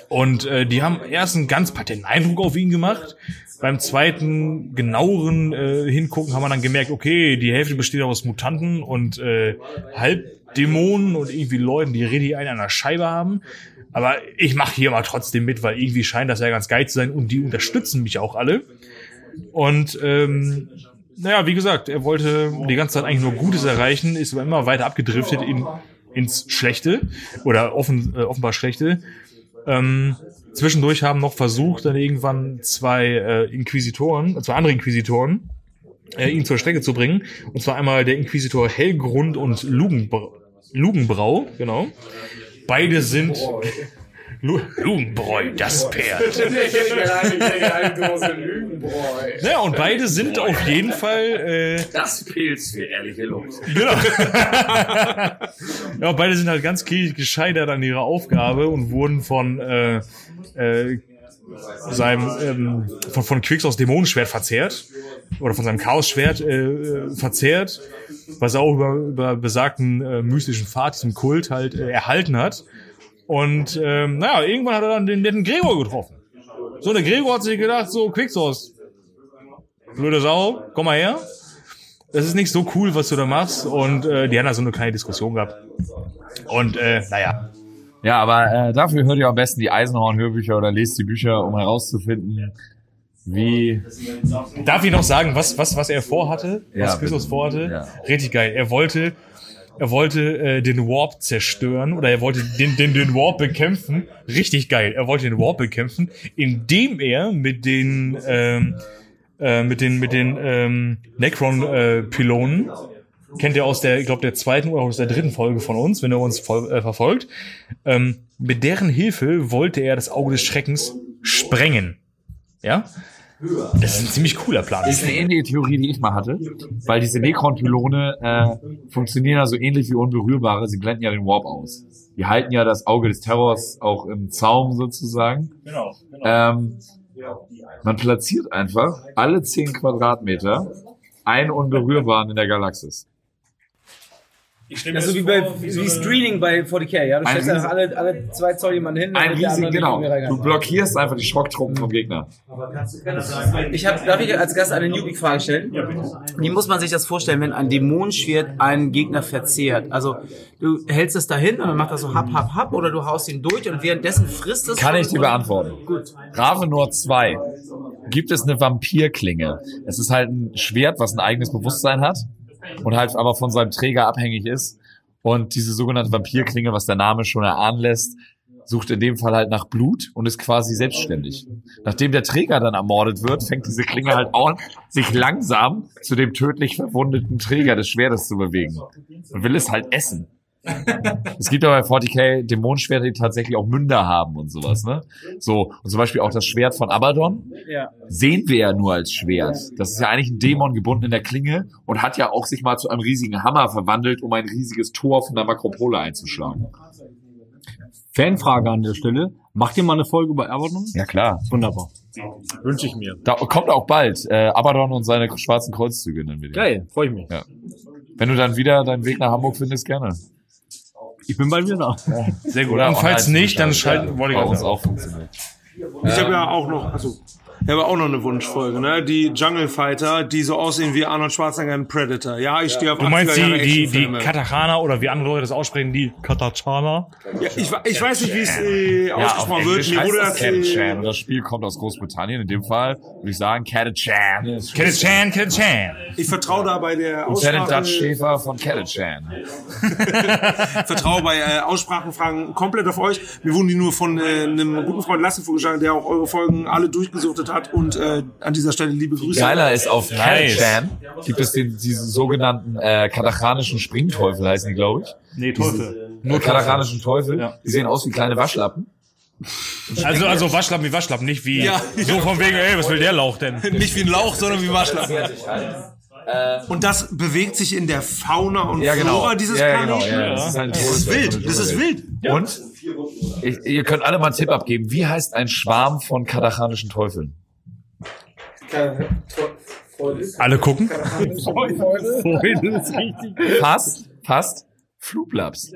Speaker 3: Und äh, die haben erst einen ganz patenten Eindruck auf ihn gemacht. Beim zweiten genaueren äh, Hingucken haben wir dann gemerkt, okay, die Hälfte besteht aus Mutanten und äh, Halbdämonen und irgendwie Leuten, die richtig einen an der Scheibe haben. Aber ich mache hier mal trotzdem mit, weil irgendwie scheint das ja ganz geil zu sein und die unterstützen mich auch alle. Und ähm, naja, wie gesagt, er wollte die ganze Zeit eigentlich nur Gutes erreichen, ist aber immer weiter abgedriftet in, ins Schlechte oder offen, äh, offenbar Schlechte. Ähm, zwischendurch haben noch versucht, dann irgendwann zwei äh, Inquisitoren, zwei andere Inquisitoren, äh, ihn zur Strecke zu bringen. Und zwar einmal der Inquisitor Hellgrund und Lugenbrau, Lugenbrau genau. Beide sind, Lugenbräu, das Pferd. Ja, und beide sind auf jeden Fall. Äh,
Speaker 4: Das Pilz für ehrliche Los.
Speaker 3: Genau. ja, beide sind halt ganz klar gescheitert an ihrer Aufgabe und wurden von äh, äh, seinem ähm, von, von Quicks Dämonenschwert verzehrt oder von seinem Chaosschwert äh, äh, verzehrt, was er auch über, über besagten äh, mystischen Pfad, diesen Kult halt äh, erhalten hat. Und ähm, naja, irgendwann hat er dann den netten Gregor getroffen. So, der Gregor hat sich gedacht, so, Quicksource, blöde Sau, komm mal her. Das ist nicht so cool, was du da machst. Und äh, die haben da so eine kleine Diskussion gehabt. Und äh, naja,
Speaker 4: Ja, aber äh, dafür hört ihr am besten die Eisenhorn-Hörbücher oder lest die Bücher, um herauszufinden, wie
Speaker 3: Darf ich noch sagen, was, was, was er vorhatte?
Speaker 4: Ja,
Speaker 3: was Christus
Speaker 4: bitte.
Speaker 3: vorhatte?
Speaker 4: Ja.
Speaker 3: Richtig geil. Er wollte, er wollte äh, den Warp zerstören oder er wollte den, den, den Warp bekämpfen. Richtig geil. Er wollte den Warp bekämpfen, indem er mit den, ähm, äh, mit den, mit den ähm, Necron-Pylonen, kennt ihr aus der, ich glaube, der zweiten oder aus der dritten Folge von uns, wenn er uns voll, äh, verfolgt, ähm, mit deren Hilfe wollte er das Auge des Schreckens sprengen. Ja? Das ist ein ziemlich cooler Plan.
Speaker 4: Das ist eine ähnliche Theorie, die ich mal hatte, weil diese Necron-Pylone äh, funktionieren ja so ähnlich wie Unberührbare, sie blenden ja den Warp aus. Die halten ja das Auge des Terrors auch im Zaum sozusagen.
Speaker 3: Genau.
Speaker 4: Ähm, man platziert einfach alle 10 Quadratmeter einen Unberührbaren in der Galaxis.
Speaker 10: Also wie bei wie Screening bei 40k, ja? Du stellst einfach alle, alle zwei Zoll jemanden hin.
Speaker 4: Ein riesig, genau. Du blockierst einfach die Schocktruppen vom Gegner.
Speaker 10: Ich hab, darf ich als Gast eine Newbie-Frage stellen? Wie muss man sich das vorstellen, wenn ein Dämonenschwert einen Gegner verzehrt? Also du hältst es dahin und dann macht er so hap, hap, hap oder du haust ihn durch und währenddessen frisst es...
Speaker 4: Kann ich dir beantworten.
Speaker 10: Gut.
Speaker 4: Ravenor 2 gibt es eine Vampirklinge. Es ist halt ein Schwert, was ein eigenes Bewusstsein hat und halt aber von seinem Träger abhängig ist. Und diese sogenannte Vampirklinge, was der Name schon erahnen lässt, sucht in dem Fall halt nach Blut und ist quasi selbstständig. Nachdem der Träger dann ermordet wird, fängt diese Klinge halt an, sich langsam zu dem tödlich verwundeten Träger des Schwertes zu bewegen. Und will es halt essen. Es gibt aber bei 40k Dämonenschwerter, die tatsächlich auch Münder haben und sowas, ne? So, und zum Beispiel auch das Schwert von Abaddon
Speaker 10: Ja.
Speaker 4: sehen wir ja nur als Schwert. Das ist ja eigentlich ein Dämon gebunden in der Klinge und hat ja auch sich mal zu einem riesigen Hammer verwandelt, um ein riesiges Tor von der Makropole einzuschlagen.
Speaker 5: Fanfrage an der Stelle. Macht ihr mal eine Folge über Abaddon?
Speaker 4: Ja, klar.
Speaker 5: Wunderbar. Wünsche ich mir.
Speaker 4: Da kommt auch bald äh, Abaddon und seine schwarzen Kreuzzüge dann wieder.
Speaker 5: Geil, freue ich mich.
Speaker 4: Ja. Wenn du dann wieder deinen Weg nach Hamburg findest, gerne.
Speaker 5: Ich bin bald wieder da.
Speaker 3: Sehr gut. Und falls nicht, dann schalten,
Speaker 4: Bei
Speaker 3: gerade
Speaker 4: uns auch funktioniert.
Speaker 6: Ich habe ja auch noch, also, ich habe auch noch eine Wunschfolge, ne? Die Jungle Fighter, die so aussehen wie Arnold Schwarzenegger in Predator. Ja, ich stehe auf
Speaker 3: Du meinst
Speaker 6: 80er
Speaker 3: die, die, die. Katachana oder wie andere Leute das aussprechen, die Katachana?
Speaker 6: Ja, ich, we- ich weiß nicht, wie es äh,
Speaker 4: Ja,
Speaker 6: ausgesprochen wird.
Speaker 4: Englisch
Speaker 6: Mir wurde
Speaker 4: das
Speaker 6: das, äh,
Speaker 4: das Spiel kommt aus Großbritannien. In dem Fall würde ich sagen Catachan.
Speaker 3: Katachan, Katachan.
Speaker 6: ich vertraue da bei der
Speaker 4: Lieutenant Dutch
Speaker 6: Aussprache,
Speaker 4: Schäfer von Catachan.
Speaker 6: vertraue bei äh, Aussprachenfragen komplett auf euch. Mir wurden die nur von äh, einem guten Freund Lasse vorgeschlagen, der auch eure Folgen alle durchgesuchtet hat und äh, an dieser Stelle liebe Grüße.
Speaker 4: Geiler ist, auf
Speaker 3: Nice.
Speaker 4: Gibt es den, diesen sogenannten äh, katachanischen Springteufel, heißen die, glaube ich.
Speaker 3: Nee, Teufel.
Speaker 4: Nur katachanischen Teufel.
Speaker 3: Ja.
Speaker 4: Die sehen aus wie kleine Waschlappen.
Speaker 3: Also, also Waschlappen wie Waschlappen, nicht wie
Speaker 6: Ja.
Speaker 3: so von wegen, ey, was will der Lauch denn?
Speaker 6: Nicht wie ein Lauch, sondern wie Waschlappen. Und das bewegt sich in der Fauna und
Speaker 4: Ja, genau.
Speaker 6: Flora dieses
Speaker 4: ja, genau.
Speaker 6: Planeten.
Speaker 4: Ja, das ist, halt
Speaker 6: Das ist wild, das ist wild.
Speaker 4: Und ich, ihr könnt alle mal einen Tipp abgeben. Wie heißt ein Schwarm von katachanischen Teufeln?
Speaker 3: Alle gucken?
Speaker 4: Fast,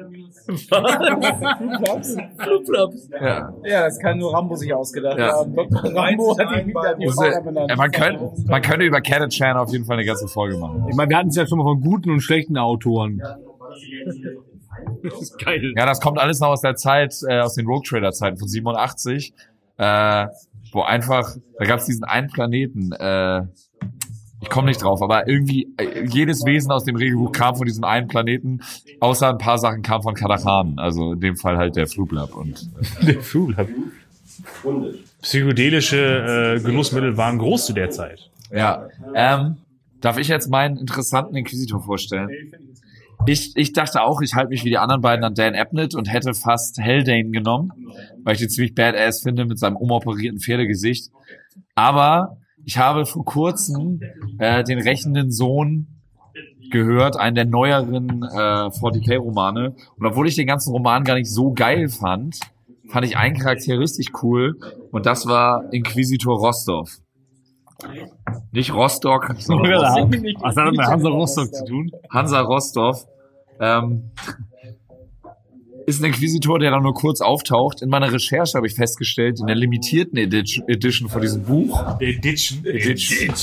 Speaker 4: fast. Flublaps. Ja.
Speaker 10: Ja, das kann nur Rambo sich ausgedacht
Speaker 4: Ja.
Speaker 10: haben. Rambo hat die die benannt.
Speaker 4: äh, man, könnte, man könnte über Catachan auf jeden Fall eine ganze Folge machen.
Speaker 5: Ich meine, wir hatten es ja schon mal von guten und schlechten Autoren. Das ist geil.
Speaker 4: Ja, das kommt alles noch aus der Zeit, äh, aus den Rogue Trader Zeiten von 87, äh, wo einfach, da gab es diesen einen Planeten, äh, ich komme nicht drauf, aber irgendwie äh, jedes Wesen aus dem Regelbuch kam von diesem einen Planeten, außer ein paar Sachen kam von Kadachan, also in dem Fall halt der Fluglab und
Speaker 3: Der Flug. Psychedelische äh, Genussmittel waren groß zu der Zeit.
Speaker 4: ja. Ähm, darf ich jetzt meinen interessanten Inquisitor vorstellen? ich, ich dachte auch, ich halte mich wie die anderen beiden an Dan Abnett und hätte fast Haldane genommen, weil ich den ziemlich badass finde mit seinem umoperierten Pferdegesicht. Aber ich habe vor kurzem äh, den rächenden Sohn gehört, einen der neueren äh, 40k-Romane. Und obwohl ich den ganzen Roman gar nicht so geil fand, fand ich einen Charakter richtig cool. Und das war Inquisitor Rostov. Nicht Rostock, sondern Rostock.
Speaker 5: Was hat das mit Hansa Rostock zu tun?
Speaker 4: Hansa Rostov. Ähm, ist ein Inquisitor, der da nur kurz auftaucht. In meiner Recherche habe ich festgestellt, in der limitierten Edi- Edition von diesem Buch,
Speaker 3: Der Ditchen.
Speaker 4: Edition.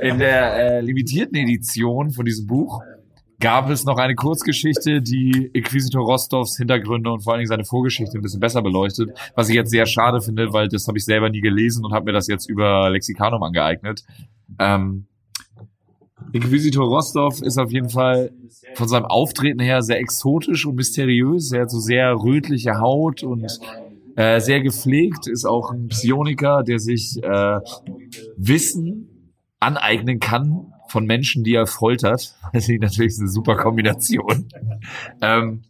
Speaker 4: in der äh, limitierten Edition von diesem Buch gab es noch eine Kurzgeschichte, die Inquisitor Rostovs Hintergründe und vor allen Dingen seine Vorgeschichte ein bisschen besser beleuchtet, was ich jetzt sehr schade finde, weil das habe ich selber nie gelesen und habe mir das jetzt über Lexikanum angeeignet. Ähm, Inquisitor Rostov ist auf jeden Fall von seinem Auftreten her sehr exotisch und mysteriös. Er hat so sehr rötliche Haut und äh, sehr gepflegt, ist auch ein Psioniker, der sich äh, Wissen aneignen kann von Menschen, die er foltert. Das ist natürlich eine super Kombination. ähm,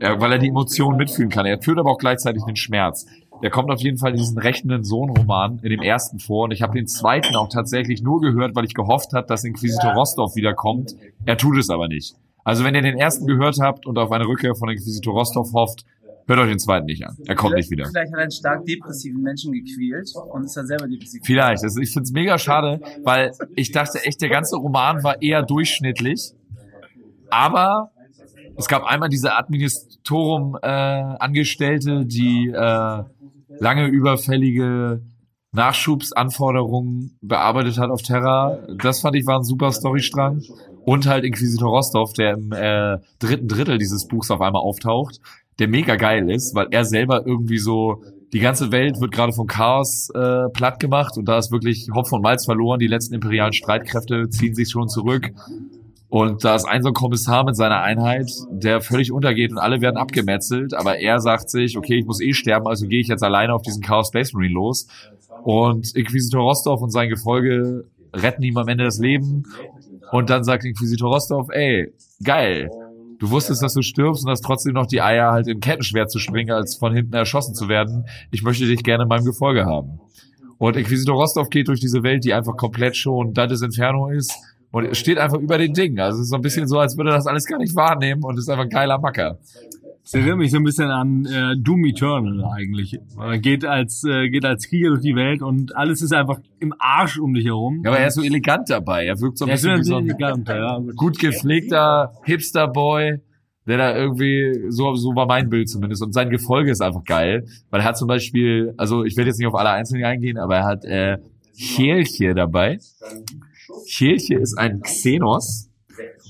Speaker 4: ja, weil er die Emotionen mitfühlen kann. Er führt aber auch gleichzeitig den Schmerz. Der kommt auf jeden Fall in diesen rechnenden Sohn-Roman in dem ersten vor. Und ich habe den zweiten auch tatsächlich nur gehört, weil ich gehofft habe, dass Inquisitor Rostov wiederkommt. Er tut es aber nicht. Also wenn ihr den ersten gehört habt und auf eine Rückkehr von Inquisitor Rostov hofft, hört euch den zweiten nicht an. Er kommt nicht wieder.
Speaker 10: Vielleicht hat er einen stark depressiven Menschen gequält und ist dann selber depressiv.
Speaker 4: Vielleicht. Also ich finde es mega schade, weil ich dachte echt, der ganze Roman war eher durchschnittlich. Aber es gab einmal diese Administorum-Angestellte, die äh, lange überfällige Nachschubsanforderungen bearbeitet hat auf Terra. Das fand ich war ein super Storystrang. Und halt Inquisitor Rostov, der im äh, dritten Drittel dieses Buchs auf einmal auftaucht, der mega geil ist, weil er selber irgendwie so die ganze Welt wird gerade vom Chaos äh, platt gemacht und da ist wirklich Hopf und Malz verloren. Die letzten imperialen Streitkräfte ziehen sich schon zurück. Und da ist ein so ein Kommissar mit seiner Einheit, der völlig untergeht und alle werden abgemetzelt, aber er sagt sich, okay, ich muss eh sterben, also gehe ich jetzt alleine auf diesen Chaos Space Marine los. Und Inquisitor Rostov und sein Gefolge retten ihm am Ende das Leben. Und dann sagt Inquisitor Rostov, ey, geil, du wusstest, dass du stirbst und hast trotzdem noch die Eier, halt in Kettenschwert zu springen, als von hinten erschossen zu werden. Ich möchte dich gerne in meinem Gefolge haben. Und Inquisitor Rostov geht durch diese Welt, die einfach komplett schon Dantes Inferno ist und er steht einfach über den Ding. Also es ist so ein bisschen so, als würde er das alles gar nicht wahrnehmen und ist einfach ein geiler Macker.
Speaker 5: Das erinnert mich so ein bisschen an äh, Doom Eternal eigentlich. Er geht als, äh, geht als Krieger durch die Welt und alles ist einfach im Arsch um dich herum.
Speaker 4: Ja, aber er ist so elegant dabei. Er wirkt so ein
Speaker 5: ist
Speaker 4: bisschen wie so ein
Speaker 5: elegant, ja.
Speaker 4: gut gepflegter Hipster-Boy, der da irgendwie, so, so war mein Bild zumindest. Und sein Gefolge ist einfach geil, weil er hat zum Beispiel, also ich werde jetzt nicht auf alle Einzelnen eingehen, aber er hat äh, Chelche dabei. Chelche ist ein Xenos.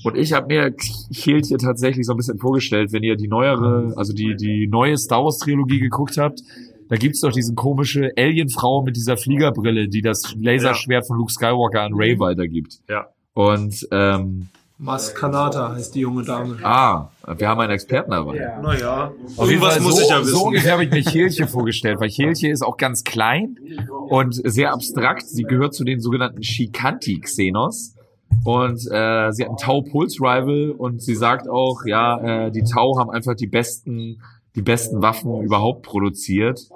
Speaker 4: Und ich habe mir Chelche tatsächlich so ein bisschen vorgestellt, wenn ihr die neuere, also die, die neue Star Wars Trilogie geguckt habt, da gibt's doch diese komische Alienfrau mit dieser Fliegerbrille, die das Laserschwert von Luke Skywalker an Ray weitergibt.
Speaker 6: Ja.
Speaker 4: Und ähm,
Speaker 6: Maskanata heißt die junge Dame.
Speaker 4: Ah, wir haben einen Experten dabei.
Speaker 6: Naja,
Speaker 4: Auf jeden
Speaker 6: irgendwas
Speaker 4: Fall
Speaker 6: muss
Speaker 4: so,
Speaker 6: ich ja wissen.
Speaker 4: So ungefähr habe ich mir Chelche vorgestellt, weil Chelche ist auch ganz klein und sehr abstrakt. Sie gehört zu den sogenannten Shikanti-Xenos. Und äh, sie hat einen Tau-Pulse-Rival und sie sagt auch, ja, äh, die Tau haben einfach die besten, die besten Waffen überhaupt produziert.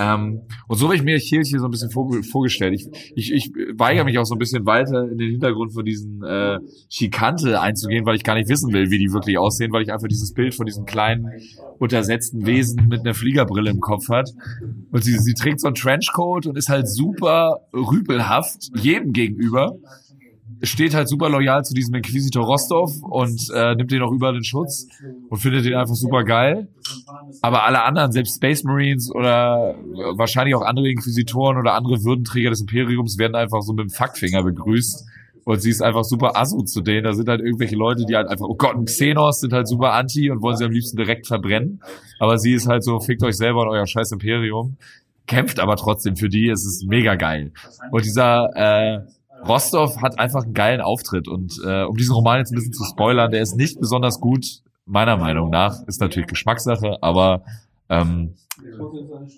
Speaker 4: Ähm, und so habe ich mir Kirche so ein bisschen vor, vorgestellt. Ich, ich, ich weigere mich auch so ein bisschen weiter in den Hintergrund von diesen äh, Schikante einzugehen, weil ich gar nicht wissen will, wie die wirklich aussehen, weil ich einfach dieses Bild von diesem kleinen, untersetzten Wesen mit einer Fliegerbrille im Kopf hat. Und sie, sie trägt so einen Trenchcoat und ist halt super rüpelhaft jedem gegenüber. Steht halt super loyal zu diesem Inquisitor Rostov und äh, nimmt den auch über den Schutz und findet den einfach super geil. Aber alle anderen, selbst Space Marines oder wahrscheinlich auch andere Inquisitoren oder andere Würdenträger des Imperiums werden einfach so mit dem Fackfinger begrüßt. Und sie ist einfach super asso zu denen. Da sind halt irgendwelche Leute, die halt einfach, oh Gott, ein Xenos sind halt super anti und wollen sie am liebsten direkt verbrennen. Aber sie ist halt so, fickt euch selber und euer scheiß Imperium. Kämpft aber trotzdem für die. Es ist mega geil. Und dieser äh, Rostov hat einfach einen geilen Auftritt. Und äh, um diesen Roman jetzt ein bisschen zu spoilern, der ist nicht besonders gut, meiner Meinung nach. Ist natürlich Geschmackssache, aber ähm,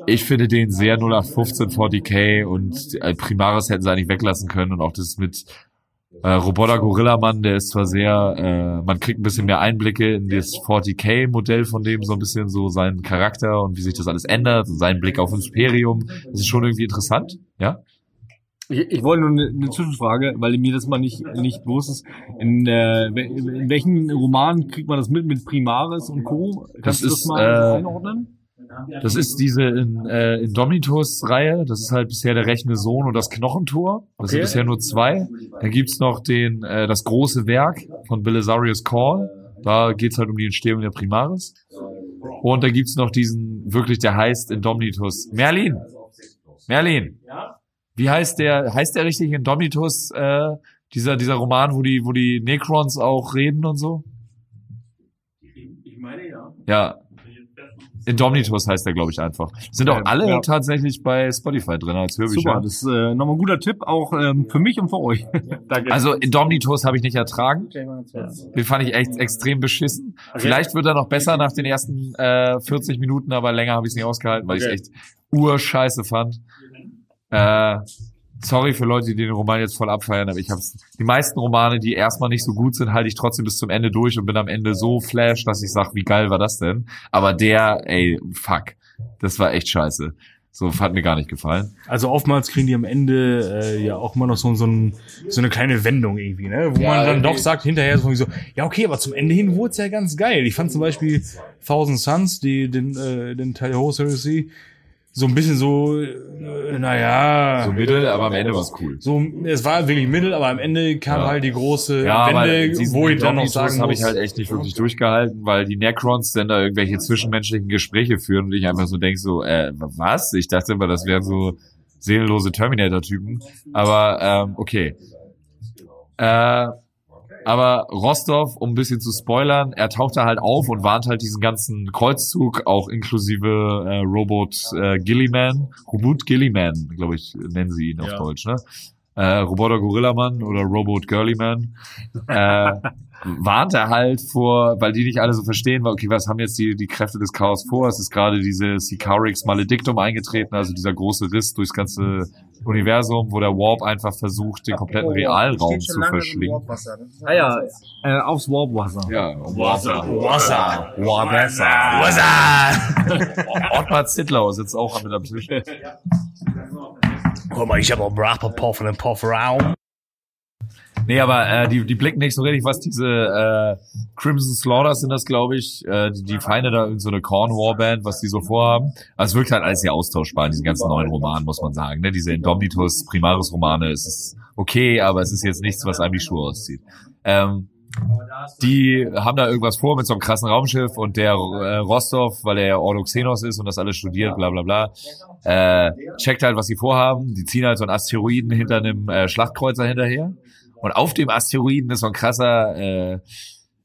Speaker 4: ich finde den sehr 0815 40k und äh, Primaris hätten sie eigentlich weglassen können und auch das mit Äh, Roboter Gorilla Mann, der ist zwar sehr, äh, man kriegt ein bisschen mehr Einblicke in das 40k-Modell von dem, so ein bisschen so seinen Charakter und wie sich das alles ändert, seinen Blick auf Imperium. Das ist schon irgendwie interessant, ja?
Speaker 5: Ich, ich wollte nur eine, eine Zwischenfrage, weil mir das mal nicht, nicht bewusst ist. In, äh, in welchen Romanen kriegt man das mit, mit Primaris und Co.? Kannst
Speaker 4: Das
Speaker 5: du das
Speaker 4: ist,
Speaker 5: mal
Speaker 4: äh,
Speaker 5: einordnen?
Speaker 4: Das ist diese in, äh, Indomitus-Reihe. Das ist halt bisher der rechne Sohn und das Knochentor. Das sind
Speaker 5: Okay.
Speaker 4: bisher nur zwei. Dann gibt's noch den äh, das große Werk von Belisarius Call. Da geht's halt um die Entstehung der Primaris. Und da gibt's noch diesen, wirklich, der heißt Indomitus. Merlin! Merlin! Wie heißt der, heißt der richtig Indomitus, äh, dieser, dieser Roman, wo die, wo die Necrons auch reden und so?
Speaker 7: Ich meine ja.
Speaker 4: Ja. Indomitus heißt der, glaube ich, einfach. Sind auch alle
Speaker 5: ja.
Speaker 4: tatsächlich bei Spotify drin als Hörbücher.
Speaker 5: Super, das ist äh, nochmal ein guter Tipp, auch ähm, für mich und für euch. Danke.
Speaker 4: Also Indomitus habe ich nicht ertragen. Den fand ich echt extrem beschissen. Vielleicht wird er noch besser nach den ersten äh, 40 Minuten, aber länger habe ich es nicht ausgehalten, weil ich echt urscheiße fand. Äh, sorry für Leute, die den Roman jetzt voll abfeiern, aber ich habe die meisten Romane, die erstmal nicht so gut sind, halte ich trotzdem bis zum Ende durch und bin am Ende so flash, dass ich sage, wie geil war das denn? Aber der, ey, fuck, das war echt scheiße. So hat mir gar nicht gefallen.
Speaker 3: Also oftmals kriegen die am Ende äh, ja auch immer noch so, so, ein, so eine kleine Wendung irgendwie, ne? Wo
Speaker 4: Ja,
Speaker 3: man dann
Speaker 4: irgendwie.
Speaker 3: doch sagt hinterher so, so, ja okay, aber zum Ende hin wurde es ja ganz geil. Ich fand zum Beispiel Thousand Suns, die den, äh, den Teil Horse Heresy, so ein bisschen so, äh, naja.
Speaker 4: So mittel, aber am Ende war's cool.
Speaker 3: So, es war wirklich mittel, aber am Ende kam
Speaker 4: Ja.
Speaker 3: halt die große
Speaker 4: Ja,
Speaker 3: Wende, wo ich dann noch sagen
Speaker 4: habe ich halt echt nicht wirklich durchgehalten, weil die Necrons dann da irgendwelche zwischenmenschlichen Gespräche führen und ich einfach so denk so, äh, was? Ich dachte immer, das wären so seelenlose Terminator-Typen. Aber ähm, okay. Äh, aber Rostov, um ein bisschen zu spoilern, er taucht da halt auf und warnt halt diesen ganzen Kreuzzug, auch inklusive äh, Robot äh, Gilliman, Robot Gilliman, glaube ich, nennen sie ihn auf
Speaker 3: Ja.
Speaker 4: Deutsch, ne? Äh, Roboter Gorillaman oder Robot Girlyman. Äh, warnt er halt vor, weil die nicht alle so verstehen, weil, okay, was haben jetzt die, die Kräfte des Chaos vor? Es ist gerade diese Sicarix Maledictum eingetreten, also dieser große Riss durchs ganze Universum, wo der Warp einfach versucht, den kompletten Realraum zu verschlingen.
Speaker 5: ah ja, äh, aufs Warpwasser.
Speaker 4: Ja, Wasser.
Speaker 3: Wasser.
Speaker 4: Wasser. Ottmar Zittlau sitzt auch mit am Tisch.
Speaker 8: Guck mal, ich habe auch Rapperpuff und einen Puff-Raum.
Speaker 4: Nee, aber äh, die, die blicken nicht so richtig, was diese äh, Crimson Slaughters sind das, glaube ich, äh, die, die Feinde da in so eine Corn Warband, was die so vorhaben. Also es wirkt halt alles sehr austauschbar in diesen ganzen neuen Romanen, muss man sagen. Ne? Diese Indomitus Primaris Romane, es ist okay, aber es ist jetzt nichts, was einem die Schuhe auszieht. Ähm, die haben da irgendwas vor mit so einem krassen Raumschiff und der äh, Rostov, weil er ja Ordoxenos ist und das alles studiert, bla bla bla, äh, checkt halt, was sie vorhaben. Die ziehen halt so einen Asteroiden hinter einem äh, Schlachtkreuzer hinterher. Und auf dem Asteroiden ist so ein krasser, äh,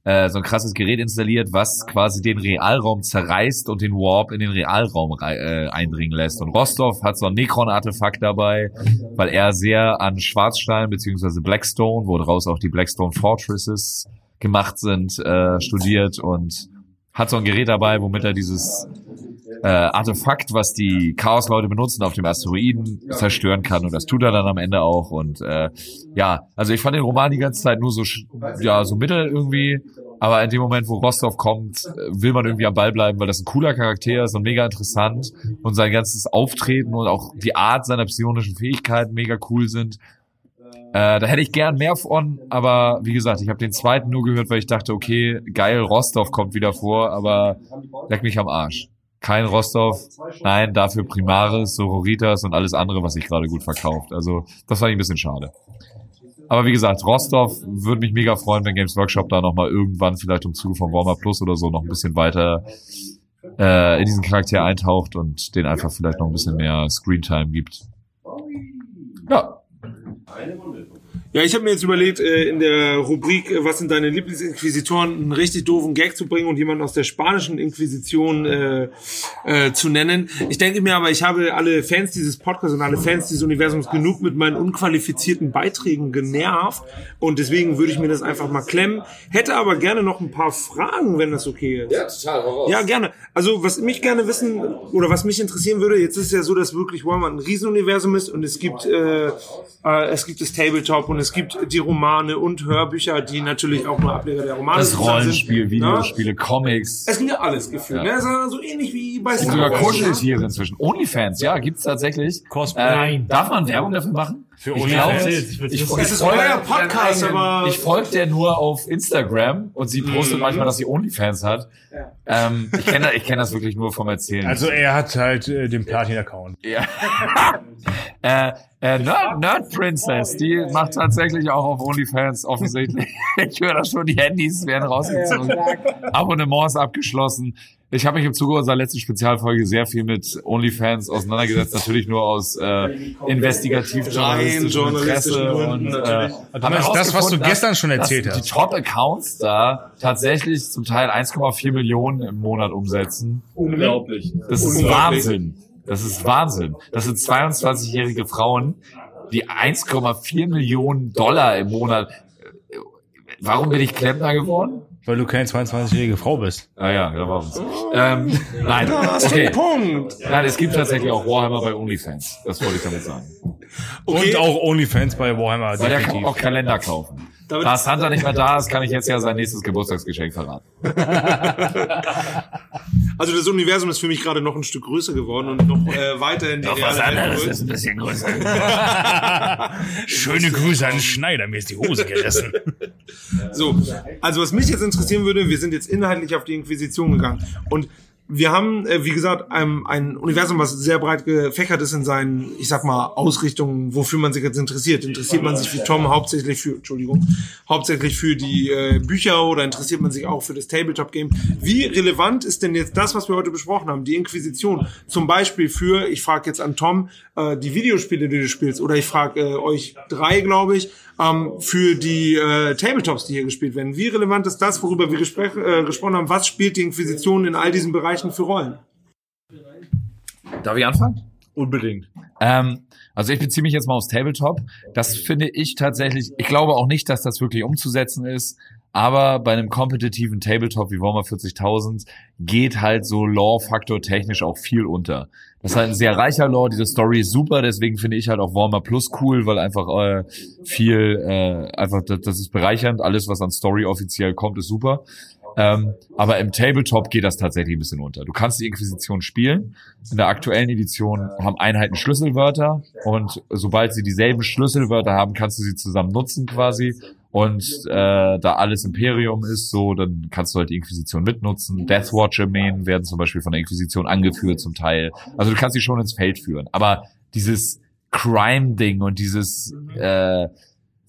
Speaker 4: äh, so ein krasses Gerät installiert, was quasi den Realraum zerreißt und den Warp in den Realraum äh, eindringen lässt. Und Rostov hat so ein Necron-Artefakt dabei, weil er sehr an Schwarzstein beziehungsweise Blackstone, wo draus auch die Blackstone Fortresses gemacht sind, äh, studiert und hat so ein Gerät dabei, womit er dieses äh, Artefakt, was die Chaos-Leute benutzen, auf dem Asteroiden zerstören kann. Und das tut er dann am Ende auch. Und äh, ja, also ich fand den Roman die ganze Zeit nur so, ja, so mittel irgendwie. Aber in dem Moment, wo Rostov kommt, äh, will man irgendwie am Ball bleiben, weil das ein cooler Charakter ist und mega interessant. Und sein ganzes Auftreten und auch die Art seiner psionischen Fähigkeiten mega cool sind. Äh, da hätte ich gern mehr von, aber wie gesagt, ich habe den zweiten nur gehört, weil ich dachte, okay, geil, Rostov kommt wieder vor, aber leck mich am Arsch. Kein Rostov, nein, dafür Primaris, Sororitas und alles andere, was sich gerade gut verkauft. Also das fand ich ein bisschen schade. Aber wie gesagt, Rostov würde mich mega freuen, wenn Games Workshop da nochmal irgendwann vielleicht im Zuge von Warmer Plus oder so noch ein bisschen weiter äh, in diesen Charakter eintaucht und den einfach vielleicht noch ein bisschen mehr Screentime gibt. Ja,
Speaker 6: Ja, ich habe mir jetzt überlegt, äh, in der Rubrik äh, Was sind deine Lieblingsinquisitoren, einen richtig doofen Gag zu bringen und jemanden aus der spanischen Inquisition äh, äh, zu nennen. Ich denke mir aber, ich habe alle Fans dieses Podcasts und alle Fans dieses Universums genug mit meinen unqualifizierten Beiträgen genervt und deswegen würde ich mir das einfach mal klemmen. Hätte aber gerne noch ein paar Fragen, wenn das okay ist. Ja,
Speaker 4: total. Hau
Speaker 6: Ja, gerne. Also, was mich gerne wissen oder was mich interessieren würde, jetzt ist ja so, dass wirklich Warhammer ein Riesenuniversum ist und es gibt äh, äh, es gibt das Tabletop und es es gibt die Romane und Hörbücher, die natürlich auch nur Ableger der Romane
Speaker 4: Das
Speaker 6: sozusagen
Speaker 4: Rollenspiel,
Speaker 6: sind.
Speaker 4: Videospiele, Comics.
Speaker 6: Es gibt ja alles gefühlt.
Speaker 4: Ja.
Speaker 6: Ne? Es ist so ähnlich wie bei
Speaker 4: Es gibt
Speaker 6: Star
Speaker 4: sogar
Speaker 6: Wars.
Speaker 4: Kuscheltiere inzwischen. Onlyfans, ja, gibt's tatsächlich.
Speaker 3: Cosplay.
Speaker 4: Ähm, darf man Werbung dafür machen?
Speaker 3: Für
Speaker 4: ich
Speaker 3: OnlyFans?
Speaker 4: glaube,
Speaker 3: Ich
Speaker 4: ich,
Speaker 3: wissen.
Speaker 4: ich,
Speaker 6: Es ist
Speaker 4: folge-
Speaker 6: euer Podcast, aber-
Speaker 4: ich folge der nur auf Instagram und sie postet manchmal, dass sie Onlyfans hat. Ähm, ich kenne ich kenn das wirklich nur vom Erzählen.
Speaker 3: Also er hat halt äh, den Platin-Account.
Speaker 4: Ja. äh, äh, Nerd, Nerd Princess, die macht tatsächlich auch auf OnlyFans offensichtlich. Ich höre das schon, die Handys werden rausgezogen. Abonnements abgeschlossen. Ich habe mich im Zuge unserer letzten Spezialfolge sehr viel mit OnlyFans auseinandergesetzt, natürlich nur aus äh, investigativ-journalistischem Interesse. Und, äh,
Speaker 6: natürlich.
Speaker 4: hab
Speaker 3: Das, das, was du gestern schon erzählt
Speaker 4: dass
Speaker 3: hast.
Speaker 4: Die Top-Accounts da tatsächlich zum Teil 1,4 Millionen im Monat umsetzen.
Speaker 6: Unglaublich.
Speaker 4: Das ist
Speaker 6: Unglaublich.
Speaker 4: Wahnsinn. Das ist Wahnsinn. Das sind 22-jährige Frauen, die 1,4 Millionen Dollar im Monat. Warum bin ich Klempner geworden?
Speaker 3: Weil du keine 22-jährige Frau bist.
Speaker 4: Ah ja, da war uns. Ähm, nein,
Speaker 6: Da
Speaker 4: okay.
Speaker 6: Punkt.
Speaker 4: Nein, es gibt tatsächlich auch Warhammer bei OnlyFans. Das wollte ich damit sagen.
Speaker 6: Okay.
Speaker 3: Und auch OnlyFans bei Warhammer.
Speaker 4: Weil der kann
Speaker 3: definitiv.
Speaker 4: auch Kalender kaufen.
Speaker 6: Damit-
Speaker 4: Da Santa nicht mehr da ist, kann ich jetzt ja sein nächstes Geburtstagsgeschenk verraten.
Speaker 6: Also das Universum ist für mich gerade noch ein Stück größer geworden und noch äh, weiter in die reale Welt gerückt.
Speaker 4: ein bisschen größer.
Speaker 3: Schöne Grüße an den Schneider, mir ist die Hose gerissen.
Speaker 6: So, also was mich jetzt interessieren würde, wir sind jetzt inhaltlich auf die Inquisition gegangen und wir haben, äh, wie gesagt, ein, ein Universum, was sehr breit gefächert ist in seinen, ich sag mal, Ausrichtungen, wofür man sich jetzt interessiert. Interessiert man sich wie Tom hauptsächlich für, Entschuldigung, hauptsächlich für die äh, Bücher oder interessiert man sich auch für das Tabletop-Game? Wie relevant ist denn jetzt das, was wir heute besprochen haben, die Inquisition? Zum Beispiel für, ich frage jetzt an Tom, äh, die Videospiele, die du spielst, oder ich frage äh, euch drei, glaube ich, ähm, für die äh, Tabletops, die hier gespielt werden. Wie relevant ist das, worüber wir gespräch, äh, gesprochen haben? Was spielt die Inquisition in all diesen Bereichen für Rollen?
Speaker 4: Darf ich anfangen?
Speaker 3: Unbedingt.
Speaker 4: Ähm, also ich beziehe mich jetzt mal aufs Tabletop. Das finde ich tatsächlich, ich glaube auch nicht, dass das wirklich umzusetzen ist, aber bei einem kompetitiven Tabletop wie Warhammer 40.000 geht halt so Lore-Faktor technisch auch viel unter. Das ist halt ein sehr reicher Lore, diese Story ist super, deswegen finde ich halt auch Warhammer Plus cool, weil einfach äh, viel, äh, einfach das, das ist bereichernd, alles was an Story offiziell kommt, ist super. Ähm, aber im Tabletop geht das tatsächlich ein bisschen unter. Du kannst die Inquisition spielen. In der aktuellen Edition haben Einheiten Schlüsselwörter und sobald sie dieselben Schlüsselwörter haben, kannst du sie zusammen nutzen quasi. Und äh, da alles Imperium ist, so, dann kannst du halt die Inquisition mitnutzen. Deathwatch-Armeen werden zum Beispiel von der Inquisition angeführt zum Teil. Also du kannst sie schon ins Feld führen. Aber dieses Crime-Ding und dieses äh,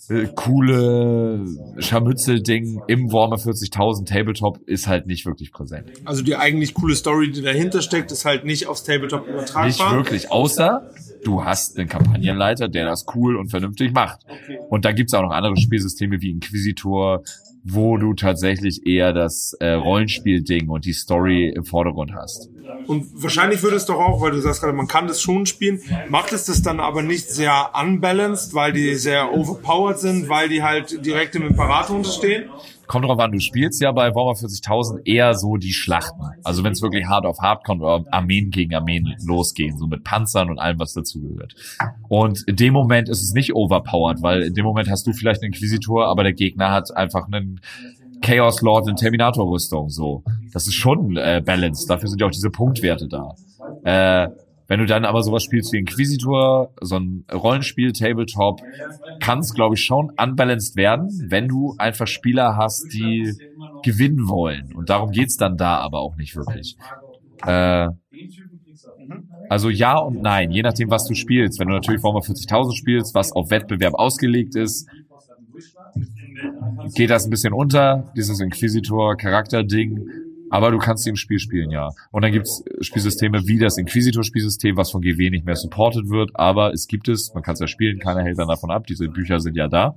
Speaker 4: äh, coole Scharmützel-Ding im Warhammer 40.000 Tabletop ist halt nicht wirklich präsent.
Speaker 6: Also die eigentlich coole Story, die dahinter steckt, ist halt nicht aufs Tabletop übertragbar.
Speaker 4: Nicht wirklich, außer du hast einen Kampagnenleiter, der das cool und vernünftig macht. Und da gibt's auch noch andere Spielsysteme wie Inquisitor, wo du tatsächlich eher das äh, Rollenspiel-Ding und die Story im Vordergrund hast.
Speaker 6: Und wahrscheinlich würde es doch auch, weil du sagst gerade, man kann das schon spielen, macht es das dann aber nicht sehr unbalanced, weil die sehr overpowered sind, weil die halt direkt im Imperator unterstehen?
Speaker 4: Kommt drauf an, du spielst ja bei Warhammer 40.000 eher so die Schlachten. Also wenn es wirklich hart auf hart kommt oder Armeen gegen Armeen losgehen, so mit Panzern und allem, was dazugehört. Und in dem Moment ist es nicht overpowered, weil in dem Moment hast du vielleicht einen Inquisitor, aber der Gegner hat einfach einen Chaos Lord in Terminator-Rüstung. So, das ist schon äh, balanced. Dafür sind ja auch diese Punktwerte da. Äh, wenn du dann aber sowas spielst wie Inquisitor, so ein Rollenspiel-Tabletop, kann es, glaube ich, schon unbalanced werden, wenn du einfach Spieler hast, die gewinnen wollen. Und darum geht's dann da aber auch nicht wirklich. Äh, also ja und nein, je nachdem, was du spielst. Wenn du natürlich Warhammer 40.000 spielst, was auf Wettbewerb ausgelegt ist, geht das ein bisschen unter, dieses Inquisitor-Charakter-Ding. Aber du kannst sie im Spiel spielen, ja. Und dann gibt's Spielsysteme wie das Inquisitor-Spielsystem, was von GW nicht mehr supported wird, aber es gibt es, man kann es ja spielen, keiner hält dann davon ab, diese Bücher sind ja da.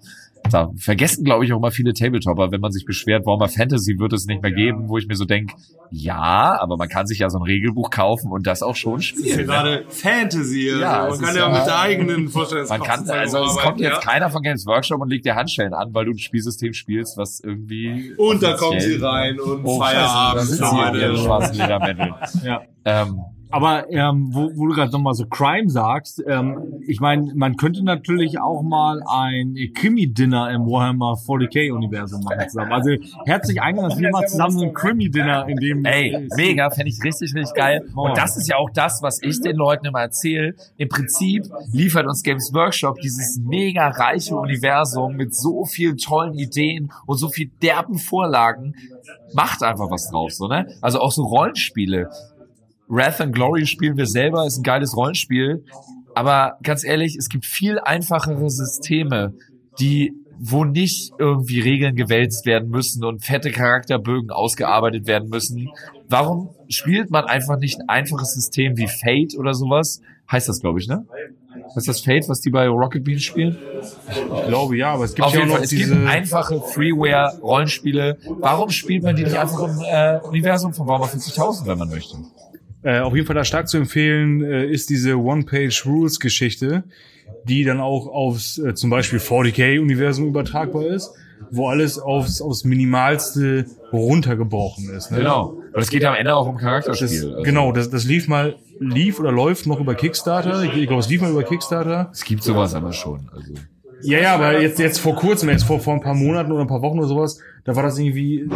Speaker 4: Da vergessen, glaube ich, auch mal viele Tabletopper, wenn man sich beschwert, Warhammer Fantasy wird es nicht mehr geben, wo ich mir so denk, ja, aber man kann sich ja so ein Regelbuch kaufen und das auch schon
Speaker 6: Das ist ja
Speaker 4: spielen. ne?
Speaker 6: gerade Fantasy.
Speaker 4: Ja,
Speaker 6: also man kann
Speaker 4: ist
Speaker 6: ja,
Speaker 4: ja-
Speaker 6: mit der eigenen Vorstellungskraft
Speaker 4: Man kann, also es kommt jetzt
Speaker 6: ja.
Speaker 4: keiner von Games Workshop und legt dir Handschellen an, weil du ein Spielsystem spielst, was irgendwie
Speaker 6: Und da kommen sie rein und
Speaker 4: Oh,
Speaker 6: Feierabend.
Speaker 4: Scheiße, da sitzen sie in
Speaker 6: Leute.
Speaker 4: ihren schwarzen.
Speaker 6: Ja.
Speaker 4: Ähm,
Speaker 5: Aber ähm, wo, wo du gerade nochmal so Crime sagst, ähm, ich meine, man könnte natürlich auch mal ein Krimi-Dinner im Warhammer 40k-Universum machen zusammen. Also herzlich eingeladen, dass wir mal zusammen so ein Krimi-Dinner in dem...
Speaker 4: Ey, mega, fände ich richtig, richtig geil. Und das ist ja auch das, was ich den Leuten immer erzähle. Im Prinzip liefert uns Games Workshop dieses mega reiche Universum mit so vielen tollen Ideen und so viel derben Vorlagen. Macht einfach was draus, so, ne? Also auch so Rollenspiele. Wrath and Glory spielen wir selber, ist ein geiles Rollenspiel. Aber ganz ehrlich, es gibt viel einfachere Systeme, die wo nicht irgendwie Regeln gewälzt werden müssen und fette Charakterbögen ausgearbeitet werden müssen. Warum spielt man einfach nicht ein einfaches System wie Fate oder sowas? Heißt das, glaube ich, ne? Ist das Fate, was die bei Rocket Beans spielen?
Speaker 3: Ich glaube ja, aber es gibt
Speaker 4: Auf
Speaker 3: ja auch
Speaker 4: jeden
Speaker 3: noch
Speaker 4: Fall, es gibt einfache Freeware-Rollenspiele. Warum spielt man die nicht einfach im äh, Universum von Warhammer 40.000, wenn man möchte?
Speaker 3: Äh, auf jeden Fall da stark zu empfehlen äh, ist diese One-Page-Rules-Geschichte, die dann auch aufs äh, zum Beispiel 40k-Universum übertragbar ist, wo alles aufs, aufs Minimalste runtergebrochen ist. Ne?
Speaker 4: Genau. Und es geht ja am Ende auch um
Speaker 3: Das,
Speaker 4: Charakterspiel. Also,
Speaker 3: Genau, das, das lief mal, lief oder läuft noch über Kickstarter. Ich, ich glaube, es lief mal über Kickstarter.
Speaker 4: Es gibt sowas aber schon. Also.
Speaker 3: Ja, ja, aber jetzt, jetzt vor kurzem, jetzt vor, vor ein paar Monaten oder ein paar Wochen oder sowas, da war das irgendwie,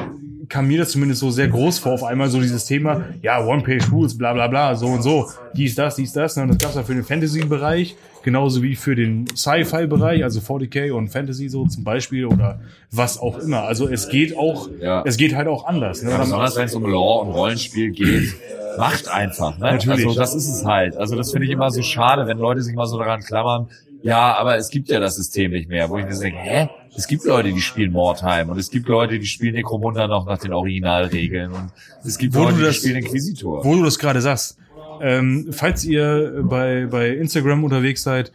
Speaker 3: kam mir das zumindest so sehr groß vor, auf einmal so dieses Thema, ja, One-Page-Rules, bla bla bla, so und so, dies, das, dies, das. Ne? Und das gab's ja für den Fantasy-Bereich, genauso wie für den Sci-Fi-Bereich, also 40k und Fantasy so zum Beispiel oder was auch immer. Also es geht auch,
Speaker 4: Ja.
Speaker 3: es geht halt auch anders. Ne?
Speaker 4: Ja, besonders wenn es um Lore und Rollenspiel geht, macht einfach. Ne?
Speaker 3: Natürlich.
Speaker 4: Also das ist es halt. Also das finde ich immer so schade, wenn Leute sich mal so daran klammern. Ja, aber es gibt ja das System nicht mehr, wo ich mir denke, hä? Es gibt Leute, die spielen Mordheim und es gibt Leute, die spielen Necromunda noch nach den Originalregeln und es gibt
Speaker 3: Wo
Speaker 4: Leute,
Speaker 3: du
Speaker 4: die
Speaker 3: das-
Speaker 4: spielen Inquisitor.
Speaker 3: Wo du das gerade sagst, ähm, falls ihr bei, bei Instagram unterwegs seid,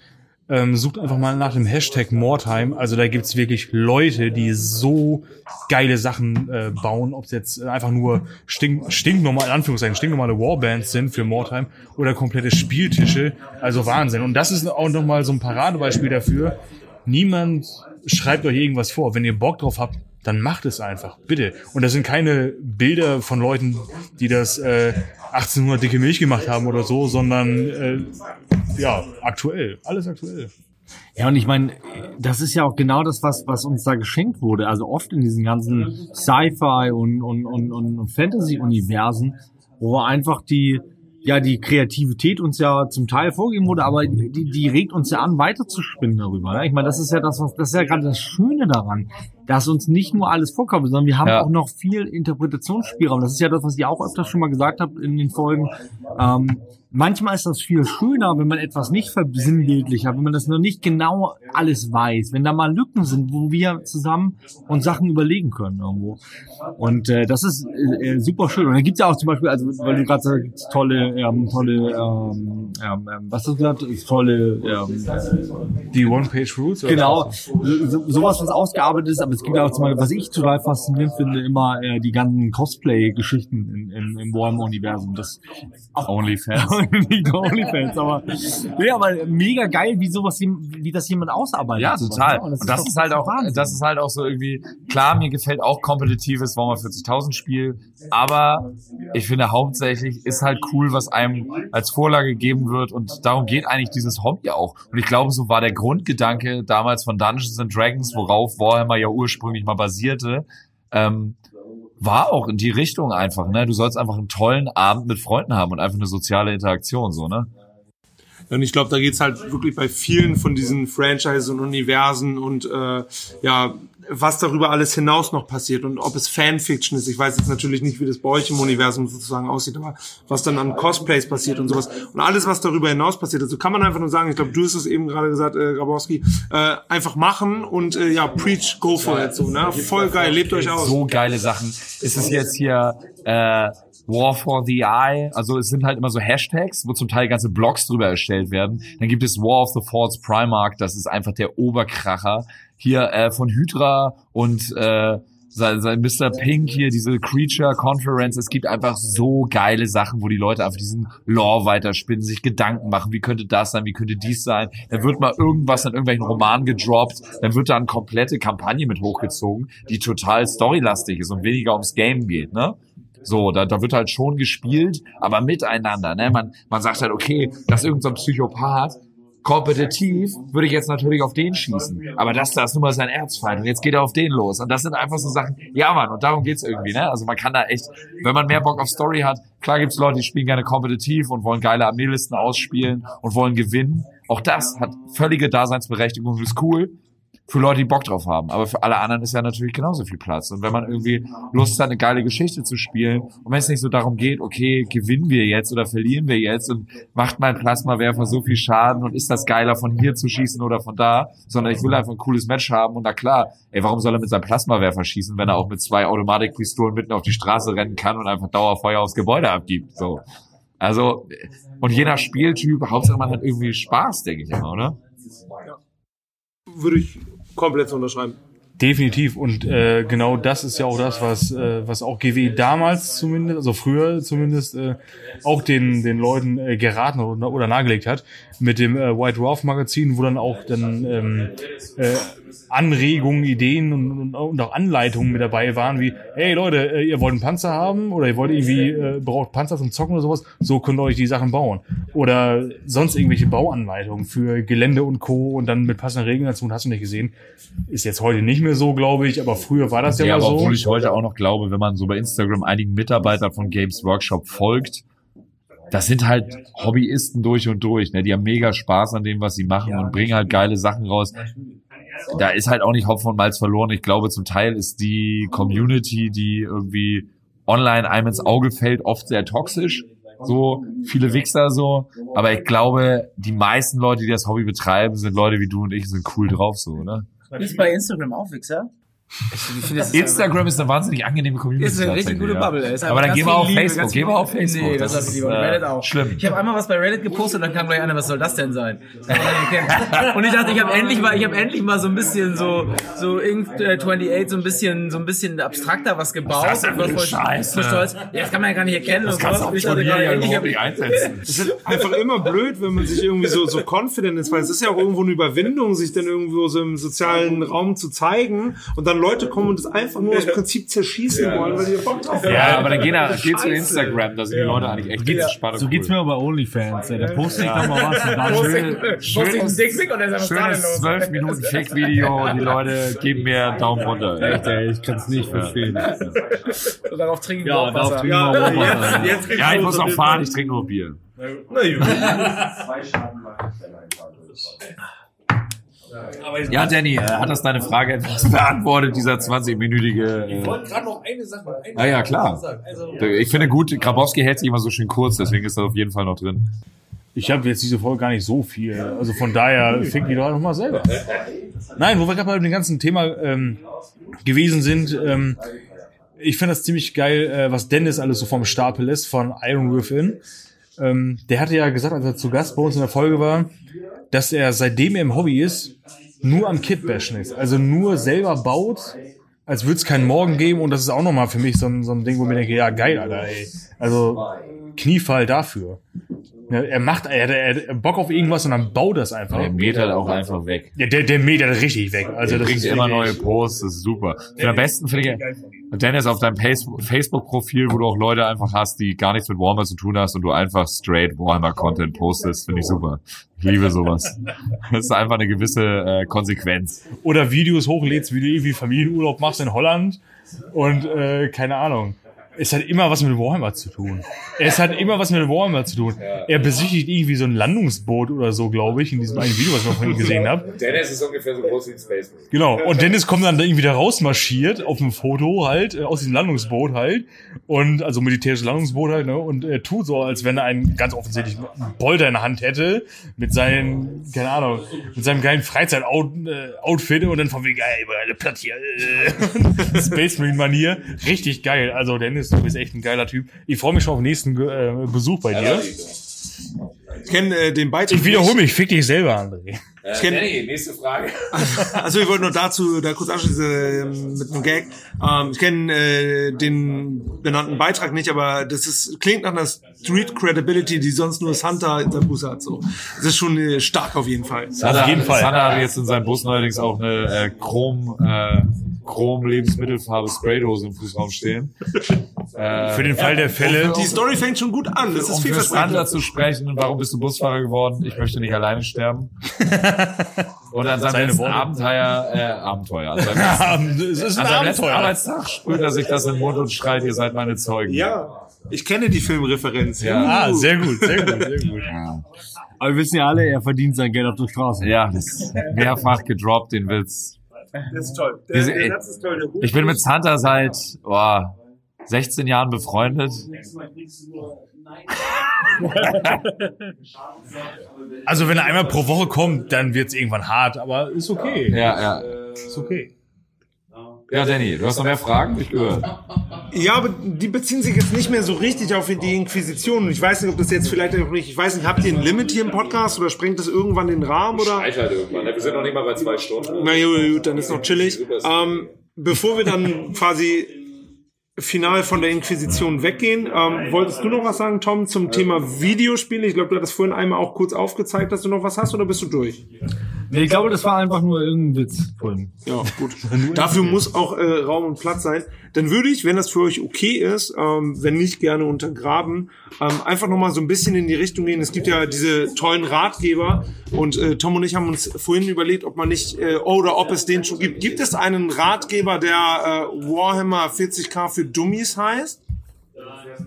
Speaker 3: ähm, sucht einfach mal nach dem Hashtag Mordheim. Also da gibt's wirklich Leute, die so geile Sachen äh, bauen, ob es jetzt einfach nur stink, stinknormal, in Anführungszeichen, stinknormale Warbands sind für Mordheim oder komplette Spieltische. Also Wahnsinn. Und das ist auch nochmal so ein Paradebeispiel dafür. Niemand schreibt euch irgendwas vor. Wenn ihr Bock drauf habt, dann macht es einfach, bitte. Und das sind keine Bilder von Leuten, die das äh, 1800 dicke Milch gemacht haben oder so, sondern äh, ja, aktuell, alles aktuell.
Speaker 5: Ja, und ich meine, das ist ja auch genau das, was, was uns da geschenkt wurde. Also oft in diesen ganzen Sci-Fi und, und, und, und Fantasy-Universen, wo einfach die, ja, die Kreativität uns ja zum Teil vorgegeben wurde, aber die, die regt uns ja an, weiterzuspinnen darüber. Ne? Ich meine, das ist ja das, was, das ist ja gerade das Schöne daran, dass uns nicht nur alles vorkommt, sondern wir haben
Speaker 4: Ja.
Speaker 5: auch noch viel Interpretationsspielraum. Das ist ja das, was ihr auch öfters schon mal gesagt habt in den Folgen. Ähm, manchmal ist das viel schöner, wenn man etwas nicht versinnbildlich hat, wenn man das noch nicht genau alles weiß, wenn da mal Lücken sind, wo wir zusammen uns Sachen überlegen können irgendwo. Und äh, das ist äh, äh, super schön. Und dann gibt's ja auch zum Beispiel, also weil du gerade sagst, tolle, ähm, tolle, ähm, ähm, ähm, was hast du gesagt? Tolle, ähm,
Speaker 3: Die One-Page-Rules?
Speaker 5: Genau, so- sowas, was ausgearbeitet ist, aber es gibt auch zum Beispiel, was ich total faszinierend finde, immer äh, die ganzen Cosplay-Geschichten in, im Warhammer-Universum. Das
Speaker 4: Onlyfans.
Speaker 5: nicht Onlyfans, aber ja, aber mega geil, wie sowas, wie das jemand ausarbeitet.
Speaker 4: Ja,
Speaker 5: sowas,
Speaker 4: total.
Speaker 5: ne?
Speaker 4: Und das,
Speaker 5: doch
Speaker 4: ist halt auch,
Speaker 5: Wahnsinn.
Speaker 4: das ist halt auch so irgendwie, klar, mir gefällt auch kompetitives Warhammer 40.000 Spiel, aber ich finde hauptsächlich ist halt cool, was einem als Vorlage gegeben wird und darum geht eigentlich dieses Hobby auch. Und ich glaube, so war der Grundgedanke damals von Dungeons and Dragons, worauf Warhammer ja ursprünglich mal basierte, ähm, war auch in die Richtung einfach, ne? Du sollst einfach einen tollen Abend mit Freunden haben und einfach eine soziale Interaktion, so, ne?
Speaker 6: Und ich glaube, da geht's halt wirklich bei vielen von diesen Franchises und Universen und äh, ja, was darüber alles hinaus noch passiert und ob es Fanfiction ist. Ich weiß jetzt natürlich nicht, wie das bei euch im Universum sozusagen aussieht, aber was dann an Cosplays passiert und sowas. Und alles, was darüber hinaus passiert. Also kann man einfach nur sagen, ich glaube, du hast es eben gerade gesagt, äh, Grabowski, äh, einfach machen und äh, ja, preach, go for it. So, ne? Voll geil, lebt euch aus.
Speaker 4: so geile Sachen. Ist es jetzt hier äh, War for the Eye? Also es sind halt immer so Hashtags, wo zum Teil ganze Blogs drüber erstellt werden. Dann gibt es War of the Falls Primark, das ist einfach der Oberkracher. Hier äh, von Hydra und äh, sein, sein Mr. Pink hier, diese Creature Conference. Es gibt einfach so geile Sachen, wo die Leute einfach diesen Lore weiterspinnen, sich Gedanken machen, wie könnte das sein, wie könnte dies sein. Dann wird mal irgendwas in irgendwelchen Romanen gedroppt, dann wird da eine komplette Kampagne mit hochgezogen, die total storylastig ist und weniger ums Game geht, ne? So, da, da wird halt schon gespielt, aber miteinander. Ne? Man, man sagt halt, okay, das ist irgendein so Psychopath, kompetitiv würde ich jetzt natürlich auf den schießen. Aber das da ist nun mal sein Erzfeind und jetzt geht er auf den los. Und das sind einfach so Sachen, ja Mann, und darum geht's irgendwie, ne? Also man kann da echt, wenn man mehr Bock auf Story hat, klar gibt's Leute, die spielen gerne kompetitiv und wollen geile Armeelisten ausspielen und wollen gewinnen. Auch das hat völlige Daseinsberechtigung und ist cool für Leute, die Bock drauf haben. Aber für alle anderen ist ja natürlich genauso viel Platz. Und wenn man irgendwie Lust hat, eine geile Geschichte zu spielen, und wenn es nicht so darum geht, okay, gewinnen wir jetzt oder verlieren wir jetzt und macht mein Plasmawerfer so viel Schaden und ist das geiler von hier zu schießen oder von da, sondern ich will einfach ein cooles Match haben und na klar, ey, warum soll er mit seinem Plasmawerfer schießen, wenn er auch mit zwei Automatikpistolen mitten auf die Straße rennen kann und einfach Dauerfeuer aufs Gebäude abgibt, so. Also, und je nach Spieltyp, Hauptsache man hat irgendwie Spaß, denke ich immer, oder?
Speaker 6: Würde ich komplett unterschreiben.
Speaker 3: Definitiv. Und äh, genau das ist ja auch das, was, äh, was auch GW damals zumindest, also früher zumindest, äh, auch den, den Leuten äh, geraten oder, oder nahegelegt hat. Mit dem äh, White Dwarf Magazin, wo dann auch dann ähm, äh, Anregungen, Ideen und, und, und auch Anleitungen mit dabei waren, wie, hey Leute, äh, ihr wollt einen Panzer haben oder ihr wollt irgendwie, äh, braucht Panzer zum Zocken oder sowas, so könnt ihr euch die Sachen bauen. Oder sonst irgendwelche Bauanleitungen für Gelände und Co. und dann mit passenden Regeln dazu, hast du nicht gesehen. Ist jetzt heute nicht mehr so, glaube ich, aber früher war das ja,
Speaker 4: Ja,
Speaker 3: mal
Speaker 4: aber
Speaker 3: so.
Speaker 4: obwohl ich heute auch noch glaube, wenn man so bei Instagram einigen Mitarbeitern von Games Workshop folgt, das sind halt Hobbyisten durch und durch. Ne? Die haben mega Spaß an dem, was sie machen und bringen halt geile Sachen raus. Da ist halt auch nicht Hopfen und Malz verloren. Ich glaube, zum Teil ist die Community, die irgendwie online einem ins Auge fällt, oft sehr toxisch. So viele Wichser so. Aber ich glaube, die meisten Leute, die das Hobby betreiben, sind Leute wie du und ich, sind cool drauf so, oder?
Speaker 10: Ist bei Instagram auch Wichser? Ich finde, das
Speaker 4: Instagram ist eine wahnsinnig angenehme Community.
Speaker 10: Ist eine richtig gute
Speaker 4: ja.
Speaker 10: Bubble. ey. Ist
Speaker 4: Aber dann gehen wir auf
Speaker 10: Liebe,
Speaker 4: Facebook. Gehen wir auf Facebook.
Speaker 10: Nee, das,
Speaker 4: Das
Speaker 10: ich lieber.
Speaker 4: ist, äh,
Speaker 10: Reddit auch.
Speaker 4: schlimm.
Speaker 10: Ich habe einmal was bei Reddit gepostet, dann kam gleich einer, was soll das denn sein? Und ich dachte, ich habe endlich mal, ich habe endlich mal so ein bisschen so, so Ink äh, 28 so ein bisschen, so ein bisschen abstrakter was gebaut.
Speaker 4: Was ist das denn für
Speaker 10: Und
Speaker 4: Scheiße?
Speaker 10: voll stolz. Ja, das kann man ja gar nicht erkennen.
Speaker 4: Das
Speaker 10: und
Speaker 4: kannst du
Speaker 10: Und ich
Speaker 4: von mir ja überhaupt nicht
Speaker 10: ich-
Speaker 4: einsetzen.
Speaker 6: Es ist einfach immer blöd, wenn man sich irgendwie so, so confident ist, weil es ist ja auch irgendwo eine Überwindung, sich dann irgendwo so im sozialen Raum zu zeigen und dann Leute kommen und das einfach nur aus Prinzip zerschießen wollen, weil die Bock drauf haben.
Speaker 4: Ja, aber dann geh, nach, geh zu. Instagram, da sind die Leute eigentlich echt
Speaker 5: Geht's-
Speaker 4: spannend.
Speaker 5: so geht's mir aber bei OnlyFans. Ey. Da poste ich doch mal was und dann
Speaker 4: Schön-
Speaker 10: Poste ich einen Dickpick und dann ist einfach
Speaker 4: Schönes 12 Minuten Fake-Video und die Leute geben mir einen Daumen runter.
Speaker 5: Echt, ey, ich kann's nicht verstehen.
Speaker 10: Und darauf trinken wir
Speaker 5: Ja,
Speaker 10: auch
Speaker 5: darauf
Speaker 10: Wasser.
Speaker 5: Wasser.
Speaker 6: Jetzt, jetzt
Speaker 4: Ja, ich muss auch fahren, ich trinke nur Bier.
Speaker 6: Na gut.
Speaker 4: Ja, Danny, äh, hat das deine Frage etwas beantwortet, dieser 20-minütige...
Speaker 11: Ich
Speaker 4: Äh,
Speaker 11: wollte gerade noch eine Sache. Eine
Speaker 4: Ah ja,
Speaker 11: Sache
Speaker 4: klar.
Speaker 11: sagen. Also,
Speaker 4: ich finde gut, Grabowski hält sich immer so schön kurz, deswegen ist das auf jeden Fall noch drin.
Speaker 3: Ich habe jetzt diese Folge gar nicht so viel. Also von daher fick die doch noch mal selber. Nein, wo wir gerade bei dem ganzen Thema ähm, gewesen sind, ähm, ich finde das ziemlich geil, äh, was Dennis alles so vom Stapel lässt von Iron Within. Ähm, der hatte ja gesagt, als er zu Gast bei uns in der Folge war, dass er seitdem er im Hobby ist, nur am Kitbashen ist. Also nur selber baut, als würde es keinen Morgen geben. Und das ist auch nochmal für mich so ein, so ein Ding, wo ich mir denke, ja geil, Alter, ey. Also Kniefall dafür. Ja, er macht, er hat, er hat Bock auf irgendwas und dann baut das einfach.
Speaker 4: Der mäht halt auch einfach weg.
Speaker 3: Ja, der, der mäht halt richtig weg. Also
Speaker 4: der
Speaker 3: das
Speaker 4: bringt
Speaker 3: ist
Speaker 4: immer neue Posts, das ist super. Und am besten finde ich, Dennis, auf deinem Facebook-Profil, wo du auch Leute einfach hast, die gar nichts mit Warhammer zu tun hast und du einfach straight Warhammer-Content postest, finde ich super. Ich liebe sowas. Das ist einfach eine gewisse äh, Konsequenz.
Speaker 3: Oder Videos hochlädst, wie du irgendwie Familienurlaub machst in Holland und äh, keine Ahnung. Es hat immer was mit Warhammer zu tun. Es hat immer was mit Warhammer zu tun. Er besichtigt irgendwie so ein Landungsboot oder so, glaube ich, in diesem einen Video, was ich noch ihm gesehen habe.
Speaker 4: Dennis ist ungefähr so groß wie ein Space.
Speaker 3: Genau. Und Dennis kommt dann da irgendwie da rausmarschiert auf dem Foto halt, äh, aus diesem Landungsboot halt. Und, also militärisches Landungsboot halt, ne? Und er tut so, als wenn er einen ganz offensichtlich einen Bolter in der Hand hätte, mit seinen, keine Ahnung, mit seinem geilen Freizeit-Outfit und dann von wegen, ey, über eine Platte hier, äh, Space Marine-Manier. Richtig geil. Also Dennis, du bist echt ein geiler Typ. Ich freue mich schon auf den nächsten äh, Besuch bei dir.
Speaker 6: Ich kenne äh, den Beitrag.
Speaker 3: Ich wiederhole mich, fick dich selber, André.
Speaker 6: Ich kenn-
Speaker 4: Danny, nächste Frage.
Speaker 6: Also ich wollte nur dazu da kurz anschließen ähm, mit einem Gag. Ähm, ich kenne äh, den benannten Beitrag nicht, aber das ist klingt nach einer Street Credibility, die sonst nur Santa in seinem Bus hat. So, das ist schon äh, stark auf jeden Fall.
Speaker 4: Sander, Sander hatte jetzt in seinem Bus neuerdings auch eine äh, Chrom, äh, Chrom-Lebensmittelfarbe Spraydose im Fußraum stehen. Äh,
Speaker 3: Für den Fall der Fälle.
Speaker 6: Die Story fängt schon gut an. Das ist
Speaker 4: um
Speaker 6: vielversprechend.
Speaker 4: Zu sprechen, warum bist du Busfahrer geworden? Ich möchte nicht alleine sterben. Und an seinem
Speaker 3: Seine
Speaker 4: letzten. Abenteuer, äh, Abenteuer, an seinem letzten,
Speaker 3: Es ist ein
Speaker 4: an seinem letzten. Arbeitstag sprüht er sich das in den Mund und schreit, ihr seid meine Zeugen.
Speaker 6: Ja, ich kenne die Filmreferenz.
Speaker 4: Ja.
Speaker 3: Ah, sehr gut, sehr gut, sehr gut.
Speaker 4: Ja.
Speaker 5: Aber wir wissen ja alle, er verdient sein Geld auf der Straße.
Speaker 4: Ja, das ist mehrfach gedroppt, den Witz.
Speaker 6: Das ist toll. Der,
Speaker 4: Diese-
Speaker 6: der Satz ist toll.
Speaker 4: Ich bin mit Santa seit oh, 16 Jahren befreundet.
Speaker 3: Also wenn er einmal pro Woche kommt, dann wird's irgendwann hart, aber ist okay.
Speaker 4: Ja, ja.
Speaker 3: Ist okay.
Speaker 4: Ja, Danny, du hast noch mehr Fragen? Ich gehört.
Speaker 6: Ja, aber die beziehen sich jetzt nicht mehr so richtig auf die Inquisition. Ich weiß nicht, ob das jetzt vielleicht auch nicht, ich weiß nicht, habt ihr ein Limit hier im Podcast oder sprengt das irgendwann den Rahmen oder?
Speaker 4: halt irgendwann. Wir sind noch nicht mal bei zwei Stunden.
Speaker 6: Na gut, gut, dann ist noch chillig. Ähm, bevor wir dann quasi final von der Inquisition weggehen, ähm, wolltest du noch was sagen, Tom, zum Thema Videospiele? Ich glaube, du hattest vorhin einmal auch kurz aufgezeigt, dass du noch was hast oder bist du durch?
Speaker 5: Nee, ich glaube, das war einfach nur irgendein Witz vorhin.
Speaker 6: Ja, gut. Dafür muss auch äh, Raum und Platz sein. Dann würde ich, wenn das für euch okay ist, ähm, wenn nicht gerne untergraben, ähm, einfach nochmal so ein bisschen in die Richtung gehen. Es gibt ja diese tollen Ratgeber und äh, Tom und ich haben uns vorhin überlegt, ob man nicht äh, oder ob es den schon gibt. Gibt es einen Ratgeber, der äh, Warhammer 40k für Dummies heißt?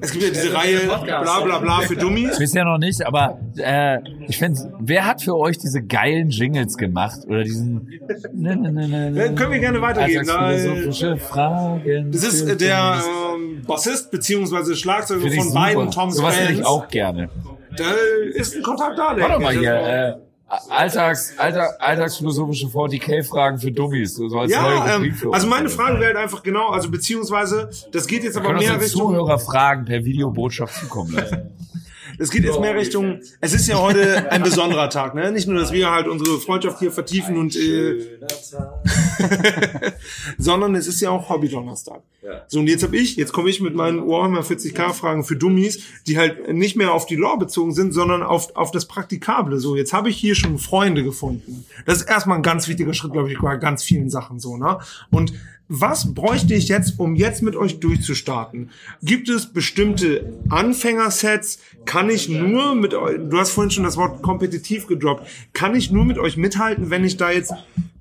Speaker 6: Es gibt ja diese Reihe bla bla bla für Dummies.
Speaker 4: Bisher noch nicht, aber äh, ich finde, wer hat für euch diese geilen Jingles gemacht? Oder diesen... Ne, ne, ne, ne,
Speaker 6: Ja, können wir gerne weitergehen. Da, äh,
Speaker 4: Alltagsphilosophische Fragen.
Speaker 6: Das ist äh, der ähm, Bassist beziehungsweise Schlagzeuger
Speaker 4: ich
Speaker 6: von beiden Toms
Speaker 4: Sowas hätte ich auch gerne.
Speaker 6: Da ist ein Kontakt da.
Speaker 4: Warte mal hier, äh, Alltags, Alltag, alltagsphilosophische 40k-Fragen für Dummies. So als
Speaker 6: Ja, ähm, also meine Frage wäre halt einfach genau, also beziehungsweise, das geht jetzt
Speaker 4: Wir
Speaker 6: aber mehr Richtung,
Speaker 4: Zuhörerfragen per Videobotschaft zukommen lassen.
Speaker 6: es geht jetzt mehr Richtung, es ist ja heute ein besonderer Tag, ne? Nicht nur, dass wir halt unsere Freundschaft hier vertiefen und, äh, sondern es ist ja auch Hobby-Donnerstag. So, und jetzt habe ich, jetzt komme ich mit meinen Warhammer 40k-Fragen für Dummies, die halt nicht mehr auf die Lore bezogen sind, sondern auf, auf das Praktikable. So, jetzt habe ich hier schon Freunde gefunden. Das ist erstmal ein ganz wichtiger Schritt, glaube ich, bei ganz vielen Sachen so, ne? Und was bräuchte ich jetzt, um jetzt mit euch durchzustarten? Gibt es bestimmte Anfängersets? Kann ich nur mit euch, du hast vorhin schon das Wort kompetitiv gedroppt, kann ich nur mit euch mithalten, wenn ich da jetzt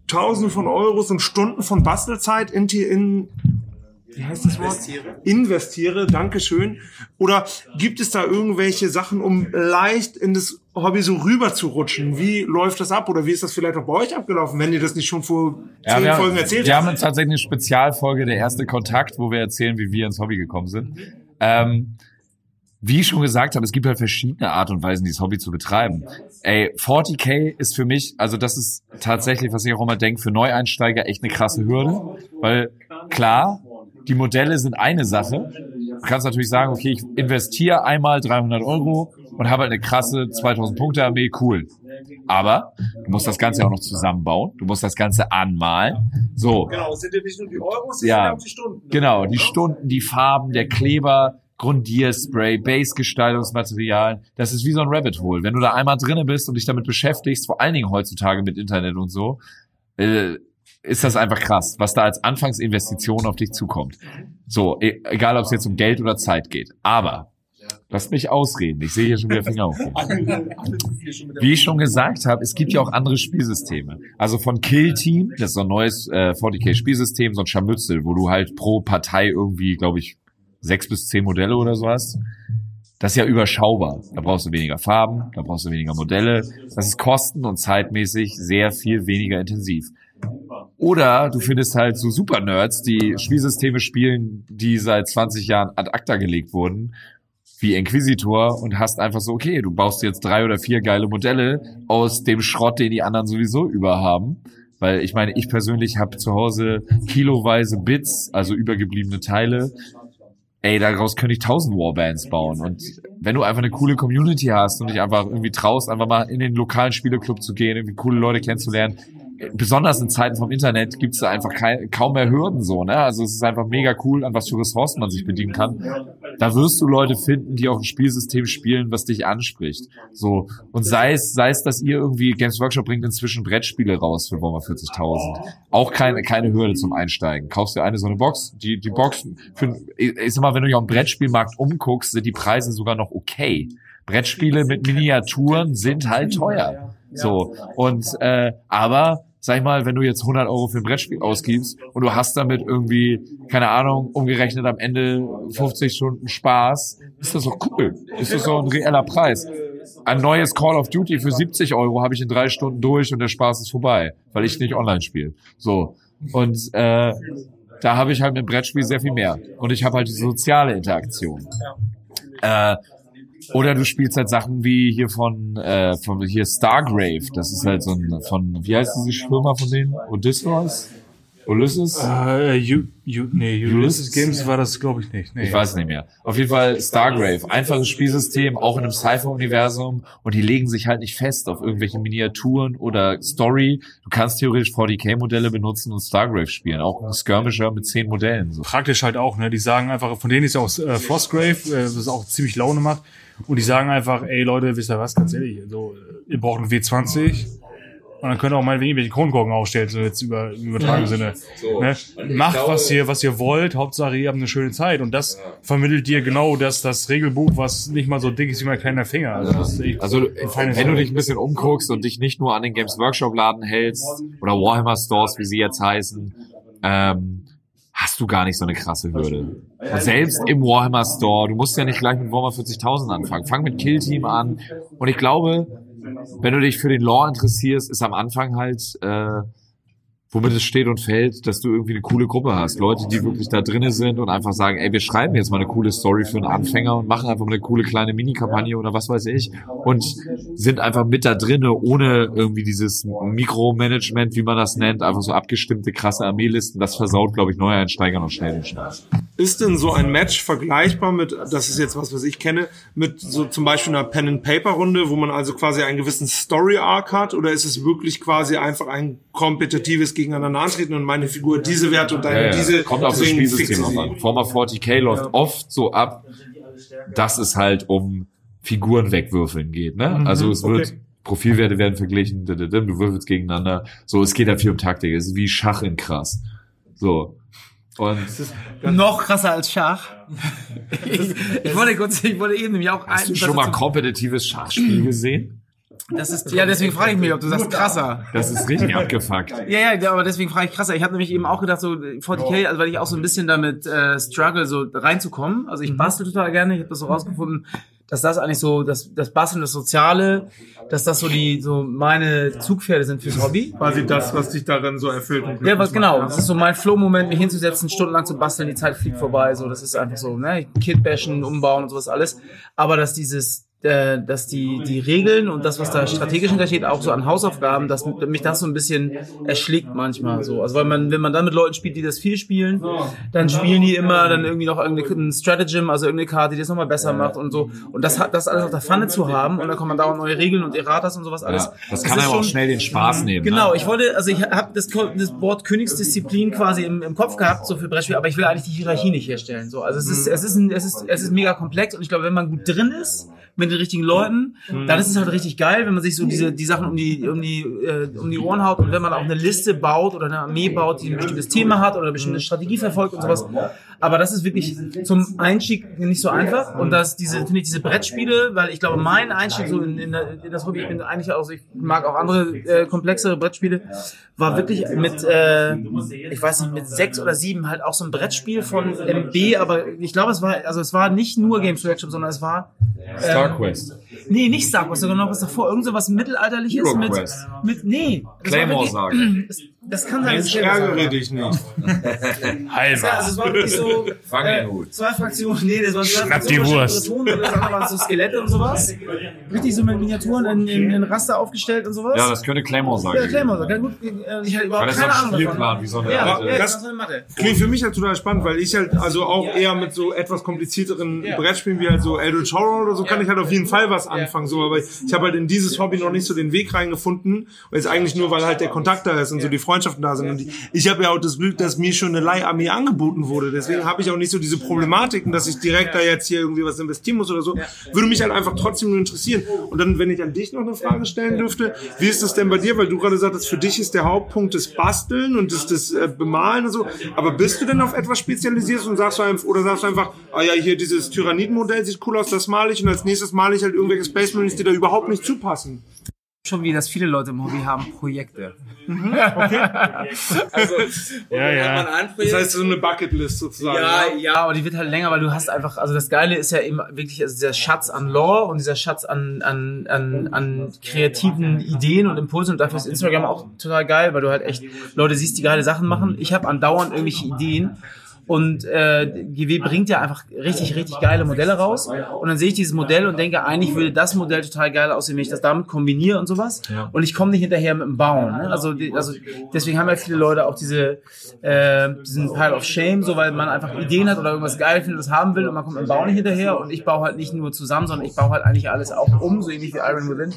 Speaker 6: Tausende von Euros und Stunden von Bastelzeit in, in wie heißt das Wort? Investiere. Investiere, Dankeschön. Oder gibt es da irgendwelche Sachen, um leicht in das Hobby so rüber zu rutschen? Wie läuft das ab? Oder wie ist das vielleicht auch bei euch abgelaufen, wenn ihr das nicht schon vor
Speaker 4: Ja,
Speaker 6: zehn
Speaker 4: wir,
Speaker 6: Folgen erzählt
Speaker 4: wir
Speaker 6: habt?
Speaker 4: haben tatsächlich eine Spezialfolge, der erste Kontakt, wo wir erzählen, wie wir ins Hobby gekommen sind. Ähm, wie ich schon gesagt habe, es gibt halt verschiedene Art und Weisen, dieses Hobby zu betreiben. Ey, 40k ist für mich, also das ist tatsächlich, was ich auch immer denke, für Neueinsteiger echt eine krasse Hürde. Weil klar, die Modelle sind eine Sache. Du kannst natürlich sagen, okay, ich investiere einmal 300 Euro und habe halt eine krasse 2000 Punkte Armee, cool. Aber du musst das Ganze auch noch zusammenbauen. Du musst das Ganze anmalen. So,
Speaker 6: Genau, es sind ja nicht nur die Euros,
Speaker 4: es Ja. sind auch
Speaker 6: die Stunden.
Speaker 4: Genau, die Stunden, die Farben, der Kleber, Grundierspray, Base-Gestaltungsmaterialien. Das ist wie so ein Rabbit Hole. Wenn du da einmal drinne bist und dich damit beschäftigst, vor allen Dingen heutzutage mit Internet und so, äh, ist das einfach krass, was da als Anfangsinvestition auf dich zukommt. So, e egal ob es jetzt um Geld oder Zeit geht. Aber, lasst mich ausreden, ich sehe hier schon wieder Finger auf. Wie ich schon gesagt habe, es gibt ja auch andere Spielsysteme. Also von Kill Team, das ist so ein neues äh, 40k-Spielsystem, so ein Scharmützel, wo du halt pro Partei irgendwie, glaube ich, sechs bis zehn Modelle oder so hast. Das ist ja überschaubar. Da brauchst du weniger Farben, da brauchst du weniger Modelle. Das ist kosten- und zeitmäßig sehr viel weniger intensiv. Oder du findest halt so Super-Nerds, die Spielsysteme spielen, die seit 20 Jahren ad acta gelegt wurden, wie Inquisitor und hast einfach so, okay, du baust jetzt drei oder vier geile Modelle aus dem Schrott, den die anderen sowieso überhaben. Weil ich meine, ich persönlich habe zu Hause kiloweise Bits, also übergebliebene Teile. Ey, daraus könnte ich tausend Warbands bauen. Und wenn du einfach eine coole Community hast und dich einfach irgendwie traust, einfach mal in den lokalen Spieleclub zu gehen, irgendwie coole Leute kennenzulernen, besonders in Zeiten vom Internet gibt es einfach kein, kaum mehr Hürden so, ne? Also es ist einfach mega cool, an was für Ressourcen man sich bedienen kann. Da wirst du Leute finden, die auch ein Spielsystem spielen, was dich anspricht. So und sei es, sei es, dass ihr irgendwie Games Workshop bringt inzwischen Brettspiele raus für Warhammer 40.000. Auch keine keine Hürde zum Einsteigen. Kaufst dir eine so eine Box, die die Box für, ich sag mal, wenn du dich auf dem Brettspielmarkt umguckst, sind die Preise sogar noch okay. Brettspiele mit Miniaturen sind halt teuer. So und äh, aber sag ich mal, wenn du jetzt 100 Euro für ein Brettspiel ausgibst und du hast damit irgendwie, keine Ahnung, umgerechnet am Ende 50 Stunden Spaß, ist das doch cool. Ist das so ein reeller Preis. Ein neues Call of Duty für 70 Euro habe ich in drei Stunden durch und der Spaß ist vorbei, weil ich nicht online spiele. So. Und äh, da habe ich halt mit dem Brettspiel sehr viel mehr. Und ich habe halt die soziale Interaktion. Äh, oder du spielst halt Sachen wie hier von, äh, von hier Stargrave. Das ist halt so ein, von, wie heißt diese Firma von denen? Odysseus? Ulysses?
Speaker 3: Äh, U, U, nee, Ulysses Games war das, glaube ich, nicht. Nee.
Speaker 4: Ich weiß nicht mehr. Auf jeden Fall Stargrave. Einfaches Spielsystem, auch in einem Cypher-Universum. Und die legen sich halt nicht fest auf irgendwelche Miniaturen oder Story. Du kannst theoretisch 40k-Modelle benutzen und Stargrave spielen. Auch ein Skirmisher mit zehn Modellen. So.
Speaker 3: Praktisch halt auch, ne? Die sagen einfach, von denen ist ja auch äh, Frostgrave, äh, das auch ziemlich Laune macht. Und die sagen einfach, ey Leute, wisst ihr was, ganz ehrlich, so, ihr braucht einen W20 und dann könnt ihr auch meinetwegen irgendwelche Kronkorken aufstellen, so jetzt über, im übertragenen Sinne.
Speaker 4: So.
Speaker 3: Ne? Macht was ihr, was ihr wollt, Hauptsache ihr habt eine schöne Zeit. Und das vermittelt dir genau das, das Regelbuch, was nicht mal so dick ist wie mein kleiner Finger. Also, echt
Speaker 4: Also,
Speaker 3: feine
Speaker 4: wenn du
Speaker 3: Sache.
Speaker 4: dich ein bisschen umguckst und dich nicht nur an den Games Workshop Laden hältst oder Warhammer Stores, wie sie jetzt heißen, ähm, hast du gar nicht so eine krasse Hürde. Und selbst im Warhammer Store, du musst ja nicht gleich mit Warhammer 40.000 anfangen. Fang mit Kill Team an. Und ich glaube, wenn du dich für den Lore interessierst, ist am Anfang halt, äh, womit es steht und fällt, dass du irgendwie eine coole Gruppe hast. Leute, die wirklich da drinnen sind und einfach sagen, ey, wir schreiben jetzt mal eine coole Story für einen Anfänger und machen einfach mal eine coole kleine Mini-Kampagne oder was weiß ich und sind einfach mit da drinnen, ohne irgendwie dieses Mikromanagement, wie man das nennt, einfach so abgestimmte, krasse Armeelisten. Das versaut, glaube ich, Neueinsteigern noch schnell den Spaß.
Speaker 6: Ist denn so ein Match vergleichbar mit, das ist jetzt was, was ich kenne, mit so zum Beispiel einer Pen-and-Paper-Runde, wo man also quasi einen gewissen Story-Arc hat? Oder ist es wirklich quasi einfach ein kompetitives Gegeneinander antreten und meine Figur diese Werte und deine
Speaker 4: Ja, ja.
Speaker 6: diese?
Speaker 4: Kommt auf das Spielsystem
Speaker 6: sie?
Speaker 4: an. Former 40k läuft oft so ab, dass es halt um Figuren wegwürfeln geht. Ne?
Speaker 6: Mhm,
Speaker 4: also es wird
Speaker 6: okay.
Speaker 4: Profilwerte werden verglichen, du würfelst gegeneinander. So, es geht halt viel um Taktik. Es ist wie Schach in krass. So. Und
Speaker 10: Noch krasser als Schach. ich, ich wollte kurz, ich wollte eben nämlich auch
Speaker 4: hast du schon mal kompetitives Schachspiel gesehen?
Speaker 10: Das ist, ja, deswegen frage ich mich, ob du sagst krasser.
Speaker 4: Das ist richtig abgefuckt.
Speaker 10: Ja, ja, aber deswegen frage ich krasser. Ich habe nämlich eben auch gedacht, so 40k, also weil ich auch so ein bisschen damit äh, struggle, so reinzukommen. Also ich bastel total gerne. Ich habe das so rausgefunden, dass das eigentlich so, das, das Basteln, das Soziale, dass das so die, so meine Zugpferde sind fürs Hobby.
Speaker 6: Quasi das, was dich daran so erfüllt. und
Speaker 10: Ja, was genau. Das ist so mein Flow-Moment, mich hinzusetzen, stundenlang zu basteln, die Zeit fliegt vorbei. So, das ist einfach so, ne? Kit bashen, umbauen und sowas alles. Aber dass dieses, äh, dass die die Regeln und das, was da strategisch hintersteht, auch so an Hausaufgaben, dass mich das so ein bisschen erschlägt manchmal. So, also weil man, wenn man dann mit Leuten spielt, die das viel spielen, dann spielen die immer dann irgendwie noch irgendein Stratagem, also irgendeine Karte, die das nochmal besser macht und so. Und das hat das alles auf der Pfanne zu haben und dann kommen dauernd neue Regeln und Erratas und sowas alles.
Speaker 4: Ja, das kann
Speaker 10: ist
Speaker 4: einem auch
Speaker 10: schon-
Speaker 4: schnell den Spaß nehmen.
Speaker 10: Genau,
Speaker 4: Ne?
Speaker 10: ich wollte, also ich habe das, das Wort Königsdisziplin quasi im, im Kopf gehabt, so für Brettspiel, aber ich will eigentlich die Hierarchie nicht herstellen. So, also es ist, es ist, ein, es ist, es ist mega komplex und ich glaube, wenn man gut drin ist mit den richtigen Leuten, dann ist es halt richtig geil, wenn man sich so diese die Sachen um die um die äh, um die Ohren haut und wenn man auch eine Liste baut oder eine Armee baut, die ein bestimmtes Thema hat oder eine bestimmte Strategie verfolgt und sowas. Aber das ist wirklich zum Einstieg nicht so einfach. Und das diese finde ich diese Brettspiele, weil ich glaube, mein Einstieg so in, in, in das Hobby, ich bin eigentlich auch, ich mag auch andere äh, komplexere Brettspiele, war wirklich mit, äh, ich weiß nicht, mit sechs oder sieben halt auch so ein Brettspiel von MB, aber ich glaube, es war, also es war nicht nur Games Workshop, sondern es war
Speaker 4: Star Quest.
Speaker 10: Nee, nicht Star Wars, sondern noch was davor. Irgend so was Mittelalterliches
Speaker 4: Hero
Speaker 10: mit,
Speaker 4: Quest.
Speaker 10: mit, nee. das war Das kann sein. Es
Speaker 6: ärgere
Speaker 10: war.
Speaker 6: dich nicht.
Speaker 10: Ja, also es war wirklich so
Speaker 4: Fang
Speaker 10: äh,
Speaker 4: den Hut.
Speaker 10: zwei Fraktionen, nee, das waren zwei
Speaker 3: Schnapp die
Speaker 10: Fraktionen,
Speaker 3: Wurst.
Speaker 10: das andere waren so Skelette und sowas. Richtig so mit Miniaturen in, in, in Raster aufgestellt und sowas.
Speaker 4: Ja, das könnte Claymore sein.
Speaker 10: Ja, Claymore, so, kann gut, äh, ich hatte überhaupt keine
Speaker 4: ein
Speaker 10: Ahnung
Speaker 4: Spielplan,
Speaker 10: davon.
Speaker 4: wie so eine
Speaker 10: Ja, ja,
Speaker 6: das-
Speaker 10: das war eine Mathe.
Speaker 6: Klingt für mich halt total spannend, weil ich halt also auch eher mit so etwas komplizierteren Brettspielen wie halt so Eldritch Horror oder so kann ich halt auf jeden Fall was anfangen. So, aber ich, ich habe halt in dieses Hobby noch nicht so den Weg reingefunden. Und jetzt eigentlich nur, weil halt der Kontakt da ist und so die Freundschaften da sind. Und ich habe ja auch das Glück, dass mir schon eine Leiharmee angeboten wurde. Deswegen habe ich auch nicht so diese Problematiken, dass ich direkt da jetzt hier irgendwie was investieren muss oder so. Würde mich halt einfach trotzdem nur interessieren. Und dann, wenn ich an dich noch eine Frage stellen dürfte, wie ist das denn bei dir? Weil du gerade sagtest, für dich ist der Hauptpunkt das Basteln und das, das äh, Bemalen und so. Aber bist du denn auf etwas spezialisiert und sagst du einfach, oder sagst du einfach, ah ja, hier dieses Tyrannidenmodell sieht cool aus, das male ich und als nächstes male ich halt irgendwelche Space Marines, die da überhaupt nicht zupassen.
Speaker 10: Schon wie das viele Leute im Hobby haben, Projekte. Also,
Speaker 3: Ja, ja.
Speaker 6: Das heißt, so eine Bucketlist sozusagen.
Speaker 10: Ja, ja, aber die wird halt länger, weil du hast einfach, also das Geile ist ja eben wirklich also dieser Schatz an Lore und dieser Schatz an, an, an, an kreativen Ideen und Impulsen und dafür ist Instagram auch total geil, weil du halt echt Leute siehst, die geile Sachen machen. Ich habe andauernd irgendwelche Ideen und äh, GW bringt ja einfach richtig, richtig geile Modelle raus. Und dann sehe ich dieses Modell und denke, eigentlich würde das Modell total geil aussehen, wenn ich das damit kombiniere und sowas. Und ich komme nicht hinterher mit dem Bauen. Ne? Also, die, also deswegen haben ja viele Leute auch diese äh, diesen Pile of Shame, so weil man einfach Ideen hat oder irgendwas geil findet, das haben will und man kommt mit dem Bauen nicht hinterher. Und ich baue halt nicht nur zusammen, sondern ich baue halt eigentlich alles auch um, so ähnlich wie Iron Within.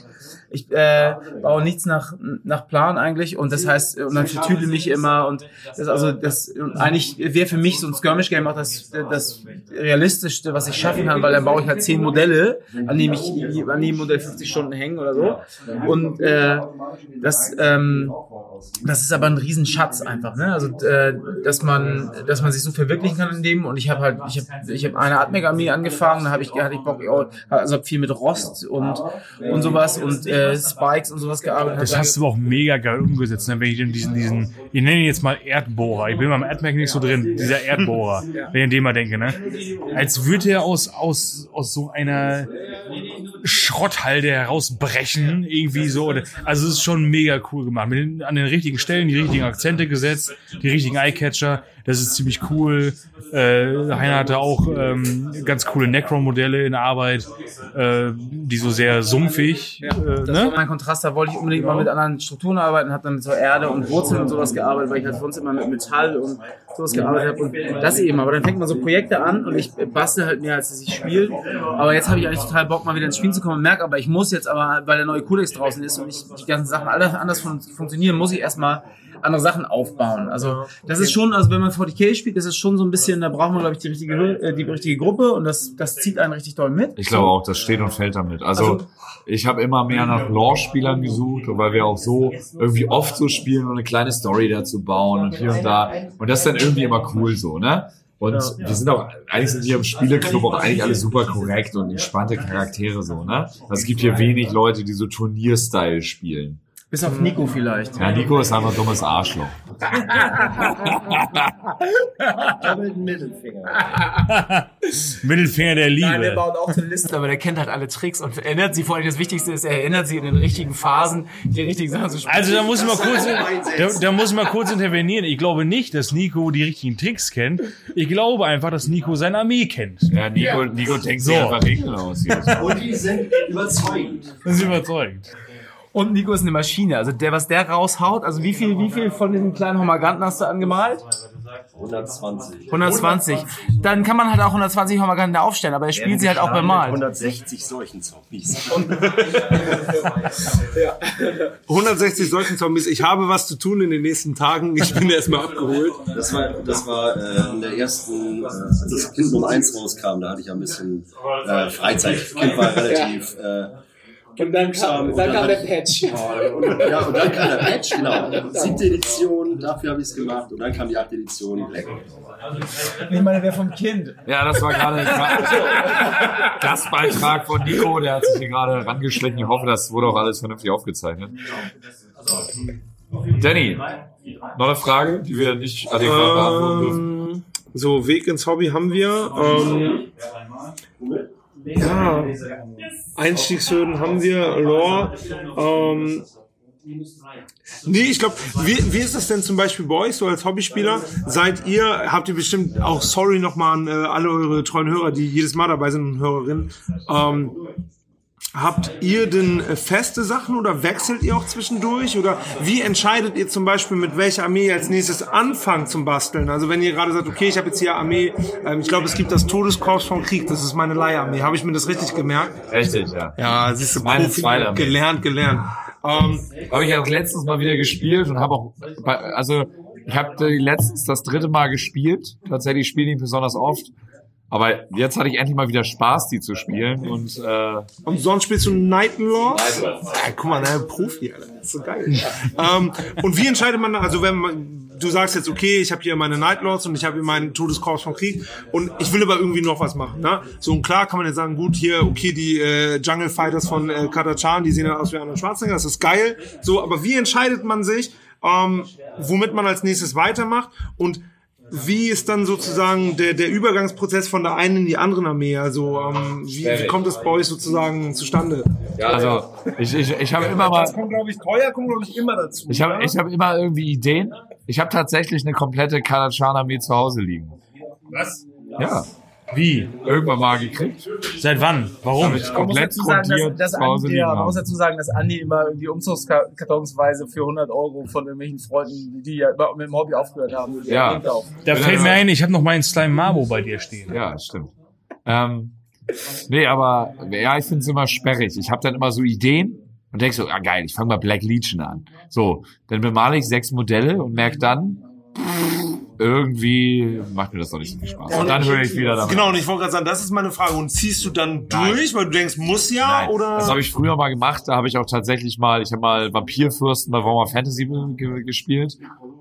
Speaker 10: Ich äh, baue nichts nach, nach Plan eigentlich und das heißt, und dann vertüdel mich immer und das also das und eigentlich wäre für mich so ein Skirmish-Game auch das, das realistischste, was ich schaffen kann, weil dann baue ich halt zehn Modelle, an denen ich an jedem Modell 50 Stunden hängen oder so. Und äh, das, ähm, das ist aber ein Riesenschatz einfach, ne? Also äh, dass man, dass man sich so verwirklichen kann in dem. Und ich habe halt, ich habe, ich habe eine Atmeg-Armee angefangen, da habe ich, hatte ich Bock, also hab viel mit Rost und und sowas und äh, Spikes und sowas gearbeitet.
Speaker 3: Das hast du auch mega geil umgesetzt, ne? wenn ich diesen, diesen, ich nenne ihn jetzt mal Erdbohrer, ich bin beim Erdmerk nicht so drin, dieser Erdbohrer, wenn ich an den mal denke, ne? Als würde er aus, aus, aus so einer Schrotthalde herausbrechen, irgendwie so. oder- Also es ist schon mega cool gemacht. Den, an den richtigen Stellen die richtigen Akzente gesetzt, die richtigen Eyecatcher. Das ist ziemlich cool. Äh, Heiner hatte auch ähm, ganz coole Necron-Modelle in Arbeit, äh, die so sehr sumpfig. Äh,
Speaker 10: Das
Speaker 3: ne?
Speaker 10: war mein Kontrast, da wollte ich unbedingt mal mit anderen Strukturen arbeiten, habe dann mit so Erde und Wurzeln und sowas gearbeitet, weil ich halt sonst immer mit Metall und sowas gearbeitet habe und das eben. Aber dann fängt man so Projekte an und ich bastel halt mehr, als dass ich spiele. Aber jetzt habe ich eigentlich total Bock, mal wieder ins Spielen zu kommen und merke aber, ich muss jetzt aber, weil der neue Codex draußen ist und ich die ganzen Sachen alle anders fun funktionieren, muss ich erstmal andere Sachen aufbauen. Also das ist schon, also wenn man 40k spielt, ist es schon so ein bisschen, da braucht man glaube ich die richtige, äh, die richtige Gruppe und das, das zieht einen richtig doll mit.
Speaker 4: Ich glaube auch, das steht und fällt damit. Also,
Speaker 10: Also-
Speaker 4: ich habe immer mehr nach Lore-Spielern gesucht, weil wir auch so irgendwie oft so spielen und eine kleine Story dazu bauen und hier und da. Und das ist dann irgendwie immer cool so, ne? Und wir sind auch, eigentlich sind wir im Spieleclub auch eigentlich alle super korrekt und entspannte Charaktere so, ne? Also es gibt hier wenig Leute, die so Turnier-Style spielen.
Speaker 10: Bis auf Nico vielleicht.
Speaker 4: Ja, Nico ist einfach ein dummes Arschloch.
Speaker 3: Mittelfinger der
Speaker 10: Nein, der
Speaker 3: Liebe.
Speaker 10: baut auch eine Liste, aber der kennt halt alle Tricks und erinnert sie, vor allem das Wichtigste ist, er erinnert sie in den richtigen Phasen, die richtigen Sachen zu spielen.
Speaker 3: Also da muss ich mal kurz, da, da muss ich mal kurz intervenieren. Ich glaube nicht, dass Nico die richtigen Tricks kennt. Ich glaube einfach, dass Nico seine Armee kennt.
Speaker 4: Ja, Nico, Nico denkt sich
Speaker 3: So.
Speaker 4: einfach Regeln aus.
Speaker 8: Und die sind überzeugend.
Speaker 3: Das ist überzeugt.
Speaker 10: Und Nico ist eine Maschine, also der, was der raushaut, also wie viel, wie viel von diesen kleinen Homaganten hast du angemalt?
Speaker 8: 120.
Speaker 10: 120. Dann kann man halt auch 120 Homaganten da aufstellen, aber er spielt sie halt auch beim Malen.
Speaker 8: 160 solchen Zombies.
Speaker 6: 160 solchen Zombies. Ich habe was zu tun in den nächsten Tagen. Ich bin erstmal abgeholt.
Speaker 8: Das war, das war äh, in der ersten, äh, als das Kind Nummer 1 rauskam, da hatte ich ja ein bisschen äh, Freizeit. Kind war relativ. Äh,
Speaker 10: Und dann kam, dann kam der Patch.
Speaker 8: und, ja, und dann kam der Patch, genau. Siebte Edition, dafür habe ich es gemacht. Und dann kam die achte Edition, Black.
Speaker 10: Ich meine, der vom Kind.
Speaker 4: Ja, das war gerade ein Gastbeitrag von Nico, der hat sich hier gerade rangeschlichen. Ich hoffe, das wurde auch alles vernünftig aufgezeichnet. Danny, noch eine Frage, die wir nicht adäquat beantworten dürfen.
Speaker 6: Ähm, so, Weg ins Hobby haben wir. Ähm, ja, Einstiegshürden haben wir, Lore. Ähm, Nee, ich glaube, wie, wie ist das denn zum Beispiel bei euch so als Hobbyspieler? Seid ihr, habt ihr bestimmt auch, sorry nochmal an äh, alle eure treuen Hörer, die jedes Mal dabei sind und Hörerinnen, ähm, Habt ihr denn äh, feste Sachen oder wechselt ihr auch zwischendurch? Oder wie entscheidet ihr zum Beispiel, mit welcher Armee ihr als nächstes anfangt zum Basteln? Also wenn ihr gerade sagt, okay, ich habe jetzt hier Armee, ähm, ich glaube, es gibt das Todeskorps vom Krieg, das ist meine Leiharmee. Habe ich mir das richtig gemerkt?
Speaker 4: Richtig, ja.
Speaker 6: Ja, siehst du,
Speaker 4: Meine
Speaker 6: Profi-
Speaker 4: zweite
Speaker 6: gelernt, gelernt. Ähm,
Speaker 4: Habe ich auch letztens mal wieder gespielt und habe auch, also ich habe letztens das dritte Mal gespielt. Tatsächlich spiele ich nicht besonders oft. Aber jetzt hatte ich endlich mal wieder Spaß, die zu spielen und äh,
Speaker 6: Und sonst spielst du Nightlords?
Speaker 4: Nightlords.
Speaker 6: Ja, guck mal, ne, Profi, Alter. Das ist so geil. ähm, und wie entscheidet man, also wenn man, du sagst jetzt, okay, ich habe hier meine Nightlords und ich habe hier meinen Todeskorps vom Krieg und ich will aber irgendwie noch was machen, ne? So, und klar kann man jetzt sagen, gut, hier, okay, die äh, Jungle Fighters von äh, Katachan, die sehen ja aus wie Arnold Schwarzenegger, das ist geil. So, aber wie entscheidet man sich, ähm, womit man als nächstes weitermacht und wie ist dann sozusagen der, der Übergangsprozess von der einen in die anderen Armee? Also ähm, wie, wie kommt das bei euch sozusagen zustande?
Speaker 4: ja, also ich, ich, ich habe immer mal
Speaker 6: Das kommt, glaube ich, teuer kommt, glaube ich, immer dazu.
Speaker 4: Ich habe ich hab immer irgendwie Ideen. Ich habe tatsächlich eine komplette Kanachan-Armee zu Hause liegen.
Speaker 3: Was?
Speaker 4: Ja.
Speaker 3: Wie?
Speaker 4: Irgendwann mal gekriegt.
Speaker 3: Seit wann? Warum?
Speaker 4: Ich komplett grundiert
Speaker 10: dass, dass
Speaker 4: zu Hause
Speaker 10: Andi, ja, man muss dazu sagen, dass Andi immer irgendwie umzugskartonsweise für 100 Euro von irgendwelchen Freunden, die ja über- mit dem Hobby aufgehört haben,
Speaker 4: Ja.
Speaker 3: Da fällt mir ein, ich habe noch meinen Slime Marbo bei dir stehen.
Speaker 4: Ja, stimmt. Ähm, nee, aber ja, ich finde es immer sperrig. Ich habe dann immer so Ideen und denk so, ah geil, ich fange mal Black Legion an. So, dann bemale ich sechs Modelle und merk dann, irgendwie macht mir das doch nicht so viel Spaß. Und dann höre ich wieder damit.
Speaker 6: Genau, und ich wollte gerade sagen, das ist meine Frage. Und ziehst du dann durch, weil du denkst, muss ja,
Speaker 4: Nein,
Speaker 6: oder?
Speaker 4: Das habe ich früher mal gemacht. Da habe ich auch tatsächlich mal, ich habe mal Vampirfürsten bei Warhammer Fantasy ge gespielt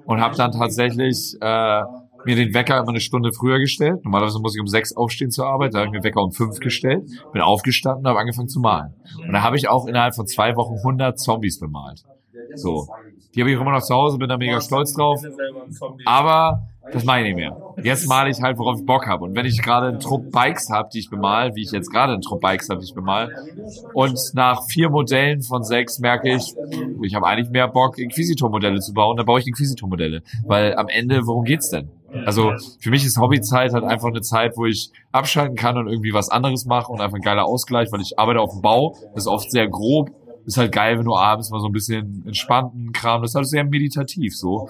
Speaker 4: und habe dann tatsächlich äh, mir den Wecker immer eine Stunde früher gestellt. Normalerweise muss ich um sechs aufstehen zur Arbeit. Da habe ich mir den Wecker um fünf gestellt, bin aufgestanden und habe angefangen zu malen. Und da habe ich auch innerhalb von zwei Wochen 100 Zombies bemalt. So, die habe ich auch immer noch zu Hause, bin da mega stolz drauf. Aber das mache ich nicht mehr. Jetzt male ich halt, worauf ich Bock habe. Und wenn ich gerade einen Trupp Bikes habe, die ich bemal, wie ich jetzt gerade einen Trupp Bikes habe, die ich bemal, und nach vier Modellen von sechs merke ich, ich habe eigentlich mehr Bock, Inquisitor-Modelle zu bauen, dann baue ich Inquisitor-Modelle. Weil am Ende, worum geht's denn? Also für mich ist Hobbyzeit halt einfach eine Zeit, wo ich abschalten kann und irgendwie was anderes mache und einfach ein geiler Ausgleich, weil ich arbeite auf dem Bau, das ist oft sehr grob, ist halt geil, wenn du abends mal so ein bisschen entspannten Kram, das ist halt sehr meditativ so.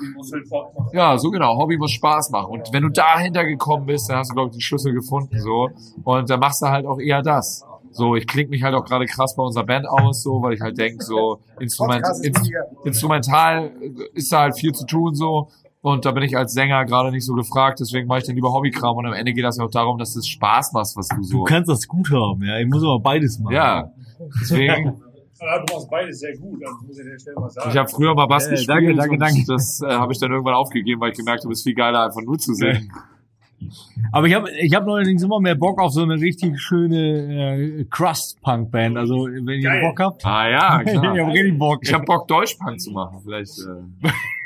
Speaker 4: Ja, so genau. Hobby muss Spaß machen. Und wenn du dahinter gekommen bist, dann hast du, glaube ich, den Schlüssel gefunden, so. Und dann machst du halt auch eher das. So, ich klinge mich halt auch gerade krass bei unserer Band aus, so, weil ich halt denk so, Instrument,
Speaker 10: mega.
Speaker 4: instrumental ist da halt viel zu tun, so. Und da bin ich als Sänger gerade nicht so gefragt, deswegen mache ich dann lieber Hobbykram. Und am Ende geht das ja auch darum, dass es Spaß macht, was du so.
Speaker 5: Du kannst das gut haben, ja. Ich muss aber beides machen.
Speaker 4: ja. Deswegen,
Speaker 12: Aber du machst beides sehr gut, das muss ich dir schnell mal sagen.
Speaker 4: ich habe früher mal Bass
Speaker 5: Äh,
Speaker 4: gespielt.
Speaker 5: danke, danke, danke.
Speaker 4: Das äh, habe ich dann irgendwann aufgegeben, weil ich gemerkt habe, es ist viel geiler, einfach nur zu singen.
Speaker 5: Aber ich habe ich hab neuerdings immer mehr Bock auf so eine richtig schöne äh, Crust-Punk-Band. Also wenn ihr. Bock habt.
Speaker 4: Ah ja,
Speaker 5: ich
Speaker 4: klar.
Speaker 5: habe richtig Bock.
Speaker 4: Ich habe Bock, Deutschpunk zu machen. Vielleicht.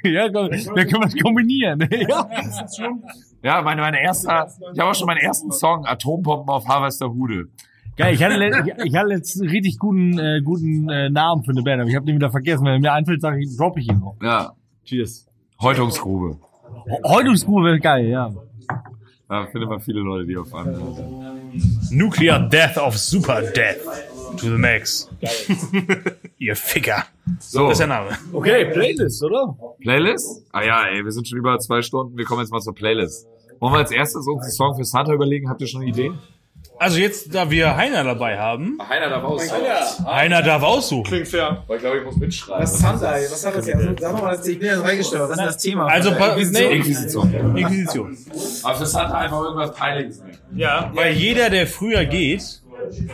Speaker 4: Äh.
Speaker 5: ja, komm, da können wir es kombinieren. ja.
Speaker 4: Ja, meine, meine erste, ich habe auch schon meinen ersten Song, Atompompen auf Harvesterhude.
Speaker 5: Geil, ich hatte, ich, ich hatte jetzt einen richtig guten, äh, guten äh, Namen für eine Band, aber ich habe den wieder vergessen. Wenn er mir einfällt, sage ich, droppe ich ihn noch.
Speaker 4: Ja.
Speaker 5: Cheers.
Speaker 4: Häutungsgrube.
Speaker 5: Häutungsgrube wäre geil, ja.
Speaker 4: Da findet man viele Leute, die auf anderen
Speaker 3: Nuclear Death of Super Death. To the max. Ihr Ficker.
Speaker 4: So,
Speaker 3: Das ist der Name.
Speaker 5: Okay, Playlist, oder?
Speaker 4: Playlist? Ah ja, ey, wir sind schon über zwei Stunden. Wir kommen jetzt mal zur Playlist. Wollen wir als erstes uns einen Song für Santa überlegen? Habt ihr schon Ideen?
Speaker 3: Also jetzt, da wir Heiner dabei haben,
Speaker 4: Heiner darf aussuchen.
Speaker 3: Heiner darf aussuchen.
Speaker 6: Klingt fair.
Speaker 4: Weil ich glaube, ich muss mitschreiben.
Speaker 10: Was ist Sandai? Was hat das jetzt? Sag doch mal, das- ich bin jetzt reingestellt. Was ist das Thema?
Speaker 3: Also, pa- nee,
Speaker 4: Inquisition.
Speaker 3: Inquisition.
Speaker 4: Aber für Santa einfach irgendwas Peinliches.
Speaker 3: Ja, weil jeder, der früher geht,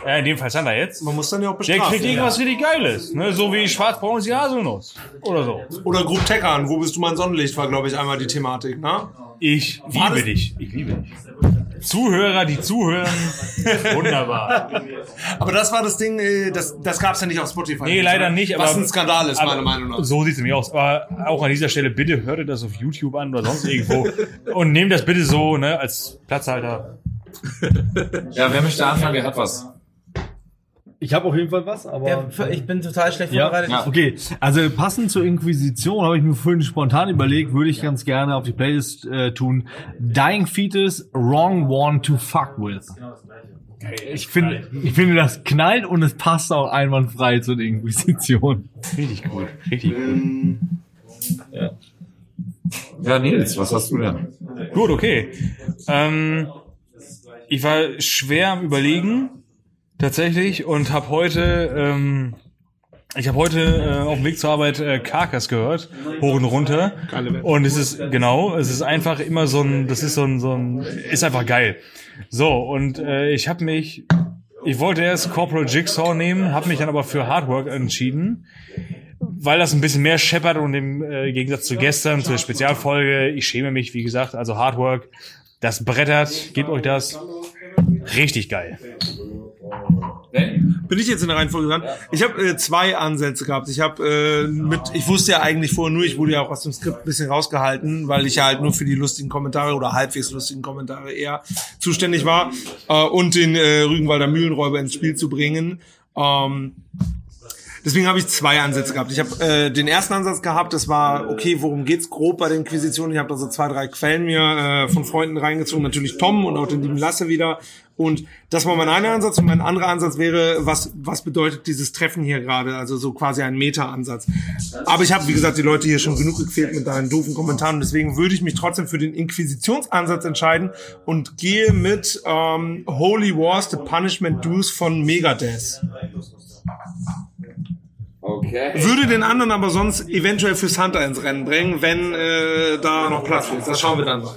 Speaker 3: ja, in dem Fall Sander jetzt,
Speaker 6: Man muss dann ja auch
Speaker 3: der
Speaker 6: bestrafen.
Speaker 3: kriegt irgendwas richtig Geiles. Ne? So wie Schwarzbraun ist die Haselnuss. Oder so.
Speaker 6: Oder Group Teckern, wo bist du mein Sonnenlicht, war, glaube ich, einmal die Thematik, ne?
Speaker 3: Ich liebe dich. Ich liebe dich. Zuhörer, die zuhören, wunderbar.
Speaker 6: Aber das war das Ding, äh, das, das gab's ja nicht auf Spotify.
Speaker 3: Nee, leider nicht.
Speaker 6: Was
Speaker 3: aber,
Speaker 6: ein Skandal ist,
Speaker 3: aber
Speaker 6: meiner Meinung nach.
Speaker 3: So sieht's nämlich aus. Aber auch an dieser Stelle, bitte hört ihr das auf YouTube an oder sonst irgendwo. und nehmt das bitte so, ne, als Platzhalter.
Speaker 4: Ja, wer möchte anfangen? Wer hat was?
Speaker 5: Ich habe auf jeden Fall was, aber
Speaker 10: Ja, ich bin total schlecht
Speaker 5: ja,
Speaker 10: vorbereitet.
Speaker 5: ja. Okay, also passend zur Inquisition habe ich mir vorhin spontan überlegt, würde ich ganz gerne auf die Playlist äh, tun. Dying Fetus, Wrong One to Fuck With. Ich finde, ich finde, das knallt und es passt auch einwandfrei zur Inquisition.
Speaker 3: Richtig gut, richtig gut.
Speaker 4: Ja. Ja, Nils, was hast du denn?
Speaker 3: Gut, okay. Ähm, ich war schwer am Überlegen, tatsächlich, und habe heute, ähm, ich habe heute äh, auf dem Weg zur Arbeit äh, Carcass gehört, hoch und runter. Und es ist genau, es ist einfach immer so ein, das ist so ein, so ein, ist einfach geil. So und äh, ich habe mich, ich wollte erst Corporal Jigsaw nehmen, habe mich dann aber für Hardwork entschieden weil das ein bisschen mehr scheppert und im äh, Gegensatz zu gestern, zur Spezialfolge, ich schäme mich, wie gesagt, also Hardwork, das brettert, gebt euch das. Richtig geil.
Speaker 6: Bin ich jetzt in der Reihenfolge dran? Ich habe äh, zwei Ansätze gehabt. Ich habe äh, mit, ich wusste ja eigentlich vorher nur, ich wurde ja auch aus dem Skript ein bisschen rausgehalten, weil ich ja halt nur für die lustigen Kommentare oder halbwegs lustigen Kommentare eher zuständig war äh, und den äh, Rügenwalder Mühlenräuber ins Spiel zu bringen. Ähm, Deswegen habe ich zwei Ansätze gehabt. Ich habe äh, den ersten Ansatz gehabt, das war, okay, worum geht's grob bei der Inquisition? Ich habe da so zwei, drei Quellen mir äh, von Freunden reingezogen, natürlich Tom und auch den lieben Lasse wieder. Und das war mein einer Ansatz. Und mein anderer Ansatz wäre, was, was bedeutet dieses Treffen hier gerade? Also so quasi ein Meta-Ansatz. Aber ich habe, wie gesagt, die Leute hier schon genug gequält mit deinen doofen Kommentaren. Deswegen würde ich mich trotzdem für den Inquisitionsansatz entscheiden und gehe mit ähm, Holy Wars, The Punishment Dues von Megadeth.
Speaker 4: Okay.
Speaker 6: Würde den anderen aber sonst eventuell fürs Hunter ins Rennen bringen, wenn äh, da noch Platz ist. Das schauen wir dann mal.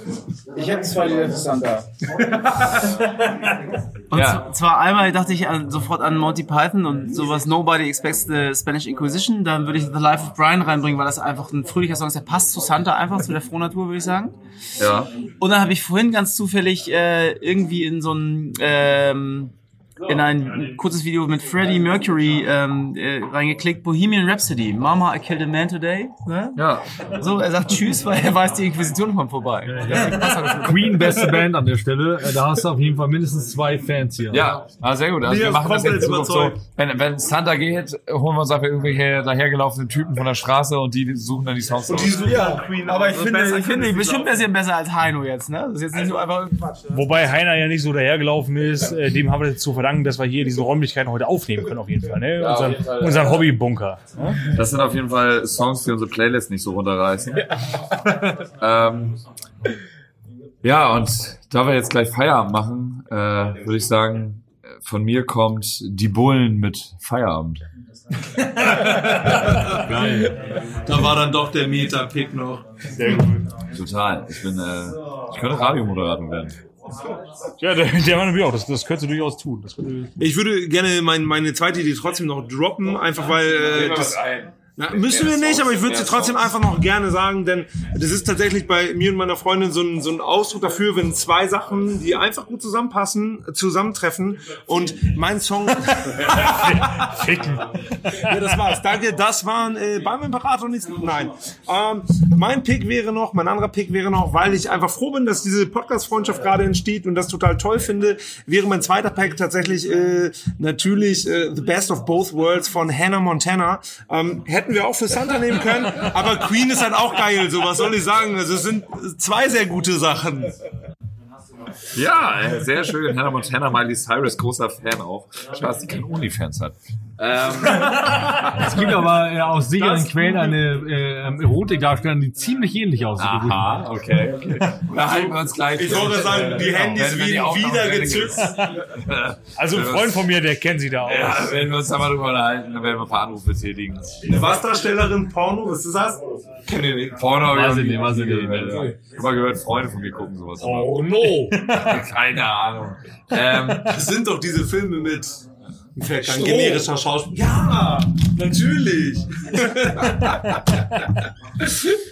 Speaker 10: Ich habe zwei Lieder interessant da. Und
Speaker 6: Ja.
Speaker 10: zwar einmal dachte ich an, sofort an Monty Python und sowas Nobody Expects the Spanish Inquisition. Dann würde ich The Life of Brian reinbringen, weil das einfach ein fröhlicher Song ist. Der passt zu Santa einfach, zu der Frohnatur, würde ich sagen.
Speaker 4: Ja.
Speaker 10: Und dann habe ich vorhin ganz zufällig äh, irgendwie in so ein ähm, in ein kurzes Video mit Freddie Mercury ähm, äh, reingeklickt, Bohemian Rhapsody, Mama, I killed a man today. Ne?
Speaker 4: Ja.
Speaker 10: So, er sagt Tschüss, weil er weiß, die Inquisition kommt vorbei.
Speaker 5: Queen, beste Band an der Stelle. Äh, Da hast du auf jeden Fall mindestens zwei Fans hier.
Speaker 13: Ja, ah, sehr gut. Also wir machen das jetzt so. Wenn, wenn Santa geht, holen wir uns einfach irgendwelche dahergelaufenen Typen von der Straße und die suchen dann die Songs aus.
Speaker 10: ja, aber ich finde, ich finde, bestimmt ein bisschen besser als Heino jetzt, ne? Das ist jetzt nicht nur einfach Quatsch. Ne?
Speaker 3: Wobei Heiner ja nicht so dahergelaufen ist, äh, dem haben wir das zu verdanken, dass wir hier diese Räumlichkeiten heute aufnehmen können, auf jeden Fall. Ne?
Speaker 4: Ja,
Speaker 3: unseren
Speaker 4: Fall,
Speaker 3: unseren
Speaker 4: ja.
Speaker 3: Hobbybunker. Ne?
Speaker 4: Das sind auf jeden Fall Songs, die unsere Playlist nicht so runterreißen. ähm, ja, und da wir jetzt gleich Feierabend machen, äh, würde ich sagen, von mir kommt die Bullen mit Feierabend.
Speaker 6: Geil. Da war dann doch der Meta-Pick noch.
Speaker 3: Sehr gut.
Speaker 4: Total. Ich bin, äh, ich könnte Radiomoderator werden.
Speaker 3: Ja, der, der war nämlich auch. Das, das könntest du durchaus tun. Das könnte,
Speaker 6: Ich würde gerne mein, meine zweite Idee trotzdem noch droppen, einfach weil äh, das, na, müssen wir nicht, aber ich würde sie trotzdem einfach noch gerne sagen, denn das ist tatsächlich bei mir und meiner Freundin so ein, so ein Ausdruck dafür, wenn zwei Sachen, die einfach gut zusammenpassen, zusammentreffen und mein Song...
Speaker 3: Ficken.
Speaker 6: Ja, das war's. Danke, das waren äh, beim Imperator nichts. Nein. Ähm, mein Pick wäre noch, mein anderer Pick wäre noch, weil ich einfach froh bin, dass diese Podcast-Freundschaft gerade entsteht und das total toll finde, wäre mein zweiter Pick tatsächlich äh, natürlich äh, The Best of Both Worlds von Hannah Montana. Ähm, hätten wir auch für Santa nehmen können, aber Queen ist halt auch geil, so was soll ich sagen. Also es sind zwei sehr gute Sachen.
Speaker 4: Ja, äh, sehr schön. Hannah Montana, Miley Cyrus, großer Fan auch. Spaß, die kein Onlyfans hat. Ähm,
Speaker 5: Es gibt aber äh, aus sicheren Quellen eine äh, Erotikdarstellerin, die ziemlich ähnlich aussieht.
Speaker 4: Aha, okay, okay. Da halten wir uns gleich.
Speaker 6: Ich wollte sagen, die Handys
Speaker 4: Wenn- wenn die
Speaker 6: werden wieder gezückt.
Speaker 3: Also ein Freund von mir, der kennt sie da aus.
Speaker 4: Ja, wenn wir uns da mal drüber unterhalten, dann werden wir ein paar Anrufe tätigen.
Speaker 6: Eine Wasserstellerin, Porno, was ist das?
Speaker 4: Kennt ihr nicht? Porno ich
Speaker 5: Weiß ich
Speaker 4: nie
Speaker 5: nicht, weiß ich nicht.
Speaker 4: Ich hab mal gehört, Freunde von mir gucken sowas.
Speaker 3: Oh no!
Speaker 4: Keine Ahnung. Ähm,
Speaker 6: Das sind doch diese Filme mit. Fällt kein generischer Schauspieler. Ja, natürlich.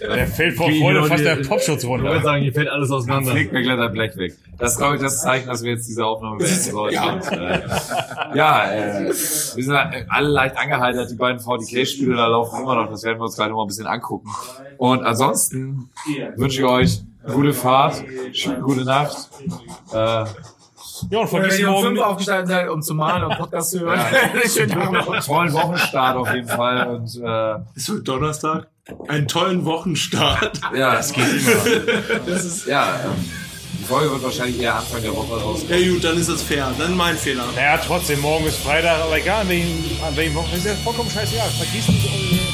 Speaker 3: Der fällt vor Freude fast der Popschutz
Speaker 5: Ich würde
Speaker 3: runter.
Speaker 5: sagen, hier fällt alles auseinander.
Speaker 4: fliegt mir gleich ein Blech weg. Das ist, glaube ich, das Zeichen, dass wir jetzt diese Aufnahme beenden sollten.
Speaker 6: Ja.
Speaker 4: Und, äh, ja, äh, wir sind alle leicht angeheitert. Die beiden VDK-Spiele da laufen immer noch. Das werden wir uns gleich noch mal ein bisschen angucken. Und ansonsten wünsche ich euch gute Fahrt, gute Nacht. Äh,
Speaker 3: Ja, und vergiss
Speaker 10: um
Speaker 3: morgen.
Speaker 10: fünf aufgestanden seid, um zu malen und Podcast zu hören.
Speaker 4: Tollen Wochenstart auf jeden Fall. Und äh,
Speaker 6: Ist heute Donnerstag? Einen tollen Wochenstart.
Speaker 4: ja, das geht immer. Das ist, ja, ähm, die Folge wird wahrscheinlich eher Anfang der Woche rauskommen.
Speaker 6: Ja gut, dann ist das fair. Dann mein Fehler.
Speaker 3: Naja, trotzdem, morgen ist Freitag, aber egal, an welchem, an welchem Wochenende, ist ja vollkommen scheißegal. Vergiss nicht,